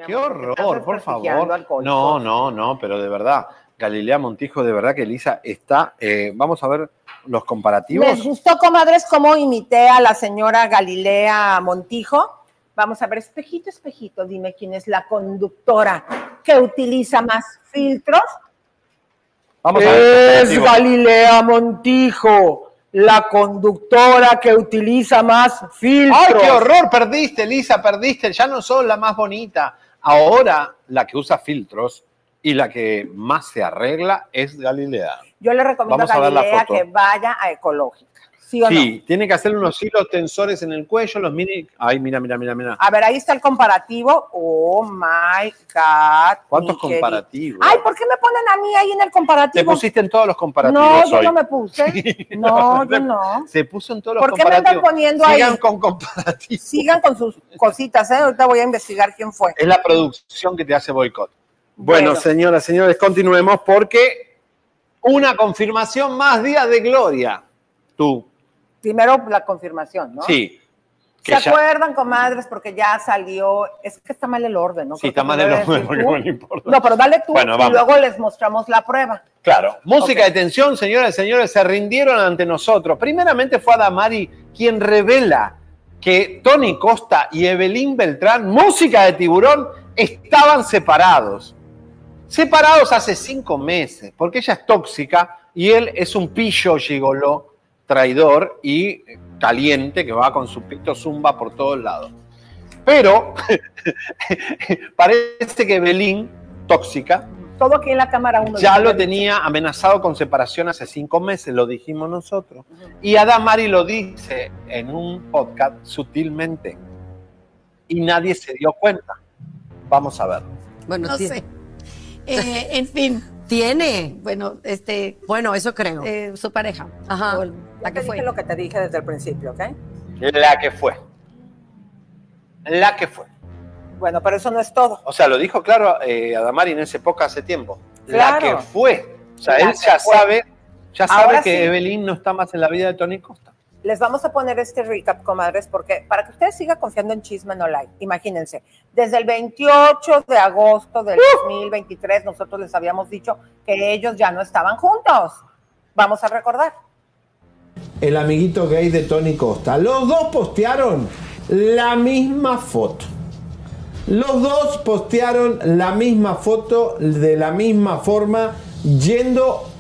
¡Qué horror, por favor! No, no, no, pero de verdad, Galilea Montijo, de verdad que Elisa está. eh, vamos a ver los comparativos. ¿Les gustó, comadres, cómo imité a la señora Galilea Montijo? Vamos a ver, espejito, espejito, dime quién es la conductora que utiliza más filtros. Vamos a ver. Es Galilea Montijo, la conductora que utiliza más filtros. ¡Ay, qué horror! Perdiste, Elisa, perdiste. Ya no sos la más bonita. Ahora la que usa filtros y la que más se arregla es Galilea. Yo le recomiendo Vamos a Galilea que vaya a ecológica. ¿Sí o Sí, tiene que hacer unos hilos tensores en el cuello, los mini. Ay, mira, mira, mira, mira. A ver, ahí está el comparativo. Oh my God. ¿Cuántos comparativos? Ay, ¿por qué me ponen a mí ahí en el Te comparativo? pusiste en todos los comparativos No, yo hoy. no me puse. No, yo no. Se puso en todos los ¿Por qué me comparativos. poniendo Sigan ahí? con comparativos. Sigan con sus cositas, ¿eh? Ahorita voy a investigar quién fue. Es la producción que te hace boicot. Bueno, Bueno. señoras, señores, continuemos porque una confirmación más día de gloria. Tú, Primero la confirmación, ¿no? sí. ¿Se ya- acuerdan, comadres? Porque ya salió. Es que está mal el orden, ¿no? Sí, Creo está mal el orden, porque no le importa. No, pero dale tú Bueno, y vamos. luego les mostramos la prueba. Claro, música de tensión, señoras y señores, se rindieron ante nosotros. Primeramente fue Adamari quien revela que Tony Costa y Evelyn Beltrán, música de tiburón, estaban separados. Separados hace cinco meses, porque ella es tóxica y él es un pillo gigoló, traidor y caliente que va con su pito zumba por todos lados. Pero parece que Evelyn, tóxica, Todo aquí en la cámara uno. ya lo tenía amenazado con separación hace cinco meses, lo dijimos nosotros. Y Adamari lo dice en un podcast sutilmente. Y nadie se dio cuenta. Vamos a ver. Bueno, No sé. Eh, en fin. ¿Tiene? Bueno, este. Bueno, eso creo. eh, su pareja. Ajá. La te que fue. dije lo que te dije desde el principio, ¿ok? La que fue. La que fue. Bueno, pero eso no es todo. O sea, lo dijo claro eh, Adamari en ese podcast hace tiempo. Claro. La que fue. O sea, La él ya fue. sabe, ya sabe que sí. Evelyn no está más en la vida de Tony Costa. Les vamos a poner este recap, comadres, porque para que ustedes sigan confiando en Chisme No Like, imagínense, desde el 28 de agosto del 2023 nosotros les habíamos dicho que ellos ya no estaban juntos. Vamos a recordar. el amiguito gay de Tony Costa. Los dos postearon la misma foto. Los dos postearon la misma foto de la misma forma yendo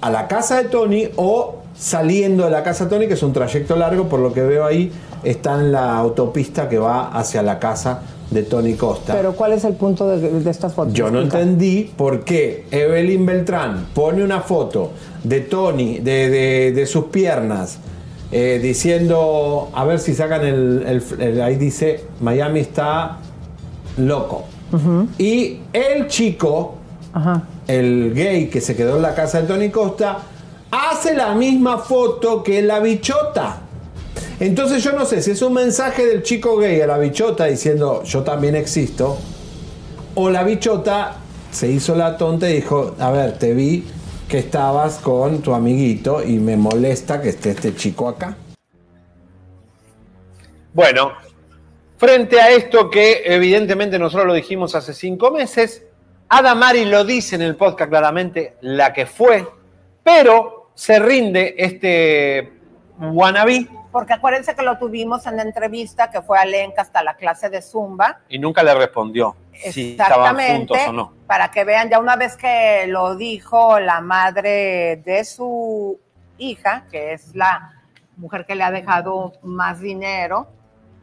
a la casa de Tony o saliendo de la casa de Tony, que es un trayecto largo, por lo que veo ahí, está en la autopista que va hacia la casa de Tony Costa. Pero ¿cuál es el punto de, de estas fotos? Yo no entendí por qué Evelyn Beltrán pone una foto de Tony, de, de- de sus piernas, eh, diciendo, a ver si sacan el, el- el- ahí dice, Miami está loco. Y el chico, el gay que se quedó en la casa de Tony Costa, hace la misma foto que la bichota. Entonces yo no sé si es un mensaje del chico gay a la bichota diciendo yo también existo, o la bichota se hizo la tonta y dijo, a ver, te vi que estabas con tu amiguito y me molesta que esté este chico acá. Bueno, frente a esto que evidentemente nosotros lo dijimos hace cinco meses, Adamari lo dice en el podcast claramente, la que fue, pero se rinde este wannabe Porque acuérdense que lo tuvimos en la entrevista que fue a Lenca hasta la clase de Zumba. y nunca le respondió si estaban Exactamente. juntos o no. Para que vean, ya una vez que lo dijo la madre de su hija, que es la mujer que le ha dejado más dinero,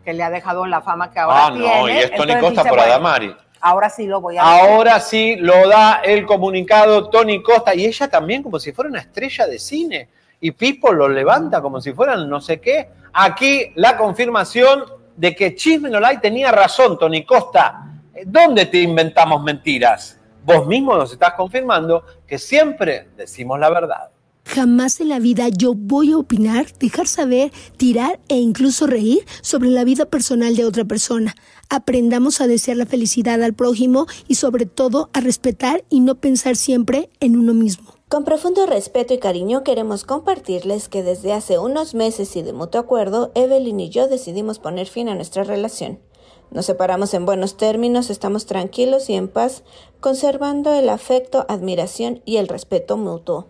que le ha dejado la fama que ahora Ah, no, tiene. y es Tony entonces Costa dice, por bueno, Adamari. Ahora sí lo voy a. Ahora sí lo da el comunicado Tony Costa y ella también como si fuera una estrella de cine. Y Pipo lo levanta como si fueran no sé qué. Aquí la confirmación de que Chisme No tenía razón, Tony Costa. ¿Dónde te inventamos mentiras? Vos mismo nos estás confirmando que siempre decimos la verdad. Jamás en la vida yo voy a opinar, dejar saber, tirar e incluso reír sobre la vida personal de otra persona. Aprendamos a desear la felicidad al prójimo y sobre todo a respetar y no pensar siempre en uno mismo. Con profundo respeto y cariño queremos compartirles que desde hace unos meses y de mutuo acuerdo, Evelyn y yo decidimos poner fin a nuestra relación. Nos separamos en buenos términos, estamos tranquilos y en paz, conservando el afecto, admiración y el respeto mutuo.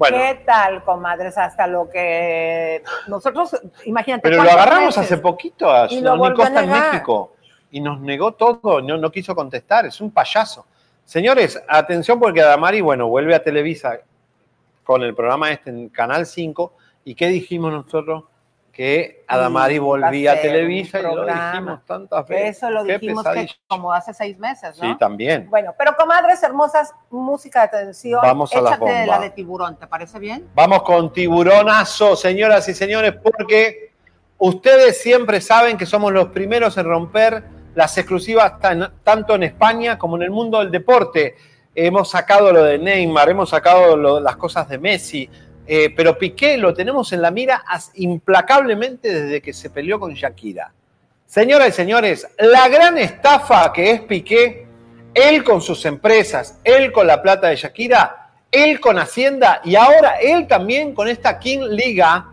Bueno. ¿Qué tal, comadres? Hasta lo que nosotros, imagínate. Pero lo ¿cuántos agarramos hace poquito a a Costa en. México y nos negó todo, no, no quiso contestar, es un payaso. Señores, atención porque Adamari, bueno, vuelve a Televisa con el programa este en Canal 5 y ¿qué dijimos nosotros? Que Adamari volvía a Televisa y lo dijimos tantas veces. Eso lo Qué dijimos que como hace seis meses, ¿no? Sí, también. Bueno, pero comadres hermosas, música de atención. Vamos a la bomba. la de tiburón, ¿te parece bien? Vamos con tiburonazo, señoras y señores, porque ustedes siempre saben que somos los primeros en romper las exclusivas tan- tanto en España como en el mundo del deporte. Hemos sacado lo de Neymar, hemos sacado lo- las cosas de Messi, eh, pero Piqué lo tenemos en la mira implacablemente desde que se peleó con Shakira. Señoras y señores, la gran estafa que es Piqué, él con sus empresas, él con la plata de Shakira, él con Hacienda y ahora él también con esta King Liga,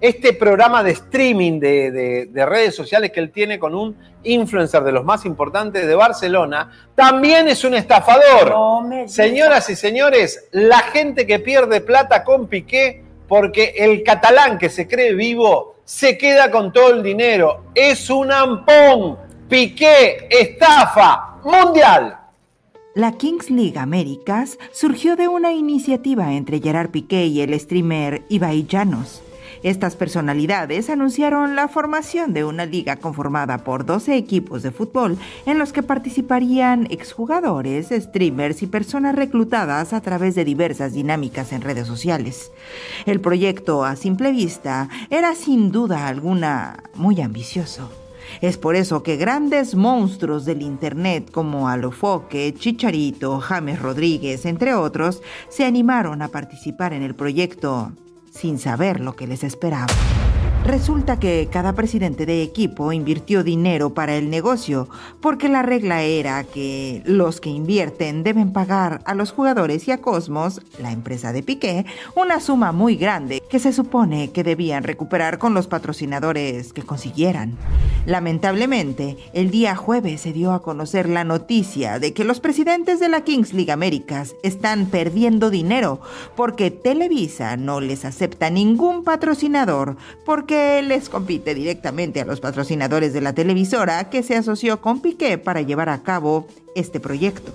este programa de streaming de, de- de redes sociales que él tiene con un influencer de los más importantes de Barcelona, también es un estafador. No. Señoras y señores, la gente que pierde plata con Piqué porque el catalán que se cree vivo se queda con todo el dinero. Es un ampón. Piqué, estafa mundial. La Kings League Américas surgió de una iniciativa entre Gerard Piqué y el streamer Ibai Llanos. Estas personalidades anunciaron la formación de una liga conformada por 12 equipos de fútbol en los que participarían exjugadores, streamers y personas reclutadas a través de diversas dinámicas en redes sociales. El proyecto a simple vista era sin duda alguna muy ambicioso. Es por eso que grandes monstruos del Internet como Alofoque, Chicharito, James Rodríguez, entre otros, se animaron a participar en el proyecto sin saber lo que les esperaba. Resulta que cada presidente de equipo invirtió dinero para el negocio, porque la regla era que los que invierten deben pagar a los jugadores y a Cosmos, la empresa de Piqué, una suma muy grande que se supone que debían recuperar con los patrocinadores que consiguieran. Lamentablemente, el día jueves se dio a conocer la noticia de que los presidentes de la Kings League Américas están perdiendo dinero porque Televisa no les acepta ningún patrocinador porque que les compite directamente a los patrocinadores de la televisora que se asoció con Piqué para llevar a cabo este proyecto.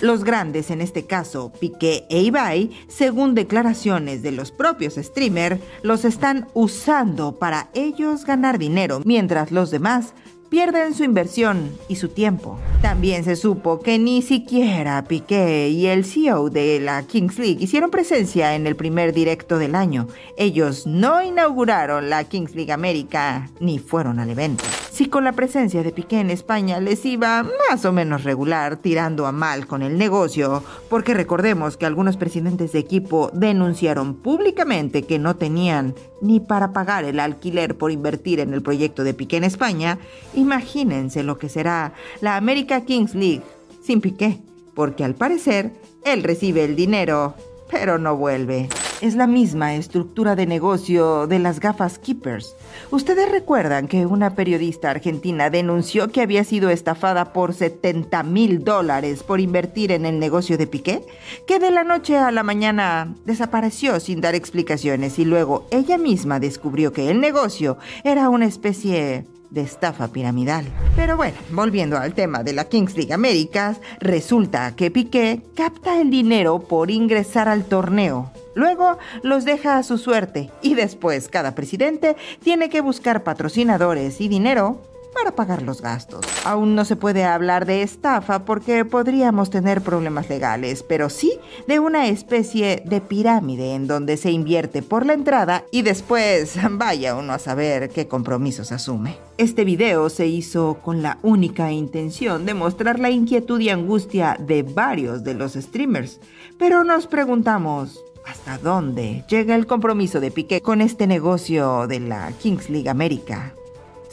Los grandes, en este caso Piqué e Ibai, según declaraciones de los propios streamers, los están usando para ellos ganar dinero, mientras los demás pierden su inversión y su tiempo. También se supo que ni siquiera Piqué y el CEO de la Kings League hicieron presencia en el primer directo del año. Ellos no inauguraron la Kings League América ni fueron al evento. Si con la presencia de Piqué en España les iba más o menos regular, tirando a mal con el negocio, porque recordemos que algunos presidentes de equipo denunciaron públicamente que no tenían ni para pagar el alquiler por invertir en el proyecto de Piqué en España, imagínense lo que será la America Kings League sin Piqué, porque al parecer él recibe el dinero, pero no vuelve. Es la misma estructura de negocio de las gafas Keepers. Ustedes recuerdan que una periodista argentina denunció que había sido estafada por 70 mil dólares por invertir en el negocio de Piqué, que de la noche a la mañana desapareció sin dar explicaciones y luego ella misma descubrió que el negocio era una especie de estafa piramidal. Pero bueno, volviendo al tema de la Kings League Américas, resulta que Piqué capta el dinero por ingresar al torneo. Luego los deja a su suerte y después cada presidente tiene que buscar patrocinadores y dinero para pagar los gastos. Aún no se puede hablar de estafa porque podríamos tener problemas legales, pero sí de una especie de pirámide en donde se invierte por la entrada y después vaya uno a saber qué compromisos asume. Este video se hizo con la única intención de mostrar la inquietud y angustia de varios de los streamers, pero nos preguntamos, ¿Hasta dónde llega el compromiso de Piqué con este negocio de la Kings League América?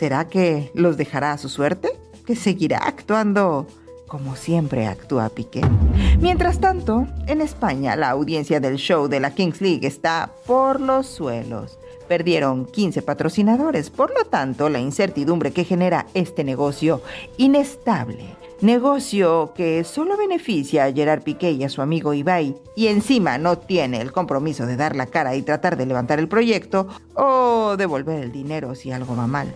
¿Será que los dejará a su suerte? ¿Que seguirá actuando como siempre actúa Piqué? Mientras tanto, en España la audiencia del show de la Kings League está por los suelos. Perdieron 15 patrocinadores, por lo tanto la incertidumbre que genera este negocio inestable Negocio que solo beneficia a Gerard Piqué y a su amigo Ibai y encima no tiene el compromiso de dar la cara y tratar de levantar el proyecto o devolver el dinero si algo va mal.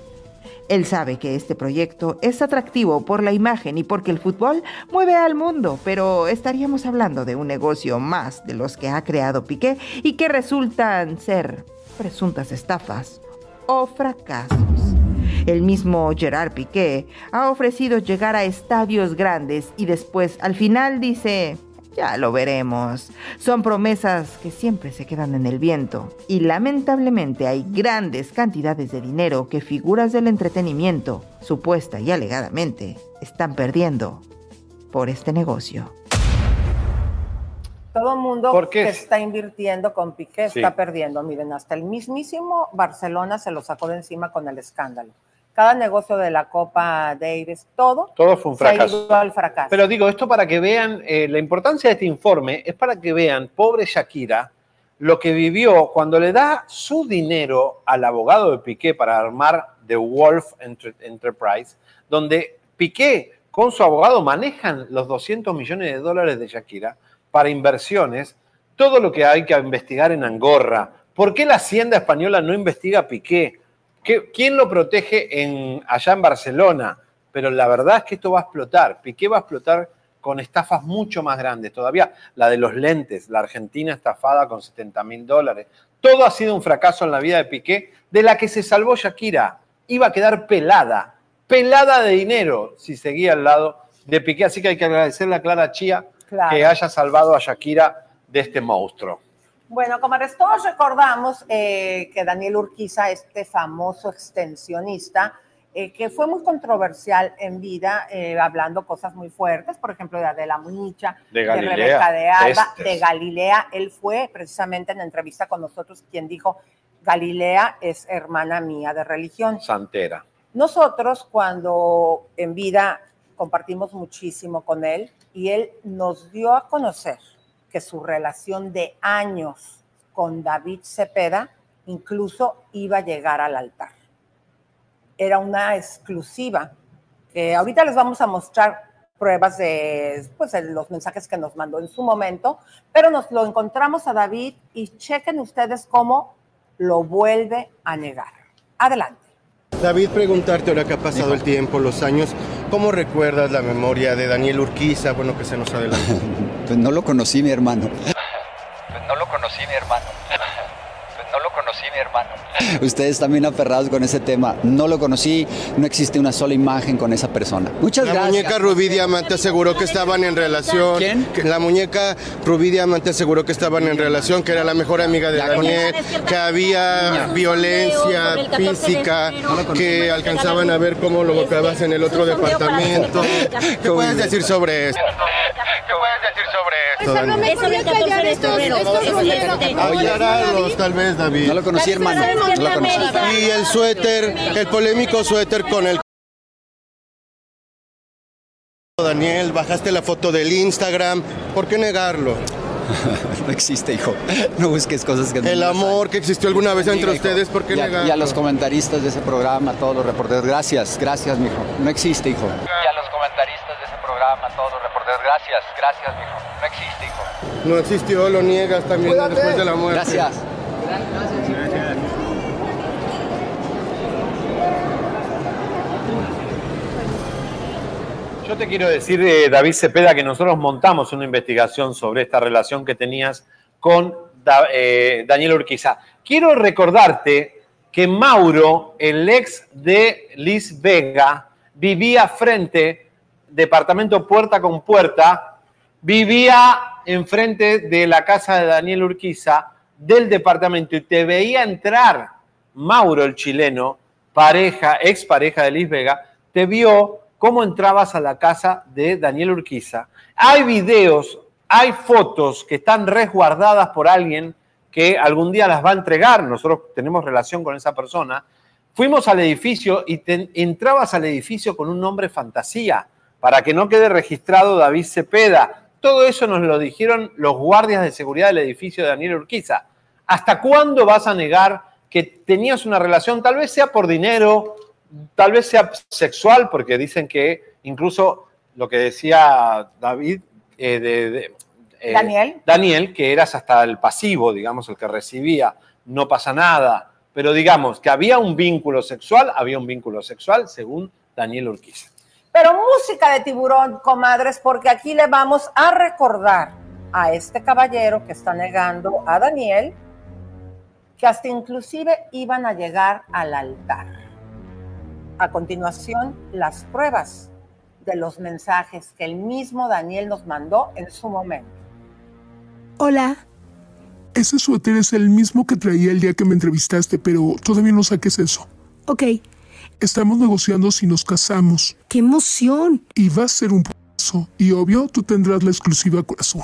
Él sabe que este proyecto es atractivo por la imagen y porque el fútbol mueve al mundo, pero estaríamos hablando de un negocio más de los que ha creado Piqué y que resultan ser presuntas estafas o fracasos. El mismo Gerard Piqué ha ofrecido llegar a estadios grandes y después al final dice, ya lo veremos. Son promesas que siempre se quedan en el viento. Y lamentablemente hay grandes cantidades de dinero que figuras del entretenimiento, supuesta y alegadamente, están perdiendo por este negocio. Todo el mundo que está invirtiendo con Piqué Sí. está perdiendo. Miren, hasta el mismísimo Barcelona se lo sacó de encima con el escándalo. Cada negocio de la Copa Davis, todo, Todo fue un se ha fracaso. ido al fracaso. Pero digo, esto para que vean, eh, la importancia de este informe es para que vean, pobre Shakira, lo que vivió cuando le da su dinero al abogado de Piqué para armar The Wolf Enter- Enterprise, donde Piqué con su abogado manejan los 200 millones de dólares de Shakira para inversiones, todo lo que hay que investigar en Angorra. ¿Por qué la Hacienda Española no investiga a Piqué? ¿Qué- ¿Quién lo protege en, allá en Barcelona? Pero la verdad es que esto va a explotar. Piqué va a explotar con estafas mucho más grandes todavía. La de los lentes, la Argentina estafada con 70 mil dólares. Todo ha sido un fracaso en la vida de Piqué, de la que se salvó Shakira. Iba a quedar pelada, pelada de dinero si seguía al lado de Piqué. Así que hay que agradecerle a Clara Chía Claro. que haya salvado a Shakira de este monstruo. Bueno, comadres, todos recordamos eh, que Daniel Urquiza, este famoso extensionista, eh, que fue muy controversial en vida, eh, hablando cosas muy fuertes, por ejemplo, de Adela Muñicha, De Galilea, Rebeca de Alba, de Galilea. Él fue precisamente en la entrevista con nosotros quien dijo, Galilea es hermana mía de religión. Santera. Nosotros cuando en vida compartimos muchísimo con él y él nos dio a conocer que su relación de años con David Cepeda incluso iba a llegar al altar. Era una exclusiva que ahorita les vamos a mostrar pruebas de, pues, de los mensajes que nos mandó en su momento, pero nos lo encontramos a David y chequen ustedes cómo lo vuelve a negar. Adelante. David, preguntarte ahora que ha pasado el tiempo, los años, ¿cómo recuerdas la memoria de Daniel Urquiza? Bueno, que se nos adelantó. Pues no lo conocí, mi hermano. Pues no lo conocí, mi hermano. Pues no lo conocí, mi hermano. Ustedes también aferrados con ese tema. No lo conocí, no existe una sola imagen con esa persona. Muchas la gracias. muñeca Rubí Diamante aseguró que estaban en relación. ¿Quién? Que La muñeca Rubí Diamante aseguró que estaban en relación, que era la mejor amiga de con Daniel, que había violencia física, que alcanzaban a ver cómo lo buscabas en el otro departamento. ¿Qué puedes decir sobre esto? ¿Qué puedes decir sobre Eso no me Eso podía callar estos- estos. Aclaralos, tal vez, David. No lo conocí, hermano. Y el suéter, el polémico suéter con el Daniel, bajaste la foto del Instagram, ¿por qué negarlo? No existe, hijo. No busques cosas que no El amor que existió alguna vez entre hijo, ustedes, ¿por qué y a, negarlo? y a los comentaristas de ese programa, a todos los reporteros, gracias, gracias, mijo. No existe, hijo. Y a los comentaristas de ese programa, a todos los reporteros, gracias, gracias, mijo. No existe, hijo. No existió, lo niegas también después de la muerte. Gracias. Yo te quiero decir, eh, David Cepeda, que nosotros montamos una investigación sobre esta relación que tenías con eh, Daniel Urquiza. Quiero recordarte que Mauro, el ex de Liz Vega, vivía frente, departamento puerta con puerta, vivía enfrente de la casa de Daniel Urquiza del departamento y te veía entrar Mauro, el chileno, pareja, ex pareja de Liz Vega, te vio cómo entrabas a la casa de Daniel Urquiza. Hay videos, hay fotos que están resguardadas por alguien que algún día las va a entregar. Nosotros tenemos relación con esa persona. Fuimos al edificio y te- entrabas al edificio con un nombre fantasía para que no quede registrado David Cepeda. Todo eso nos lo dijeron los guardias de seguridad del edificio de Daniel Urquiza. ¿Hasta cuándo vas a negar que tenías una relación, tal vez sea por dinero, tal vez sea sexual, porque dicen que incluso lo que decía David, eh, de, de- eh, Daniel. Daniel, que eras hasta el pasivo, digamos, el que recibía, no pasa nada, pero digamos que había un vínculo sexual, había un vínculo sexual según Daniel Urquiza. Pero música de tiburón, comadres, porque aquí le vamos a recordar a este caballero que está negando a Daniel que hasta inclusive iban a llegar al altar. A continuación, las pruebas de los mensajes que el mismo Daniel nos mandó en su momento. Hola. Ese suéter es el mismo que traía el día que me entrevistaste, pero todavía no saques eso. Ok. Estamos negociando si nos casamos. ¡Qué emoción! Y va a ser un paso. Y obvio, tú tendrás la exclusiva corazón.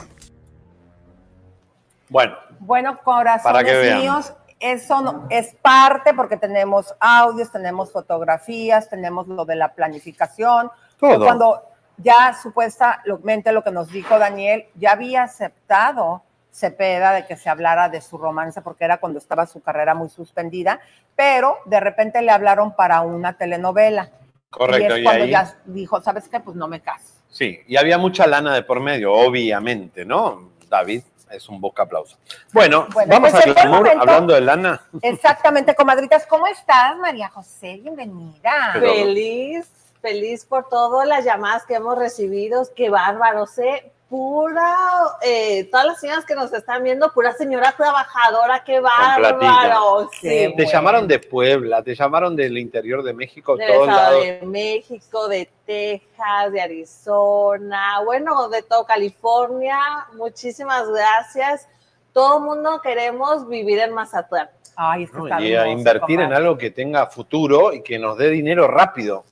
Bueno, Bueno, Para que corazones vean. míos, eso no- es parte porque tenemos audios, tenemos fotografías, tenemos lo de la planificación. Todo. Cuando ya supuestamente lo que nos dijo Daniel, ya había aceptado Cepeda de que se hablara de su romance porque era cuando estaba su carrera muy suspendida, pero de repente le hablaron para una telenovela. Correcto, Y es y cuando ahí- ya dijo, ¿sabes qué? Pues no me caso. sí, y había mucha lana de por medio, obviamente, ¿no? David es un boca aplauso. Bueno, Bueno, vamos pues a glamour momento. hablando de lana. Exactamente, comadritas, ¿cómo estás, María José? Bienvenida. Feliz, feliz por todas las llamadas que hemos recibido. Qué bárbaro, sé. Pura, eh, todas las señoras que nos están viendo, pura señora trabajadora, qué bárbaro. Sí, te llamaron de Puebla, te llamaron del interior de México, del todos lados. de México, de Texas, de Arizona, bueno, de todo California. Muchísimas gracias. Todo el mundo queremos vivir en Mazatlán. Ay, ¿no? Y a invertir en algo que tenga futuro y que nos dé dinero rápido.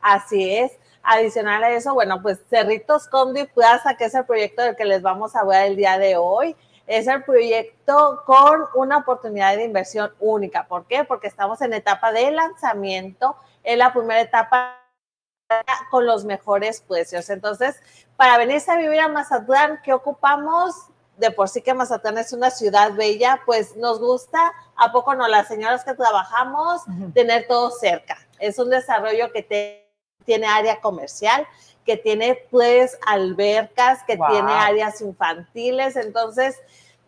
Así es. Adicional a eso, bueno, pues Cerritos Comedy Plaza, que es el proyecto del que les vamos a hablar el día de hoy, es el proyecto con una oportunidad de inversión única. ¿Por qué? Porque estamos en etapa de lanzamiento, en la primera etapa con los mejores precios. Entonces, para venirse a vivir a Mazatlán, ¿qué ocupamos? De por sí que Mazatlán es una ciudad bella, pues nos gusta, ¿a poco no? Las señoras que trabajamos, tener todo cerca. Es un desarrollo que te- tiene área comercial, que tiene pues albercas, que Wow. tiene áreas infantiles, entonces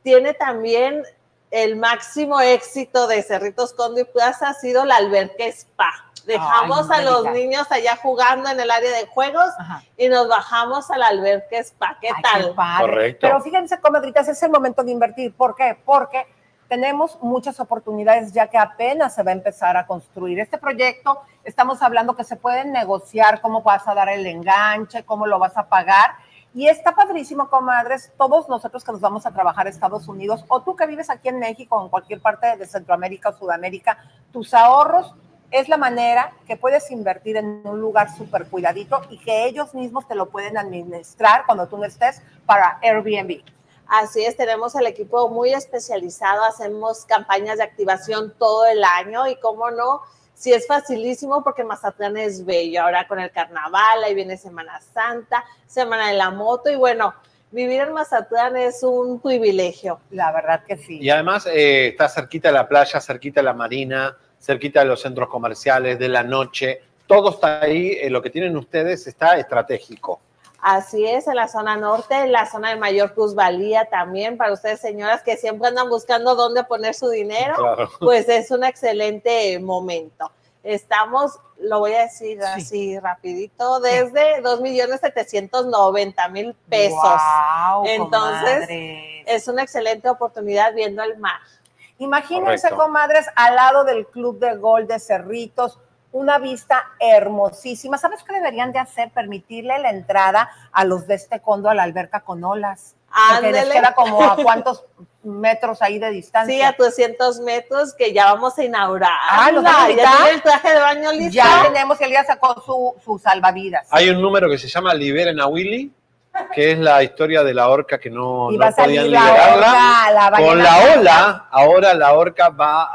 tiene también el máximo éxito de Cerritos Conde y Plaza ha sido la alberca spa. Dejamos Ay, a los niños allá jugando en el área de juegos y nos bajamos a la alberca spa. ¿Qué Ay, tal? qué padre. Pero fíjense, comadritas, es el momento de invertir. ¿Por qué? Porque tenemos muchas oportunidades ya que apenas se va a empezar a construir este proyecto. Estamos hablando que se pueden negociar cómo vas a dar el enganche, cómo lo vas a pagar. Y está padrísimo, comadres, todos nosotros que nos vamos a trabajar a Estados Unidos, o tú que vives aquí en México o en cualquier parte de Centroamérica o Sudamérica, tus ahorros es la manera que puedes invertir en un lugar súper cuidadito y que ellos mismos te lo pueden administrar cuando tú no estés para Airbnb. Así es, tenemos el equipo muy especializado, hacemos campañas de activación todo el año y cómo no, si es facilísimo porque Mazatlán es bello, ahora con el carnaval, ahí viene Semana Santa, Semana de la Moto y bueno, vivir en Mazatlán es un privilegio. La verdad que sí. Y además eh, está cerquita de la playa, cerquita de la marina, cerquita de los centros comerciales, de la noche. Todo está ahí. eh, lo que tienen ustedes está estratégico. Así es, en la zona norte, en la zona de mayor plusvalía también, para ustedes señoras que siempre andan buscando dónde poner su dinero, Claro. pues es un excelente momento. Estamos, lo voy a decir así rapidito, desde 2.790.000 pesos. Guau, Entonces, es una excelente oportunidad viendo el mar. Imagínense, Correcto. comadres, al lado del Club de Gol de Cerritos, una vista hermosísima. ¿Sabes qué deberían de hacer? Permitirle la entrada a los de este condo a la alberca con olas. Porque les queda como a cuántos metros ahí de distancia. Sí, a 200 metros que ya vamos a inaugurar. Ah, ¿los van a ¿Ya tiene el traje de baño listo? Ya tenemos, él ya sacó su, su salvavidas. Hay un número que se llama Liberen a Willy, que es la historia de la orca que no, no podían la liberarla. orca, la Con la blanca. ola, ahora la orca va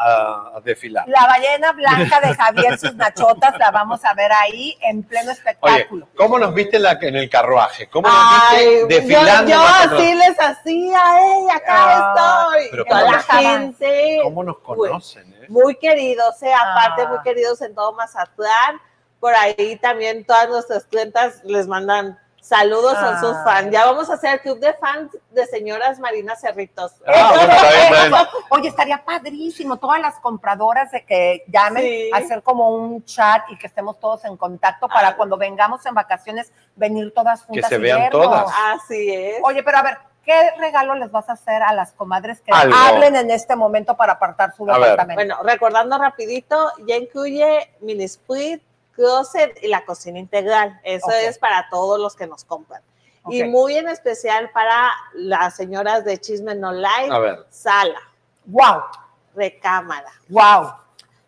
a, desfilar. La ballena blanca de Javier sus nachotas la vamos a ver ahí en pleno Oye, espectáculo. ¿cómo nos viste en, la- en el carruaje? ¿Cómo nos Ay, viste desfilando? Yo, yo así les hacía, ¡ey, acá Ah, estoy! pero ¿cómo la nos- gente. ¿Cómo nos conocen? eh? Muy queridos, eh, aparte Ah. muy queridos en todo Mazatlán. Por ahí también todas nuestras clientas les mandan saludos, Ah. sus fans. Ya vamos a hacer el club de fans de señoras Marina Cerritos. Ah, bueno, está bien, está bien. Oye, estaría padrísimo todas las compradoras de que llamen Sí. a hacer como un chat y que estemos todos en contacto para Ah. cuando vengamos en vacaciones venir todas juntas. se y vean vernos. todas. Así es. Oye, pero a ver, ¿qué regalo les vas a hacer a las comadres que Algo. hablen en este momento para apartar su A ver. departamento? Bueno, recordando rapidito, ya incluye mini split, closet y la cocina integral. Eso es para todos los que nos compran. Y muy en especial para las señoras de Chisme No ver. sala, wow, recámara, wow,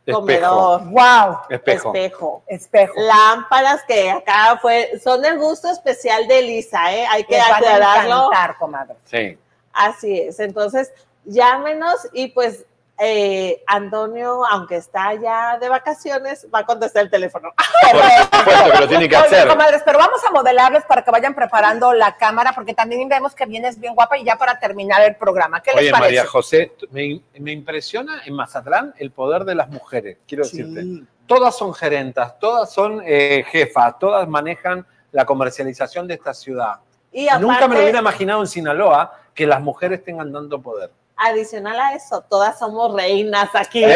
Espejo. comedor, wow, Espejo. espejo, espejo. lámparas que acá fue, son del gusto especial de Lisa, ¿eh? Hay que Les van a aclararlo. encantar, comadre. Sí. Así es. Entonces, llámenos y pues eh, Antonio, aunque está ya de vacaciones, va a contestar el teléfono. Por supuesto que lo tiene que Oye, hacer. comadres, pero vamos a modelarles para que vayan preparando la cámara, porque también vemos que vienes bien guapa y ya para terminar el programa. ¿Qué les Oye, parece? María José, me, me impresiona en Mazatlán el poder de las mujeres, quiero decirte. Todas son gerentas, todas son eh, jefas, todas manejan la comercialización de esta ciudad. Y Nunca me lo aparte- hubiera imaginado en Sinaloa que las mujeres tengan tanto poder. Adicional a eso, todas somos reinas aquí.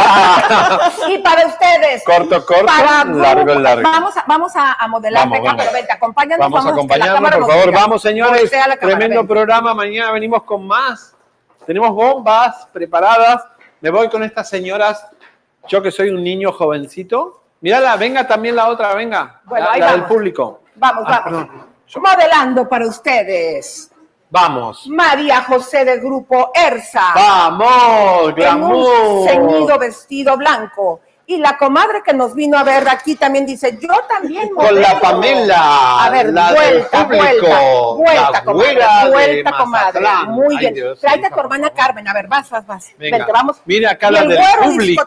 ¡Esa! Y para ustedes. Corto, corto, para largo, largo. Vamos a, vamos a, a modelar, Vamos, vamos. vente, acompáñanos. Vamos a que la acompañarnos, por favor. diga. Vamos, señores. Cámara, Tremendo ven. programa. Mañana venimos con más. Tenemos bombas preparadas. Me voy con estas señoras. Yo que soy un niño jovencito. Mírala, venga también la otra, venga. Bueno, la ahí la del vamos. público. Vamos, Ah, vamos. Modelando para ustedes. Vamos. María José del grupo ERSA. Vamos, En un glamour. ceñido vestido blanco. Y la comadre que nos vino a ver aquí también dice, yo también Con la modelo". Pamela, A ver, la del vuelta, público, vuelta, vuelta, la comadre, vuelta, comadre. Muy Ay, bien. Dios, Tráete a tu hermana Carmen. A ver, vas, vas, vas. Venga, Vente, vamos. mira acá Y la el del público.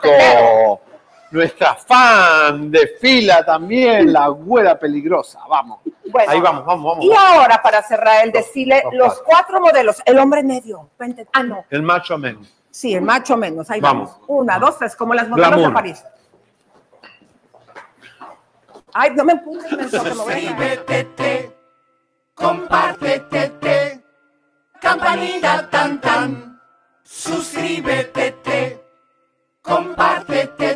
Nuestra fan de fila también, la güera peligrosa. Vamos. Bueno, Ahí vamos, vamos, vamos. Y ahora, para cerrar el desfile, los cuatro modelos. El hombre medio. Vente. Ah, no. El macho men. Sí, el macho menos. Ahí Vamos. vamos. Una, dos, tres, como las modelos Glamour. de París. Ay, no me empujes. Suscríbete, compártete, campanita tan tan. Suscríbete, compártete,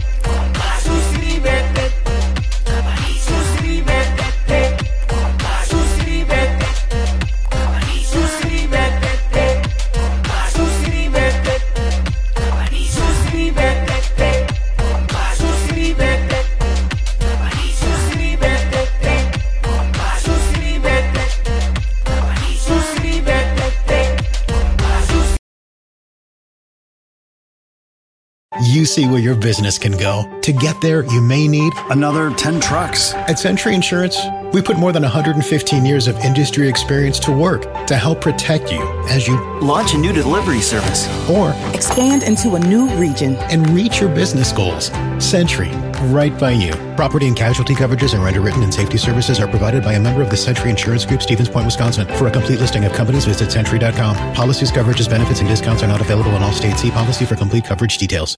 You see where your business can go. To get there, you may need another 10 trucks. At Century Insurance, we put more than 115 years of industry experience to work to help protect you as you launch a new delivery service or expand into a new region and reach your business goals. Century, right by you. Property and casualty coverages and underwritten and safety services are provided by a member of the Century Insurance Group, Stevens Point, Wisconsin. For a complete listing of companies, visit century.com. Policies, coverages, benefits, and discounts are not available in all states. See policy for complete coverage details.